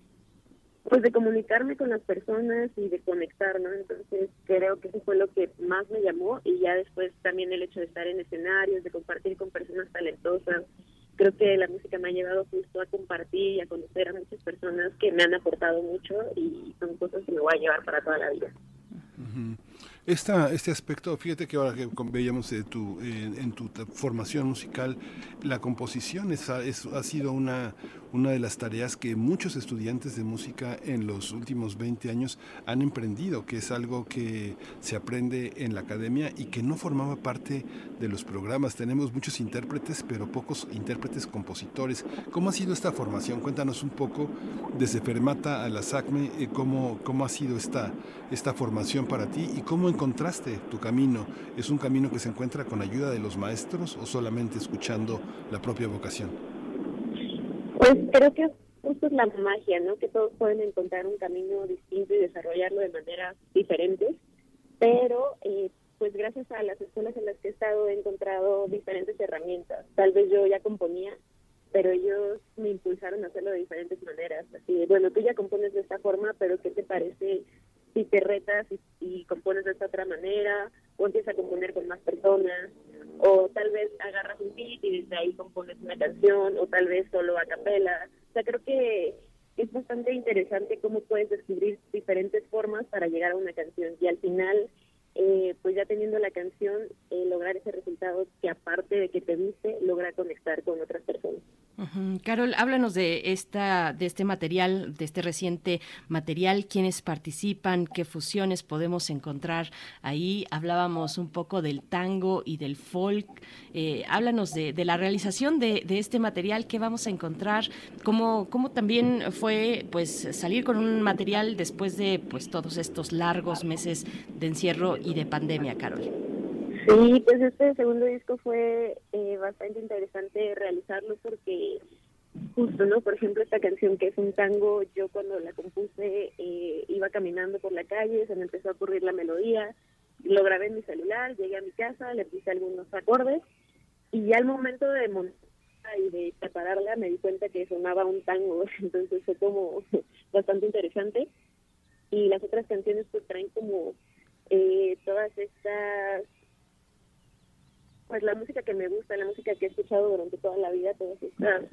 S19: pues de comunicarme con las personas y de conectar, ¿no? Entonces creo que eso fue lo que más me llamó y ya después también el hecho de estar en escenarios, de compartir con personas talentosas. Creo que la música me ha llevado justo a compartir y a conocer a muchas personas que me han aportado mucho y son cosas que me voy a llevar para toda la vida.
S3: Esta, este aspecto, fíjate que ahora que veíamos eh, tu, en tu formación musical, la composición es, es- ha sido una, una de las tareas que muchos estudiantes de música en los últimos 20 años han emprendido, que es algo que se aprende en la academia y que no formaba parte de los programas. Tenemos muchos intérpretes, pero pocos intérpretes compositores. ¿Cómo ha sido esta formación? Cuéntanos un poco desde Fermata a la SACME, eh, cómo, cómo ha sido esta, esta formación para ti y cómo encontraste tu camino. ¿Es un camino que se encuentra con ayuda de los maestros o solamente escuchando la propia vocación?
S19: Pues creo que justo es la magia, ¿no? Que todos pueden encontrar un camino distinto y desarrollarlo de maneras diferentes, pero eh, pues gracias a las escuelas en las que he estado he encontrado diferentes herramientas. Tal vez yo ya componía, pero ellos me impulsaron a hacerlo de diferentes maneras. Así, bueno, tú ya compones de esta forma, pero ¿qué te parece si te retas y, y compones de esta otra manera? O empiezas a componer con más personas, o tal vez agarras un beat y desde ahí compones una canción, o tal vez solo a capela. O sea, creo que, es bastante interesante cómo puedes descubrir diferentes formas para llegar a una canción y al final eh, pues ya teniendo la canción, eh, lograr ese resultado que aparte de que te viste, logra conectar con otras personas.
S4: Carol, háblanos de esta, de este material, de este reciente material, quiénes participan, qué fusiones podemos encontrar ahí. Hablábamos un poco del tango y del folk. Eh, háblanos de, la realización de, este material, qué vamos a encontrar, cómo, cómo también fue pues salir con un material después de pues todos estos largos meses de encierro y de pandemia, Carol.
S19: Sí, pues este segundo disco fue eh, bastante interesante realizarlo porque justo, ¿no? Por ejemplo, esta canción que es un tango, yo cuando la compuse eh, iba caminando por la calle, se me empezó a ocurrir la melodía, lo grabé en mi celular, llegué a mi casa, le puse algunos acordes y ya al momento de montar y de prepararla me di cuenta que sonaba un tango, entonces fue como bastante interesante. Y las otras canciones pues traen como eh, todas estas pues la música que me gusta, la música que he escuchado durante toda la vida, todas estas...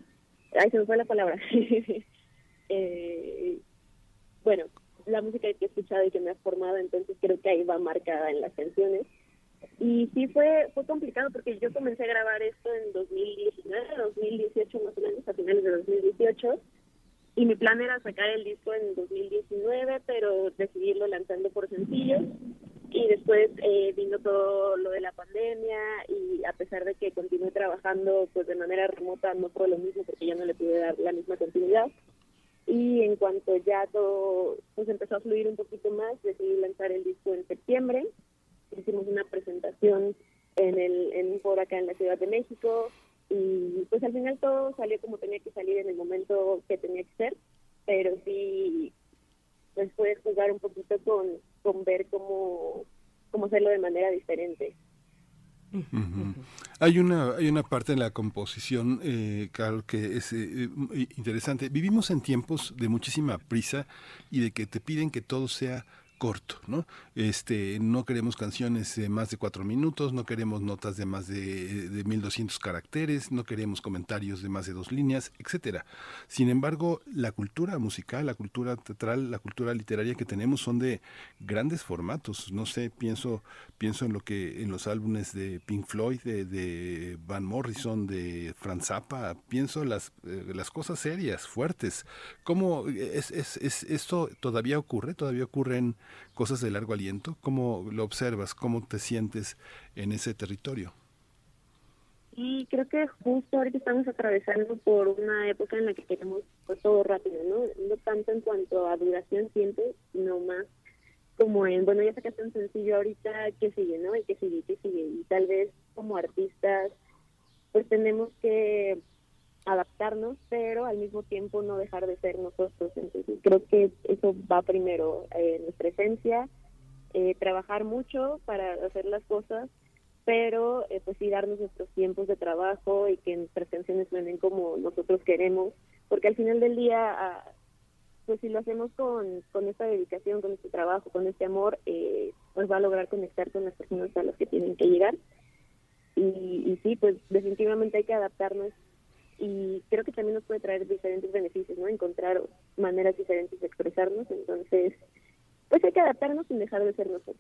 S19: Ay, se me fue la palabra. eh, bueno, la música que he escuchado y que me ha formado, entonces creo que ahí va marcada en las canciones. Y sí fue fue complicado porque yo comencé a grabar esto en 2019, 2018 más o menos, a finales de 2018. Y mi plan era sacar el disco en 2019, pero decidirlo lanzando por sencillos y después eh, vino todo lo de la pandemia y a pesar de que continué trabajando pues de manera remota no fue lo mismo porque ya no le pude dar la misma continuidad. Y en cuanto ya todo pues empezó a fluir un poquito más decidí lanzar el disco en septiembre. Hicimos una presentación en el en un foro acá en la Ciudad de México y pues al final todo salió como tenía que salir en el momento que tenía que ser pero sí pues puedes jugar un poquito con, con ver cómo, cómo hacerlo de manera diferente.
S3: Hay una hay una parte en la composición, eh, Carl, que es eh, interesante. Vivimos en tiempos de muchísima prisa y de que te piden que todo sea corto, ¿no? Este, no queremos canciones de más de cuatro minutos, no queremos notas de más de, de 1200 caracteres, no queremos comentarios de más de dos líneas, etcétera. Sin embargo, la cultura musical, la cultura teatral, la cultura literaria que tenemos son de grandes formatos. No sé, pienso, pienso en lo que, en los álbumes de Pink Floyd, de, Van Morrison, de Franz Zappa, pienso las, eh, las cosas serias, fuertes. ¿Cómo es, es, esto todavía ocurre? ¿Todavía ocurren cosas de largo aliento? ¿Cómo lo observas? ¿Cómo te sientes en ese territorio?
S19: Y creo que justo ahorita estamos atravesando por una época en la que queremos pues, todo rápido, ¿no? No tanto en cuanto a duración siempre, sino más como en, bueno, ya sacaste un sencillo ahorita, ¿qué sigue, no? Y qué sigue, qué sigue. Y tal vez como artistas, pues tenemos que adaptarnos, pero al mismo tiempo no dejar de ser nosotros. Entonces creo que eso va primero, eh, nuestra esencia, eh, trabajar mucho para hacer las cosas, pero eh, pues sí darnos nuestros tiempos de trabajo y que nuestras canciones suenen como nosotros queremos, porque al final del día, ah, pues si lo hacemos con, con esta dedicación, con este trabajo, con este amor, eh, pues va a lograr conectar con las personas a las que tienen que llegar. Y, y sí, pues definitivamente hay que adaptarnos y creo que también nos puede traer diferentes beneficios, ¿no? Encontrar maneras diferentes de expresarnos, entonces, pues hay que adaptarnos sin dejar de ser nosotros.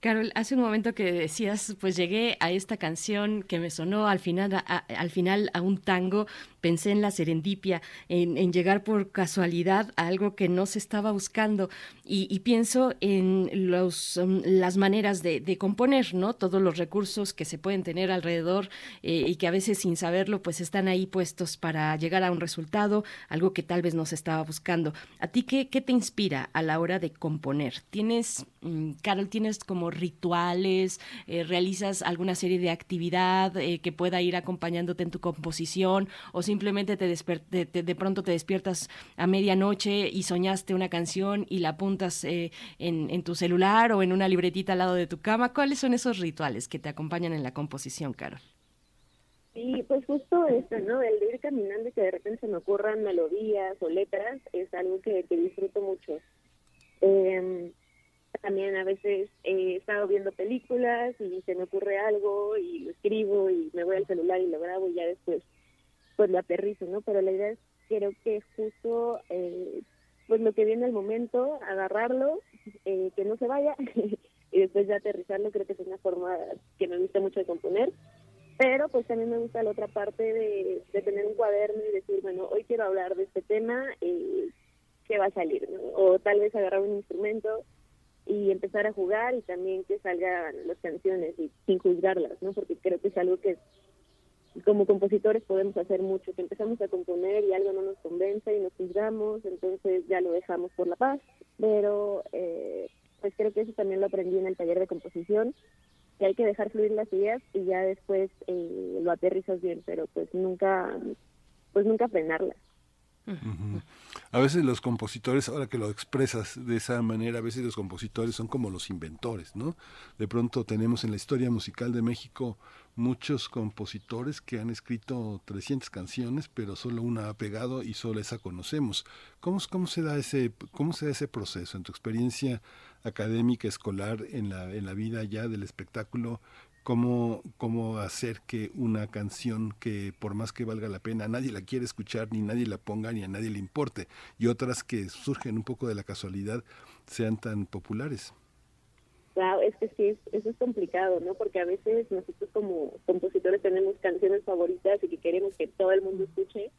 S4: Carol, hace un momento que decías, pues llegué a esta canción que me sonó al final, al final a un tango, pensé en la serendipia, en, llegar por casualidad a algo que no se estaba buscando y, pienso en um, las maneras de, componer, ¿no? Todos los recursos que se pueden tener alrededor eh, y que a veces sin saberlo, pues están ahí puestos para llegar a un resultado, algo que tal vez no se estaba buscando. ¿A ti qué, qué te inspira a la hora de componer? ¿Tienes, Carol, tienes como rituales, eh, realizas alguna serie de actividad eh, que pueda ir acompañándote en tu composición o simplemente te, de pronto te despiertas a medianoche y soñaste una canción y la apuntas eh, en, tu celular o en una libretita al lado de tu cama. ¿Cuáles son esos rituales que te acompañan en la composición, Carol?
S19: Sí, pues justo eso, ¿no? El ir caminando y que de repente se me ocurran melodías o letras es algo que, que disfruto mucho. Eh, también a veces he estado viendo películas y se me ocurre algo y lo escribo y me voy al celular y lo grabo y ya después pues lo aterrizo, ¿no? Pero la idea es creo que justo eh, pues lo que viene el momento, agarrarlo, eh, que no se vaya y después ya aterrizarlo, creo que es una forma que me gusta mucho de componer. Pero pues también me gusta la otra parte de, tener un cuaderno y decir, bueno, hoy quiero hablar de este tema, eh, ¿qué va a salir? O tal vez agarrar un instrumento y empezar a jugar y también que salgan las canciones y sin juzgarlas, ¿no? Porque creo que es algo que como compositores podemos hacer mucho, que empezamos a componer y algo no nos convence y nos juzgamos, entonces ya lo dejamos por la paz, pero eh, pues creo que eso también lo aprendí en el taller de composición, que hay que dejar fluir las ideas y ya después eh, lo aterrizas bien, pero pues nunca, pues nunca frenarlas.
S3: A veces los compositores, ahora que lo expresas de esa manera, a veces los compositores son como los inventores, ¿no? De pronto tenemos en la historia musical de México muchos compositores que han escrito 300 canciones, pero solo una ha pegado y solo esa conocemos. ¿Cómo, cómo, se, da ese, cómo se da ese proceso en tu experiencia académica, escolar, en la, en la vida ya del espectáculo? Cómo, cómo hacer que una canción que por más que valga la pena nadie la quiere escuchar, ni nadie la ponga, ni a nadie le importe, y otras que surgen un poco de la casualidad sean tan populares.
S19: Claro, es que sí, eso es complicado, ¿no? Porque a veces nosotros como compositores tenemos canciones favoritas y que queremos que todo el mundo escuche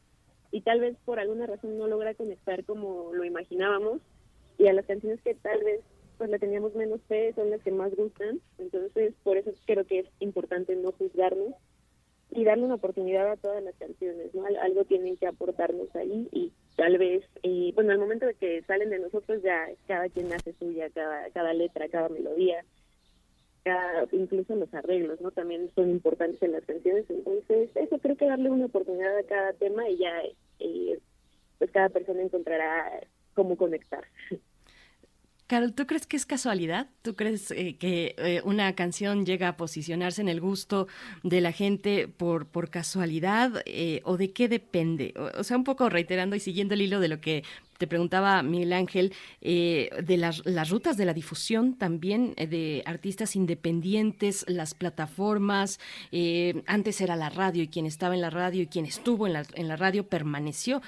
S19: y tal vez por alguna razón no logra conectar como lo imaginábamos y a las canciones que tal vez pues le teníamos menos fe, son las que más gustan. Entonces, por eso creo que es importante no juzgarnos y darle una oportunidad a todas las canciones, ¿no? Algo tienen que aportarnos ahí y tal vez, y bueno, al momento de que salen de nosotros ya cada quien hace suya, cada, cada letra, cada melodía, cada, incluso los arreglos, ¿no? También son importantes en las canciones, entonces eso creo que darle una oportunidad a cada tema y ya, eh, pues cada persona encontrará cómo conectar.
S4: Carol, ¿tú crees que es casualidad? ¿Tú crees eh, que eh, una canción llega a posicionarse en el gusto de la gente por, por casualidad eh, o de qué depende? o, sea, un poco reiterando y siguiendo el hilo de lo que te preguntaba Miguel Ángel, eh, de las, rutas de la difusión también eh, de artistas independientes, las plataformas. Eh, antes era la radio y quien estaba en la radio y quien estuvo en la, en la radio permaneció.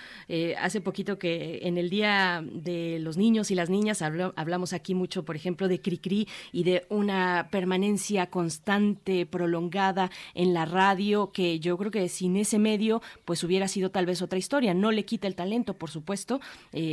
S4: hace poquito que en el Día de los Niños y las Niñas hablamos aquí mucho, por ejemplo, de Cricri y de una permanencia constante, prolongada en la radio, que yo creo que sin ese medio, pues hubiera sido tal vez otra historia. No le quita el talento, por supuesto,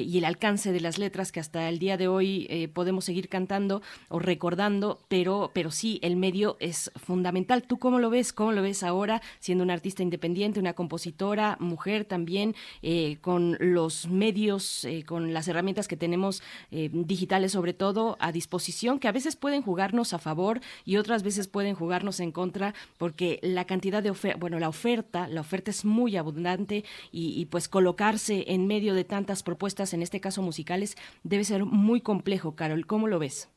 S4: y el alcance de las letras que hasta el día de hoy eh, podemos seguir cantando o recordando, pero, pero sí, el medio es fundamental. ¿Tú cómo lo ves? ¿Cómo lo ves ahora siendo una artista independiente, una compositora, mujer también, eh, con los medios, con las herramientas que tenemos digitales sobre todo a disposición, que a veces pueden jugarnos a favor y otras veces pueden jugarnos en contra, porque la cantidad de oferta, bueno, la oferta, la oferta es muy abundante y, y pues colocarse en medio de tantas propuestas en este caso musicales, debe ser muy complejo, Carol. ¿Cómo lo ves?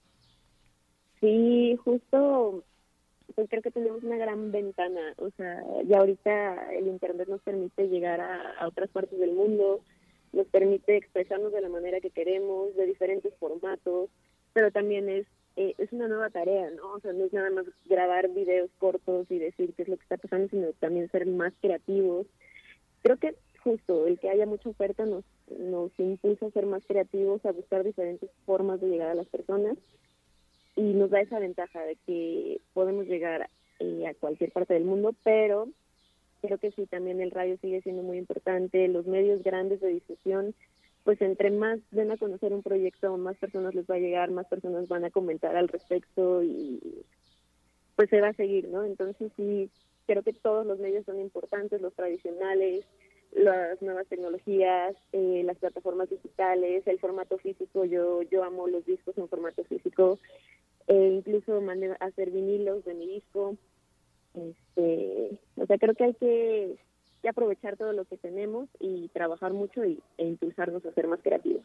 S19: Sí, justo pues creo que tenemos una gran ventana, o sea, ya ahorita el Internet nos permite llegar a, otras partes del mundo, nos permite expresarnos de la manera que queremos, de diferentes formatos, pero también es eh, es una nueva tarea, ¿no? O sea, no es nada más grabar videos cortos y decir qué es lo que está pasando, sino también ser más creativos. Creo que justo el que haya mucha oferta nos, nos impulsa a ser más creativos, a buscar diferentes formas de llegar a las personas y nos da esa ventaja de que podemos llegar eh, a cualquier parte del mundo, pero creo que sí, también el radio sigue siendo muy importante, los medios grandes de difusión, pues entre más den a conocer un proyecto, más personas les va a llegar, más personas van a comentar al respecto y pues se va a seguir, ¿no? Entonces sí, creo que todos los medios son importantes, los tradicionales, las nuevas tecnologías, eh, las plataformas digitales, el formato físico. Yo yo amo los discos en formato físico. e incluso mandé hacer vinilos de mi disco. Este, o sea, creo que hay que, aprovechar todo lo que tenemos y trabajar mucho y, e impulsarnos a ser más creativos.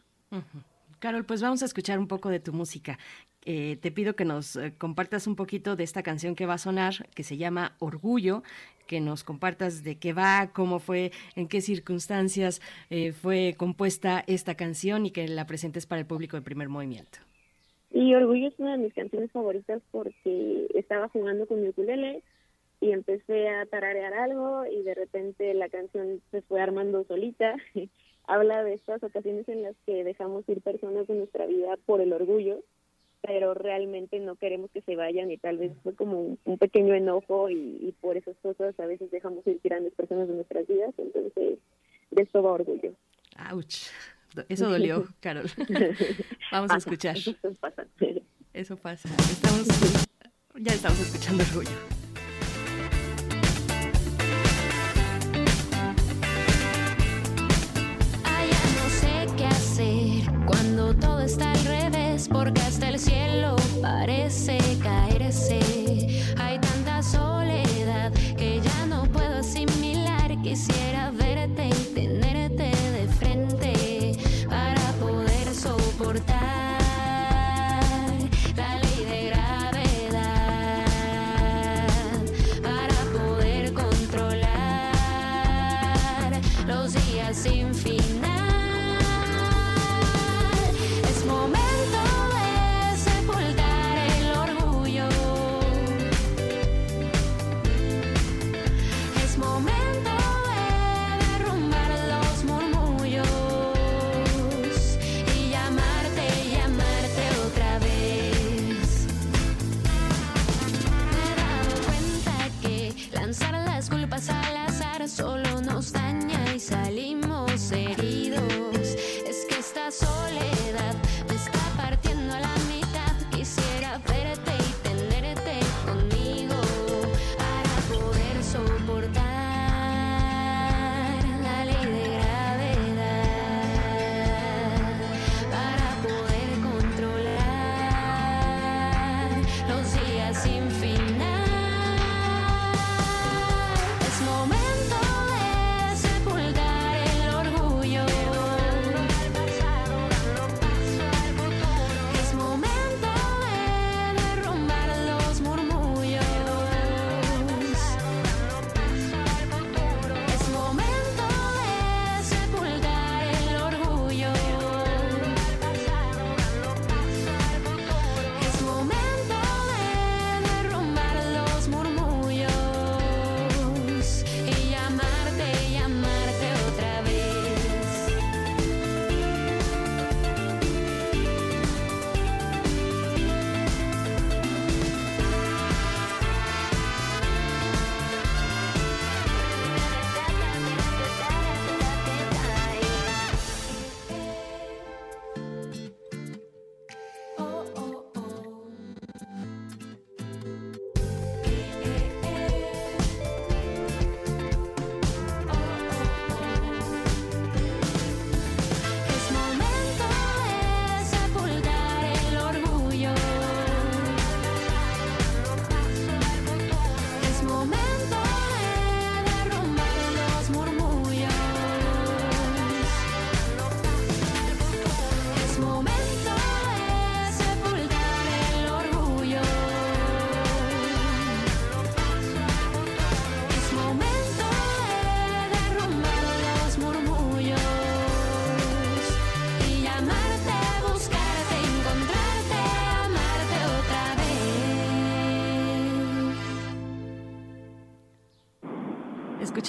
S4: Carol, pues vamos a escuchar un poco de tu música. Eh, te pido que nos eh, compartas un poquito de esta canción que va a sonar, que se llama Orgullo, que nos compartas de qué va, cómo fue, en qué circunstancias eh, fue compuesta esta canción y que la presentes para el público de primer movimiento.
S19: Y Orgullo es una de mis canciones favoritas porque estaba jugando con mi ukulele y empecé a tararear algo y de repente la canción se fue armando solita. Habla de estas ocasiones en las que dejamos ir personas de nuestra vida por el orgullo, pero realmente no queremos que se vayan y tal vez fue como un, un pequeño enojo y, y por esas cosas a veces dejamos ir grandes personas de nuestras vidas, entonces de esto va orgullo.
S4: Ouch. Eso dolió, Carol. Vamos a escuchar. Eso pasa. Estamos, ya estamos escuchando orgullo.
S20: Porque hasta el cielo parece caerse.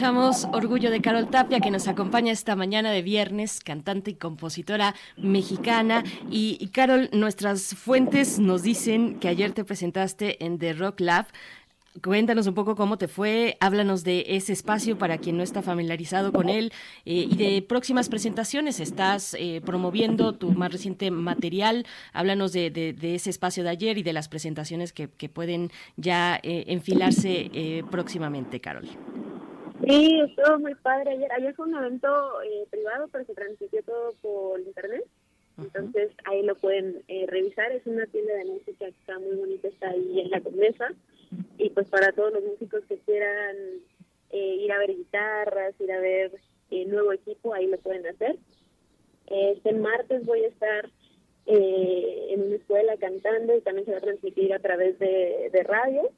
S20: Orgullo de
S4: Carol Tapia, que nos acompaña esta mañana de viernes, cantante y compositora mexicana. Y, Carol, nuestras fuentes nos dicen que ayer te presentaste en The Rock Lab. Cuéntanos un poco cómo te fue, háblanos de ese espacio para quien no está familiarizado con él eh, y de próximas presentaciones. Estás eh, promoviendo tu más reciente material, háblanos de, ese espacio de ayer y de las presentaciones que, pueden ya eh, enfilarse próximamente, Carol.
S19: Sí, estuvo muy padre ayer. Ayer fue un evento eh, privado, pero se transmitió todo por internet. Entonces ahí lo pueden eh, revisar. Es una tienda de música que está muy bonita, está ahí en la Condesa. Y pues para todos los músicos que quieran eh, ir a ver guitarras, ir a ver eh, nuevo equipo, ahí lo pueden hacer. Este martes voy a estar eh, en una escuela cantando y también se va a transmitir a través de, de radio.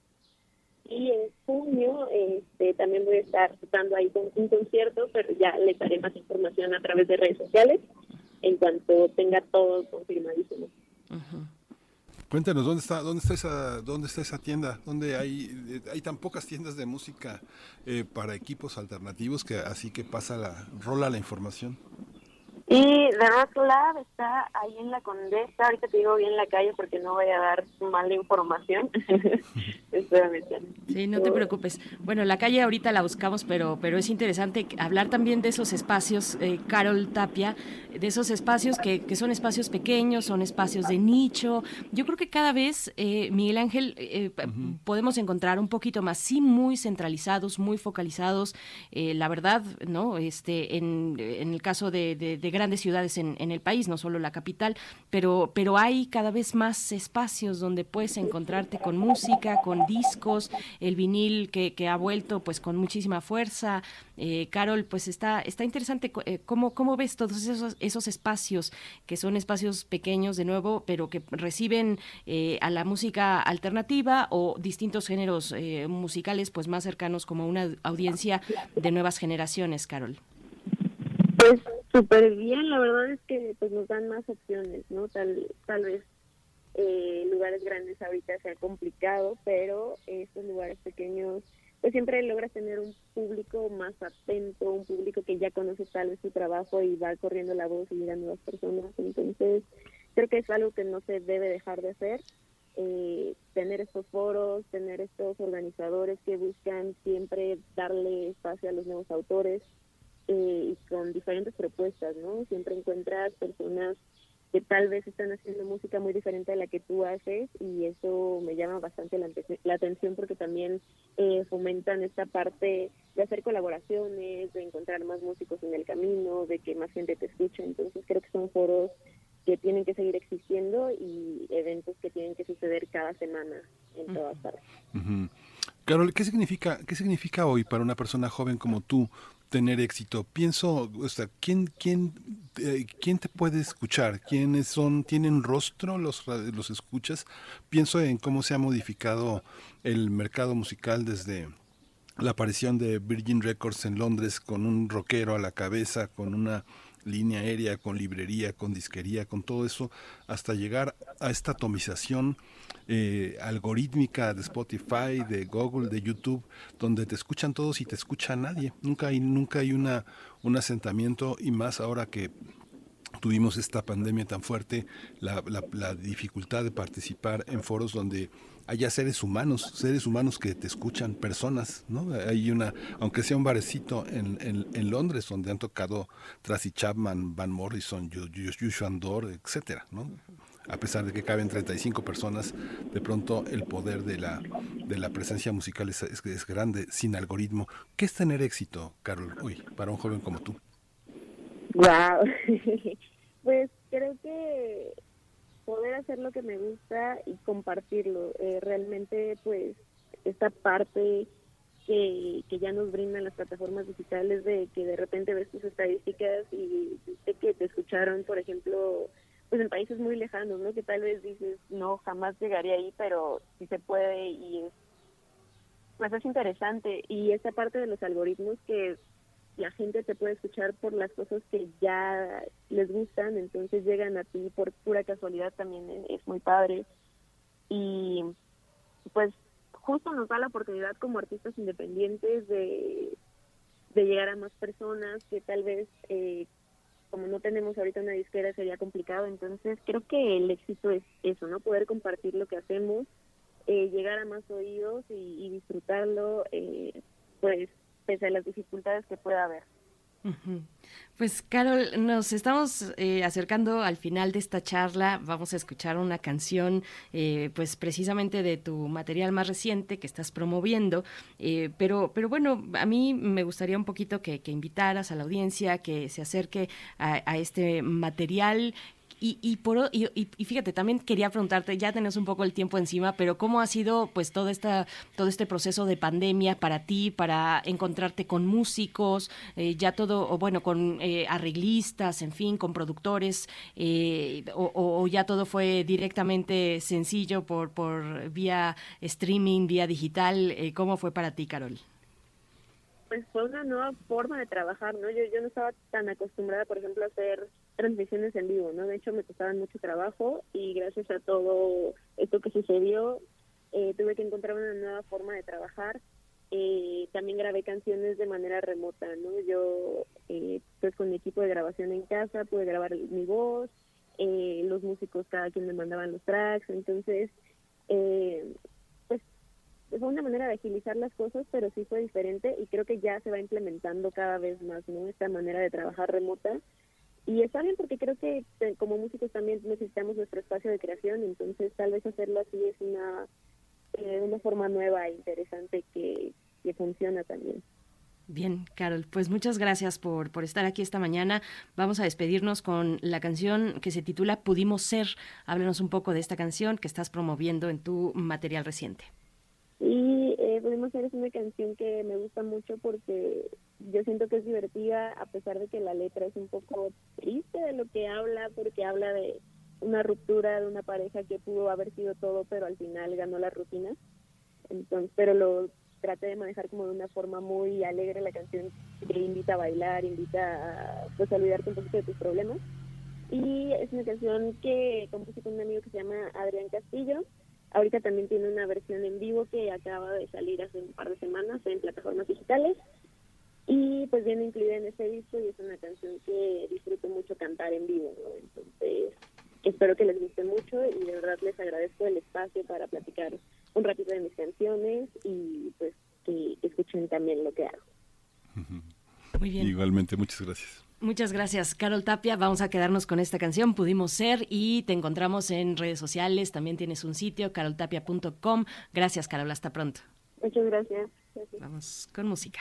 S19: Y en junio este, también voy a estar dando ahí con un concierto, pero ya les daré más información a través de redes sociales en cuanto tenga todo confirmadísimo.
S3: Cuéntanos, ¿dónde está, dónde está esa, dónde está esa tienda? ¿Dónde hay, eh, hay tan pocas tiendas de música eh, para equipos alternativos que así que pasa la, rola la información?
S19: Y The Rock Lab está ahí en la Condesa, ahorita te digo bien la calle porque no voy a dar mala información.
S4: sí, no te preocupes. Bueno, la calle ahorita la buscamos, pero, pero es interesante hablar también de esos espacios, eh, Carol Tapia, de esos espacios que, que, son espacios pequeños, son espacios de nicho. Yo creo que cada vez, eh, Miguel Ángel, eh, podemos encontrar un poquito más, sí, muy centralizados, muy focalizados, la verdad, ¿no? Este, en, en el caso de, de, de grandes ciudades en, en, el país, no solo la capital, pero, pero hay cada vez más espacios donde puedes encontrarte con música, con discos, el vinil que, que ha vuelto pues con muchísima fuerza. Eh, Carol, pues está, está interesante eh, ¿cómo, cómo ves todos esos, esos espacios, que son espacios pequeños de nuevo, pero que reciben eh, a la música alternativa o distintos géneros eh, musicales pues más cercanos como una audiencia de nuevas generaciones, Carol.
S19: Pues súper bien, la verdad es que pues nos dan más opciones, ¿no? Tal, tal vez eh, lugares grandes ahorita sea complicado, pero estos lugares pequeños pues siempre logras tener un público más atento, un público que ya conoce tal vez su trabajo y va corriendo la voz y llegando a nuevas personas. Entonces, creo que es algo que no se debe dejar de hacer. Eh, tener estos foros, tener estos organizadores que buscan siempre darle espacio a los nuevos autores, eh, y con diferentes propuestas, ¿no? Siempre encuentras personas que tal vez están haciendo música muy diferente a la que tú haces y eso me llama bastante la, la atención porque también eh, fomentan esta parte de hacer colaboraciones, de encontrar más músicos en el camino, de que más gente te escuche. Entonces creo que son foros que tienen que seguir existiendo y eventos que tienen que suceder cada semana en todas partes.
S3: Carol, ¿qué significa, ¿qué significa hoy para una persona joven como tú tener éxito? Pienso, o sea, ¿quién, quién, eh, quién te puede escuchar? ¿Quiénes son? ¿Tienen rostro los, los escuchas? Pienso en cómo se ha modificado el mercado musical desde la aparición de Virgin Records en Londres con un rockero a la cabeza, con una línea aérea, con librería, con disquería, con todo eso, hasta llegar a esta atomización eh, algorítmica de Spotify, de Google, de YouTube, donde te escuchan todos y te escucha nadie. Nunca hay, nunca hay una, un asentamiento y más ahora que tuvimos esta pandemia tan fuerte, la, la, la dificultad de participar en foros donde haya seres humanos, seres humanos que te escuchan, personas, ¿no? Hay una, aunque sea un barecito en, en, Londres donde han tocado Tracy Chapman, Van Morrison, Joshua Andor, etcétera, ¿no? A pesar de que caben 35 personas, de pronto el poder de la, de la presencia musical es grande, sin algoritmo. ¿Qué es tener éxito, Carol, hoy, para un joven como tú?
S19: Wow. pues creo que poder hacer lo que me gusta y compartirlo. Eh, realmente, pues, esta parte que, que ya nos brindan las plataformas digitales de que de repente ves tus estadísticas y de que te escucharon, por ejemplo, pues en países muy lejanos, ¿no? Que tal vez dices, no, jamás llegaría ahí, pero sí se puede y es, pues es interesante. Y esta parte de los algoritmos que la gente te puede escuchar por las cosas que ya les gustan, entonces llegan a ti por pura casualidad también es muy padre. Y pues justo nos da la oportunidad como artistas independientes de, de llegar a más personas que tal vez eh, como no tenemos ahorita una disquera sería complicado, entonces creo que el éxito es eso, ¿no? Poder compartir lo que hacemos, eh, llegar a más oídos y, y disfrutarlo, eh, pues pese a las dificultades que pueda haber.
S4: Pues Carol, nos estamos eh, acercando al final de esta charla. Vamos a escuchar una canción, eh, pues precisamente de tu material más reciente que estás promoviendo. Eh, pero, pero bueno, a mí me gustaría un poquito que, que invitaras a la audiencia que se acerque a, a este material y, y, por, y, y, fíjate, también quería preguntarte, ya tenés un poco el tiempo encima, pero ¿cómo ha sido pues todo, esta, todo este proceso de pandemia para ti, para encontrarte con músicos, eh, ya todo, o bueno, con eh, arreglistas, en fin, con productores, eh, o, ya todo fue directamente sencillo por, por vía streaming, vía digital? ¿Cómo fue para ti, Carol?
S19: Pues fue una nueva forma de trabajar, ¿no? Yo, yo no estaba tan acostumbrada, por ejemplo, a hacer transmisiones en vivo, ¿no? De hecho, me costaban mucho trabajo y gracias a todo esto que sucedió, eh, tuve que encontrar una nueva forma de trabajar. Eh, también grabé canciones de manera remota, ¿no? Yo, eh, pues con mi equipo de grabación en casa, pude grabar mi voz, eh, los músicos cada quien me mandaban los tracks, entonces, eh, pues fue una manera de agilizar las cosas, pero sí fue diferente y creo que ya se va implementando cada vez más, ¿no? Esta manera de trabajar remota. Y está bien porque creo que eh, como músicos también necesitamos nuestro espacio de creación, entonces tal vez hacerlo así es una, eh, una forma nueva e interesante que, que funciona también.
S4: Bien, Carol, pues muchas gracias por, por estar aquí esta mañana. Vamos a despedirnos con la canción que se titula Pudimos Ser. Háblanos un poco de esta canción que estás promoviendo en tu material reciente.
S19: Y eh, Pudimos Ser es una canción que me gusta mucho porque yo siento que es divertida a pesar de que la letra es un poco triste de lo que habla, porque habla de una ruptura de una pareja que pudo haber sido todo, pero al final ganó la rutina. Entonces, pero lo traté de manejar como de una forma muy alegre la canción que invita a bailar, invita a pues, olvidarte un poquito de tus problemas. Y es una canción que compuse con un amigo que se llama Adrián Castillo. Ahorita también tiene una versión en vivo que acaba de salir hace un par de semanas en plataformas digitales. Y pues viene incluida en este disco y es una canción que disfruto mucho cantar en vivo, ¿no? Entonces, espero que les guste mucho y de verdad les agradezco el espacio para platicar un ratito de mis canciones y pues que escuchen también lo que hago.
S4: Muy bien.
S3: Igualmente, muchas gracias.
S4: Muchas gracias, Carol Tapia. Vamos a quedarnos con esta canción, Pudimos Ser, y te encontramos en redes sociales. También tienes un sitio, caroltapia.com. Gracias, Carol. Hasta pronto.
S19: Muchas gracias. gracias.
S4: Vamos con música.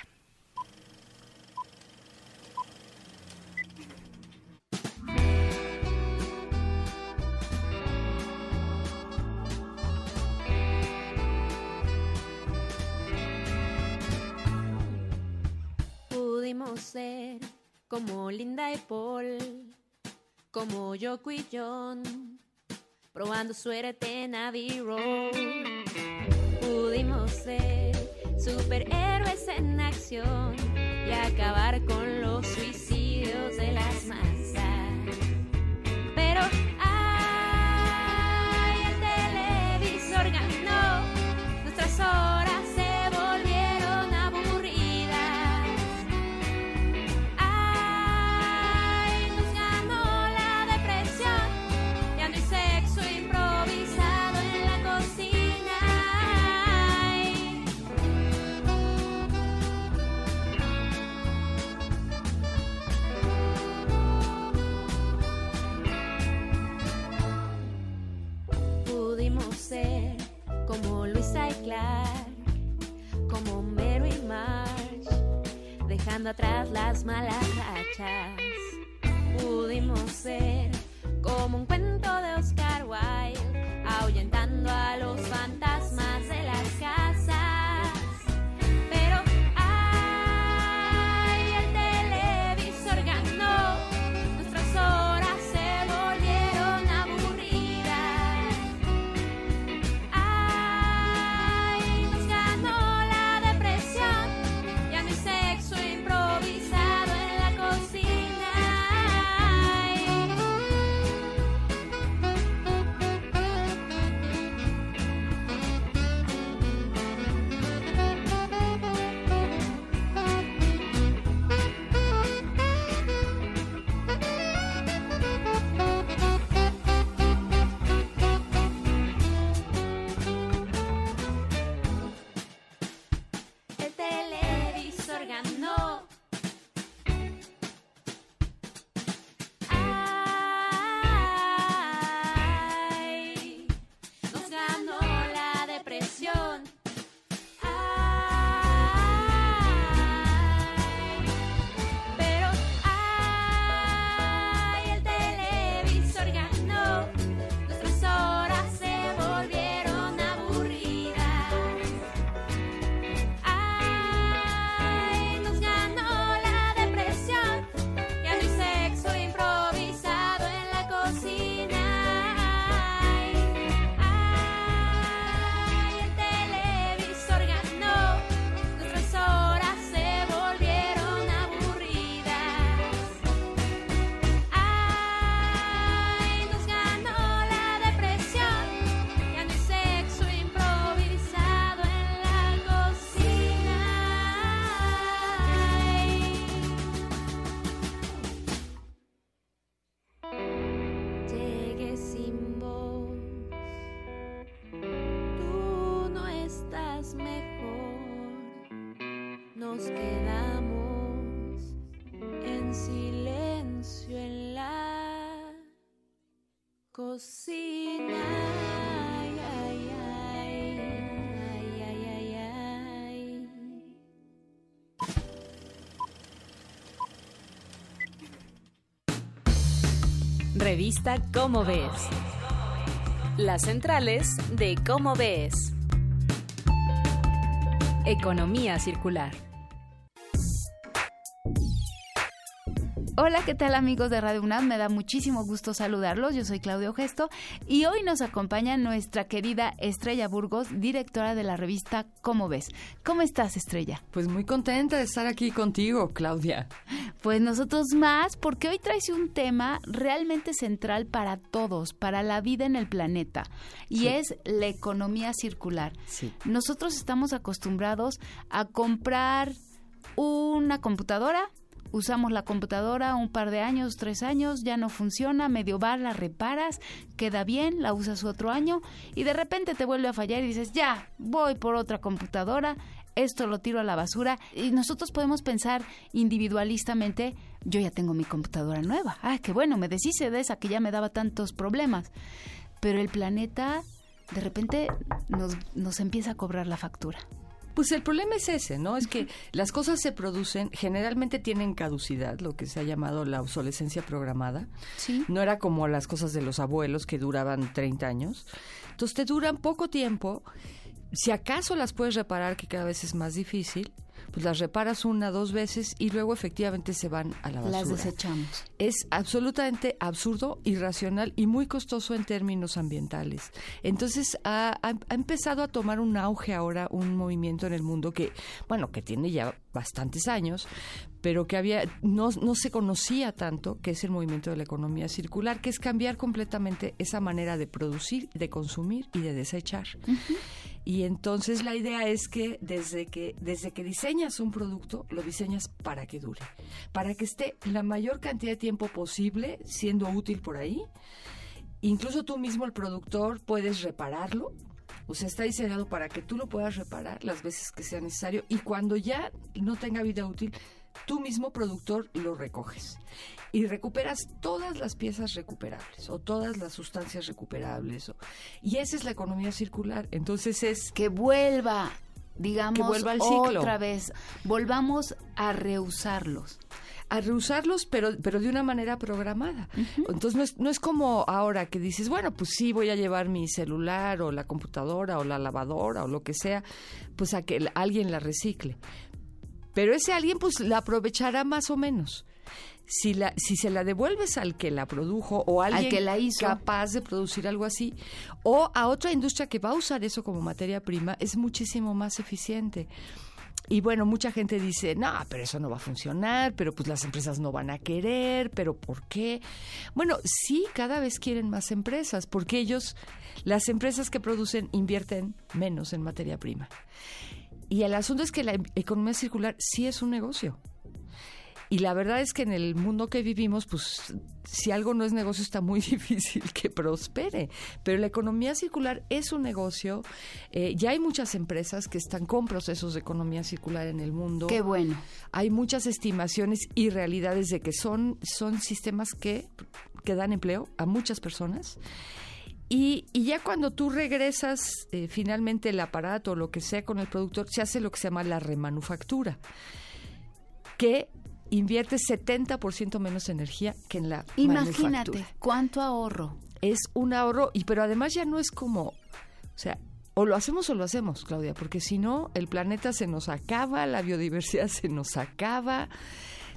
S20: Pudimos ser como Linda y Paul, como Yoko y John, probando suerte en Abbey Road. Pudimos ser superhéroes en acción y acabar con los suicidios de las masas. Pero ay, el televisor ganó, nuestras horas dejando atrás las malas rachas. Pudimos ser como un cuento de Oscar Wilde, ahuyentando a los fantasmas
S21: Revista Cómo Ves. Las centrales de Cómo Ves. Economía circular.
S22: Hola, ¿qué tal amigos de Radio UNAM? Me da muchísimo gusto saludarlos. Yo soy Claudio Gesto y hoy nos acompaña nuestra querida Estrella Burgos, directora de la revista ¿Cómo ves? ¿Cómo estás, Estrella?
S23: Pues muy contenta de estar aquí contigo, Claudia.
S22: Pues nosotros más, porque hoy traes un tema realmente central para todos, para la vida en el planeta, y
S23: Sí.
S22: es la economía circular.
S23: Sí.
S22: Nosotros estamos acostumbrados a comprar una computadora, usamos la computadora un par de años, tres años, ya no funciona, medio va, la reparas, queda bien, la usas otro año y de repente te vuelve a fallar y dices, ya, voy por otra computadora, esto lo tiro a la basura. Y nosotros podemos pensar individualistamente, yo ya tengo mi computadora nueva, ah, qué bueno, me deshice de esa que ya me daba tantos problemas, pero el planeta de repente nos, nos empieza a cobrar la factura.
S23: Pues el problema es ese, ¿no? Es que las cosas se producen, generalmente tienen caducidad, lo que se ha llamado la obsolescencia programada.
S22: Sí.
S23: No era como las cosas de los abuelos que duraban 30 años. Entonces te duran poco tiempo. Si acaso las puedes reparar, que cada vez es más difícil, pues las reparas una, dos veces y luego efectivamente se van a la basura.
S22: Las desechamos.
S23: es absolutamente absurdo, irracional y muy costoso en términos ambientales. Entonces ha, ha- ha empezado a tomar un auge ahora un movimiento en el mundo que, bueno, que tiene ya bastantes años, pero que había no, no se conocía tanto, que es el movimiento de la economía circular, que es cambiar completamente esa manera de producir, de consumir y de desechar. Y entonces la idea es que desde que desde que diseñas un producto, lo diseñas para que dure, para que esté la mayor cantidad de tiempo posible siendo útil por ahí. Incluso tú mismo el productor puedes repararlo. O sea, está diseñado para que tú lo puedas reparar las veces que sea necesario y cuando ya no tenga vida útil, tú mismo productor lo recoges y recuperas todas las piezas recuperables o todas las sustancias recuperables. o- y esa es la economía circular. Entonces es...
S22: Que vuelva, digamos,
S23: Que vuelva al ciclo.
S22: otra vez. Volvamos a reusarlos.
S23: a reusarlos, pero, pero de una manera programada. Entonces no es, no es como ahora que dices, bueno, pues sí, voy a llevar mi celular o la computadora o la lavadora o lo que sea, pues a que alguien la recicle. Pero ese alguien pues la aprovechará más o menos. Si, la, si se la devuelves al que la produjo o a
S22: Al
S23: alguien
S22: que la hizo.
S23: capaz de producir algo así, o a otra industria que va a usar eso como materia prima, es muchísimo más eficiente. Y bueno, mucha gente dice, no, pero eso no va a funcionar, pero pues las empresas no van a querer, pero ¿por qué? Bueno, sí, cada vez quieren más empresas, porque ellos, las empresas que producen, invierten menos en materia prima. Y el asunto es que la economía circular sí es un negocio. Y la verdad es que en el mundo que vivimos, pues si algo no es negocio está muy difícil que prospere. Pero la economía circular es un negocio. Eh, ya hay muchas empresas que están con procesos de economía circular en el mundo.
S22: Qué bueno.
S23: Hay muchas estimaciones y realidades de que son, son sistemas que, que dan empleo a muchas personas. Y, y ya cuando tú regresas eh, finalmente el aparato o lo que sea con el productor, se hace lo que se llama la remanufactura, que invierte 70% menos energía que en la
S22: Imagínate
S23: manufactura.
S22: cuánto ahorro.
S23: Es un ahorro, y pero además ya no es como, o sea, o lo hacemos o lo hacemos, Claudia, porque si no, el planeta se nos acaba, la biodiversidad se nos acaba.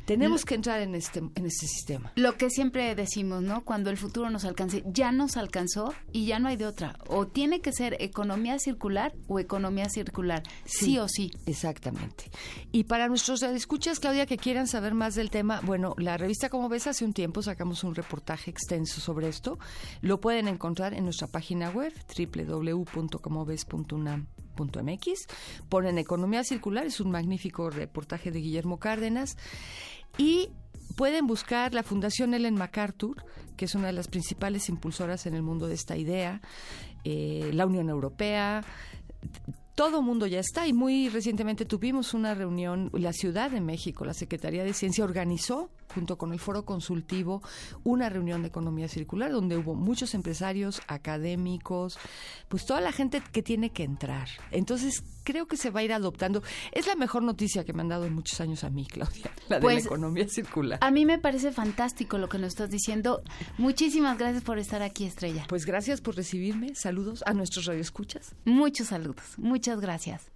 S23: Tenemos que entrar en este, en este sistema.
S22: Lo que siempre decimos, ¿no? Cuando el futuro nos alcance, ya nos alcanzó y ya no hay de otra. O tiene que ser economía circular o economía circular, sí, o sí.
S23: Exactamente. Y para nuestros escuchas, Claudia, que quieran saber más del tema, bueno, la revista Como ves, hace un tiempo sacamos un reportaje extenso sobre esto. Lo pueden encontrar en nuestra página web, www.comoves.unam.mx. Ponen Economía Circular, es un magnífico reportaje de Guillermo Cárdenas. Y pueden buscar la Fundación Ellen MacArthur, que es una de las principales impulsoras en el mundo de esta idea, eh, la Unión Europea, todo mundo ya está. Y muy recientemente tuvimos una reunión, la Ciudad de México, la Secretaría de Ciencia organizó junto con el Foro Consultivo una reunión de economía circular donde hubo muchos empresarios, académicos, pues toda la gente que tiene que entrar. Entonces creo que se va a ir adoptando. Es la mejor noticia que me han dado en muchos años a mí, Claudia, la de la
S22: Pues,
S23: economía circular.
S22: A mí me parece fantástico lo que nos estás diciendo. Muchísimas gracias por estar aquí, Estrella.
S23: Pues gracias por recibirme. Saludos a nuestros radioescuchas.
S22: Muchos saludos. Muchas gracias.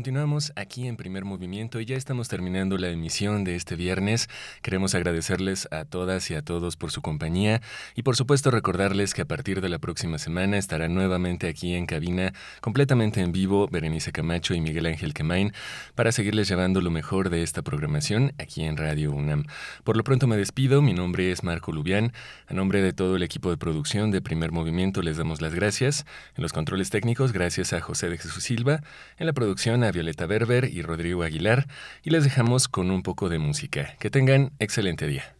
S1: Continuamos aquí en primer movimiento y ya estamos terminando la emisión de este viernes. Queremos agradecerles a todas y a todos por su compañía y por supuesto recordarles que a partir de la próxima semana estará nuevamente aquí en cabina completamente en vivo Berenice Camacho y Miguel Ángel Quemain para seguirles llevando lo mejor de esta programación aquí en Radio UNAM. Por lo pronto me despido, mi nombre es Marco Lubián. A nombre de todo el equipo de producción de primer movimiento les damos las gracias. En los controles técnicos, gracias a José de Jesús Silva. En la producción, a Violeta Berber y Rodrigo Aguilar y les dejamos con un poco de música. Que tengan excelente día.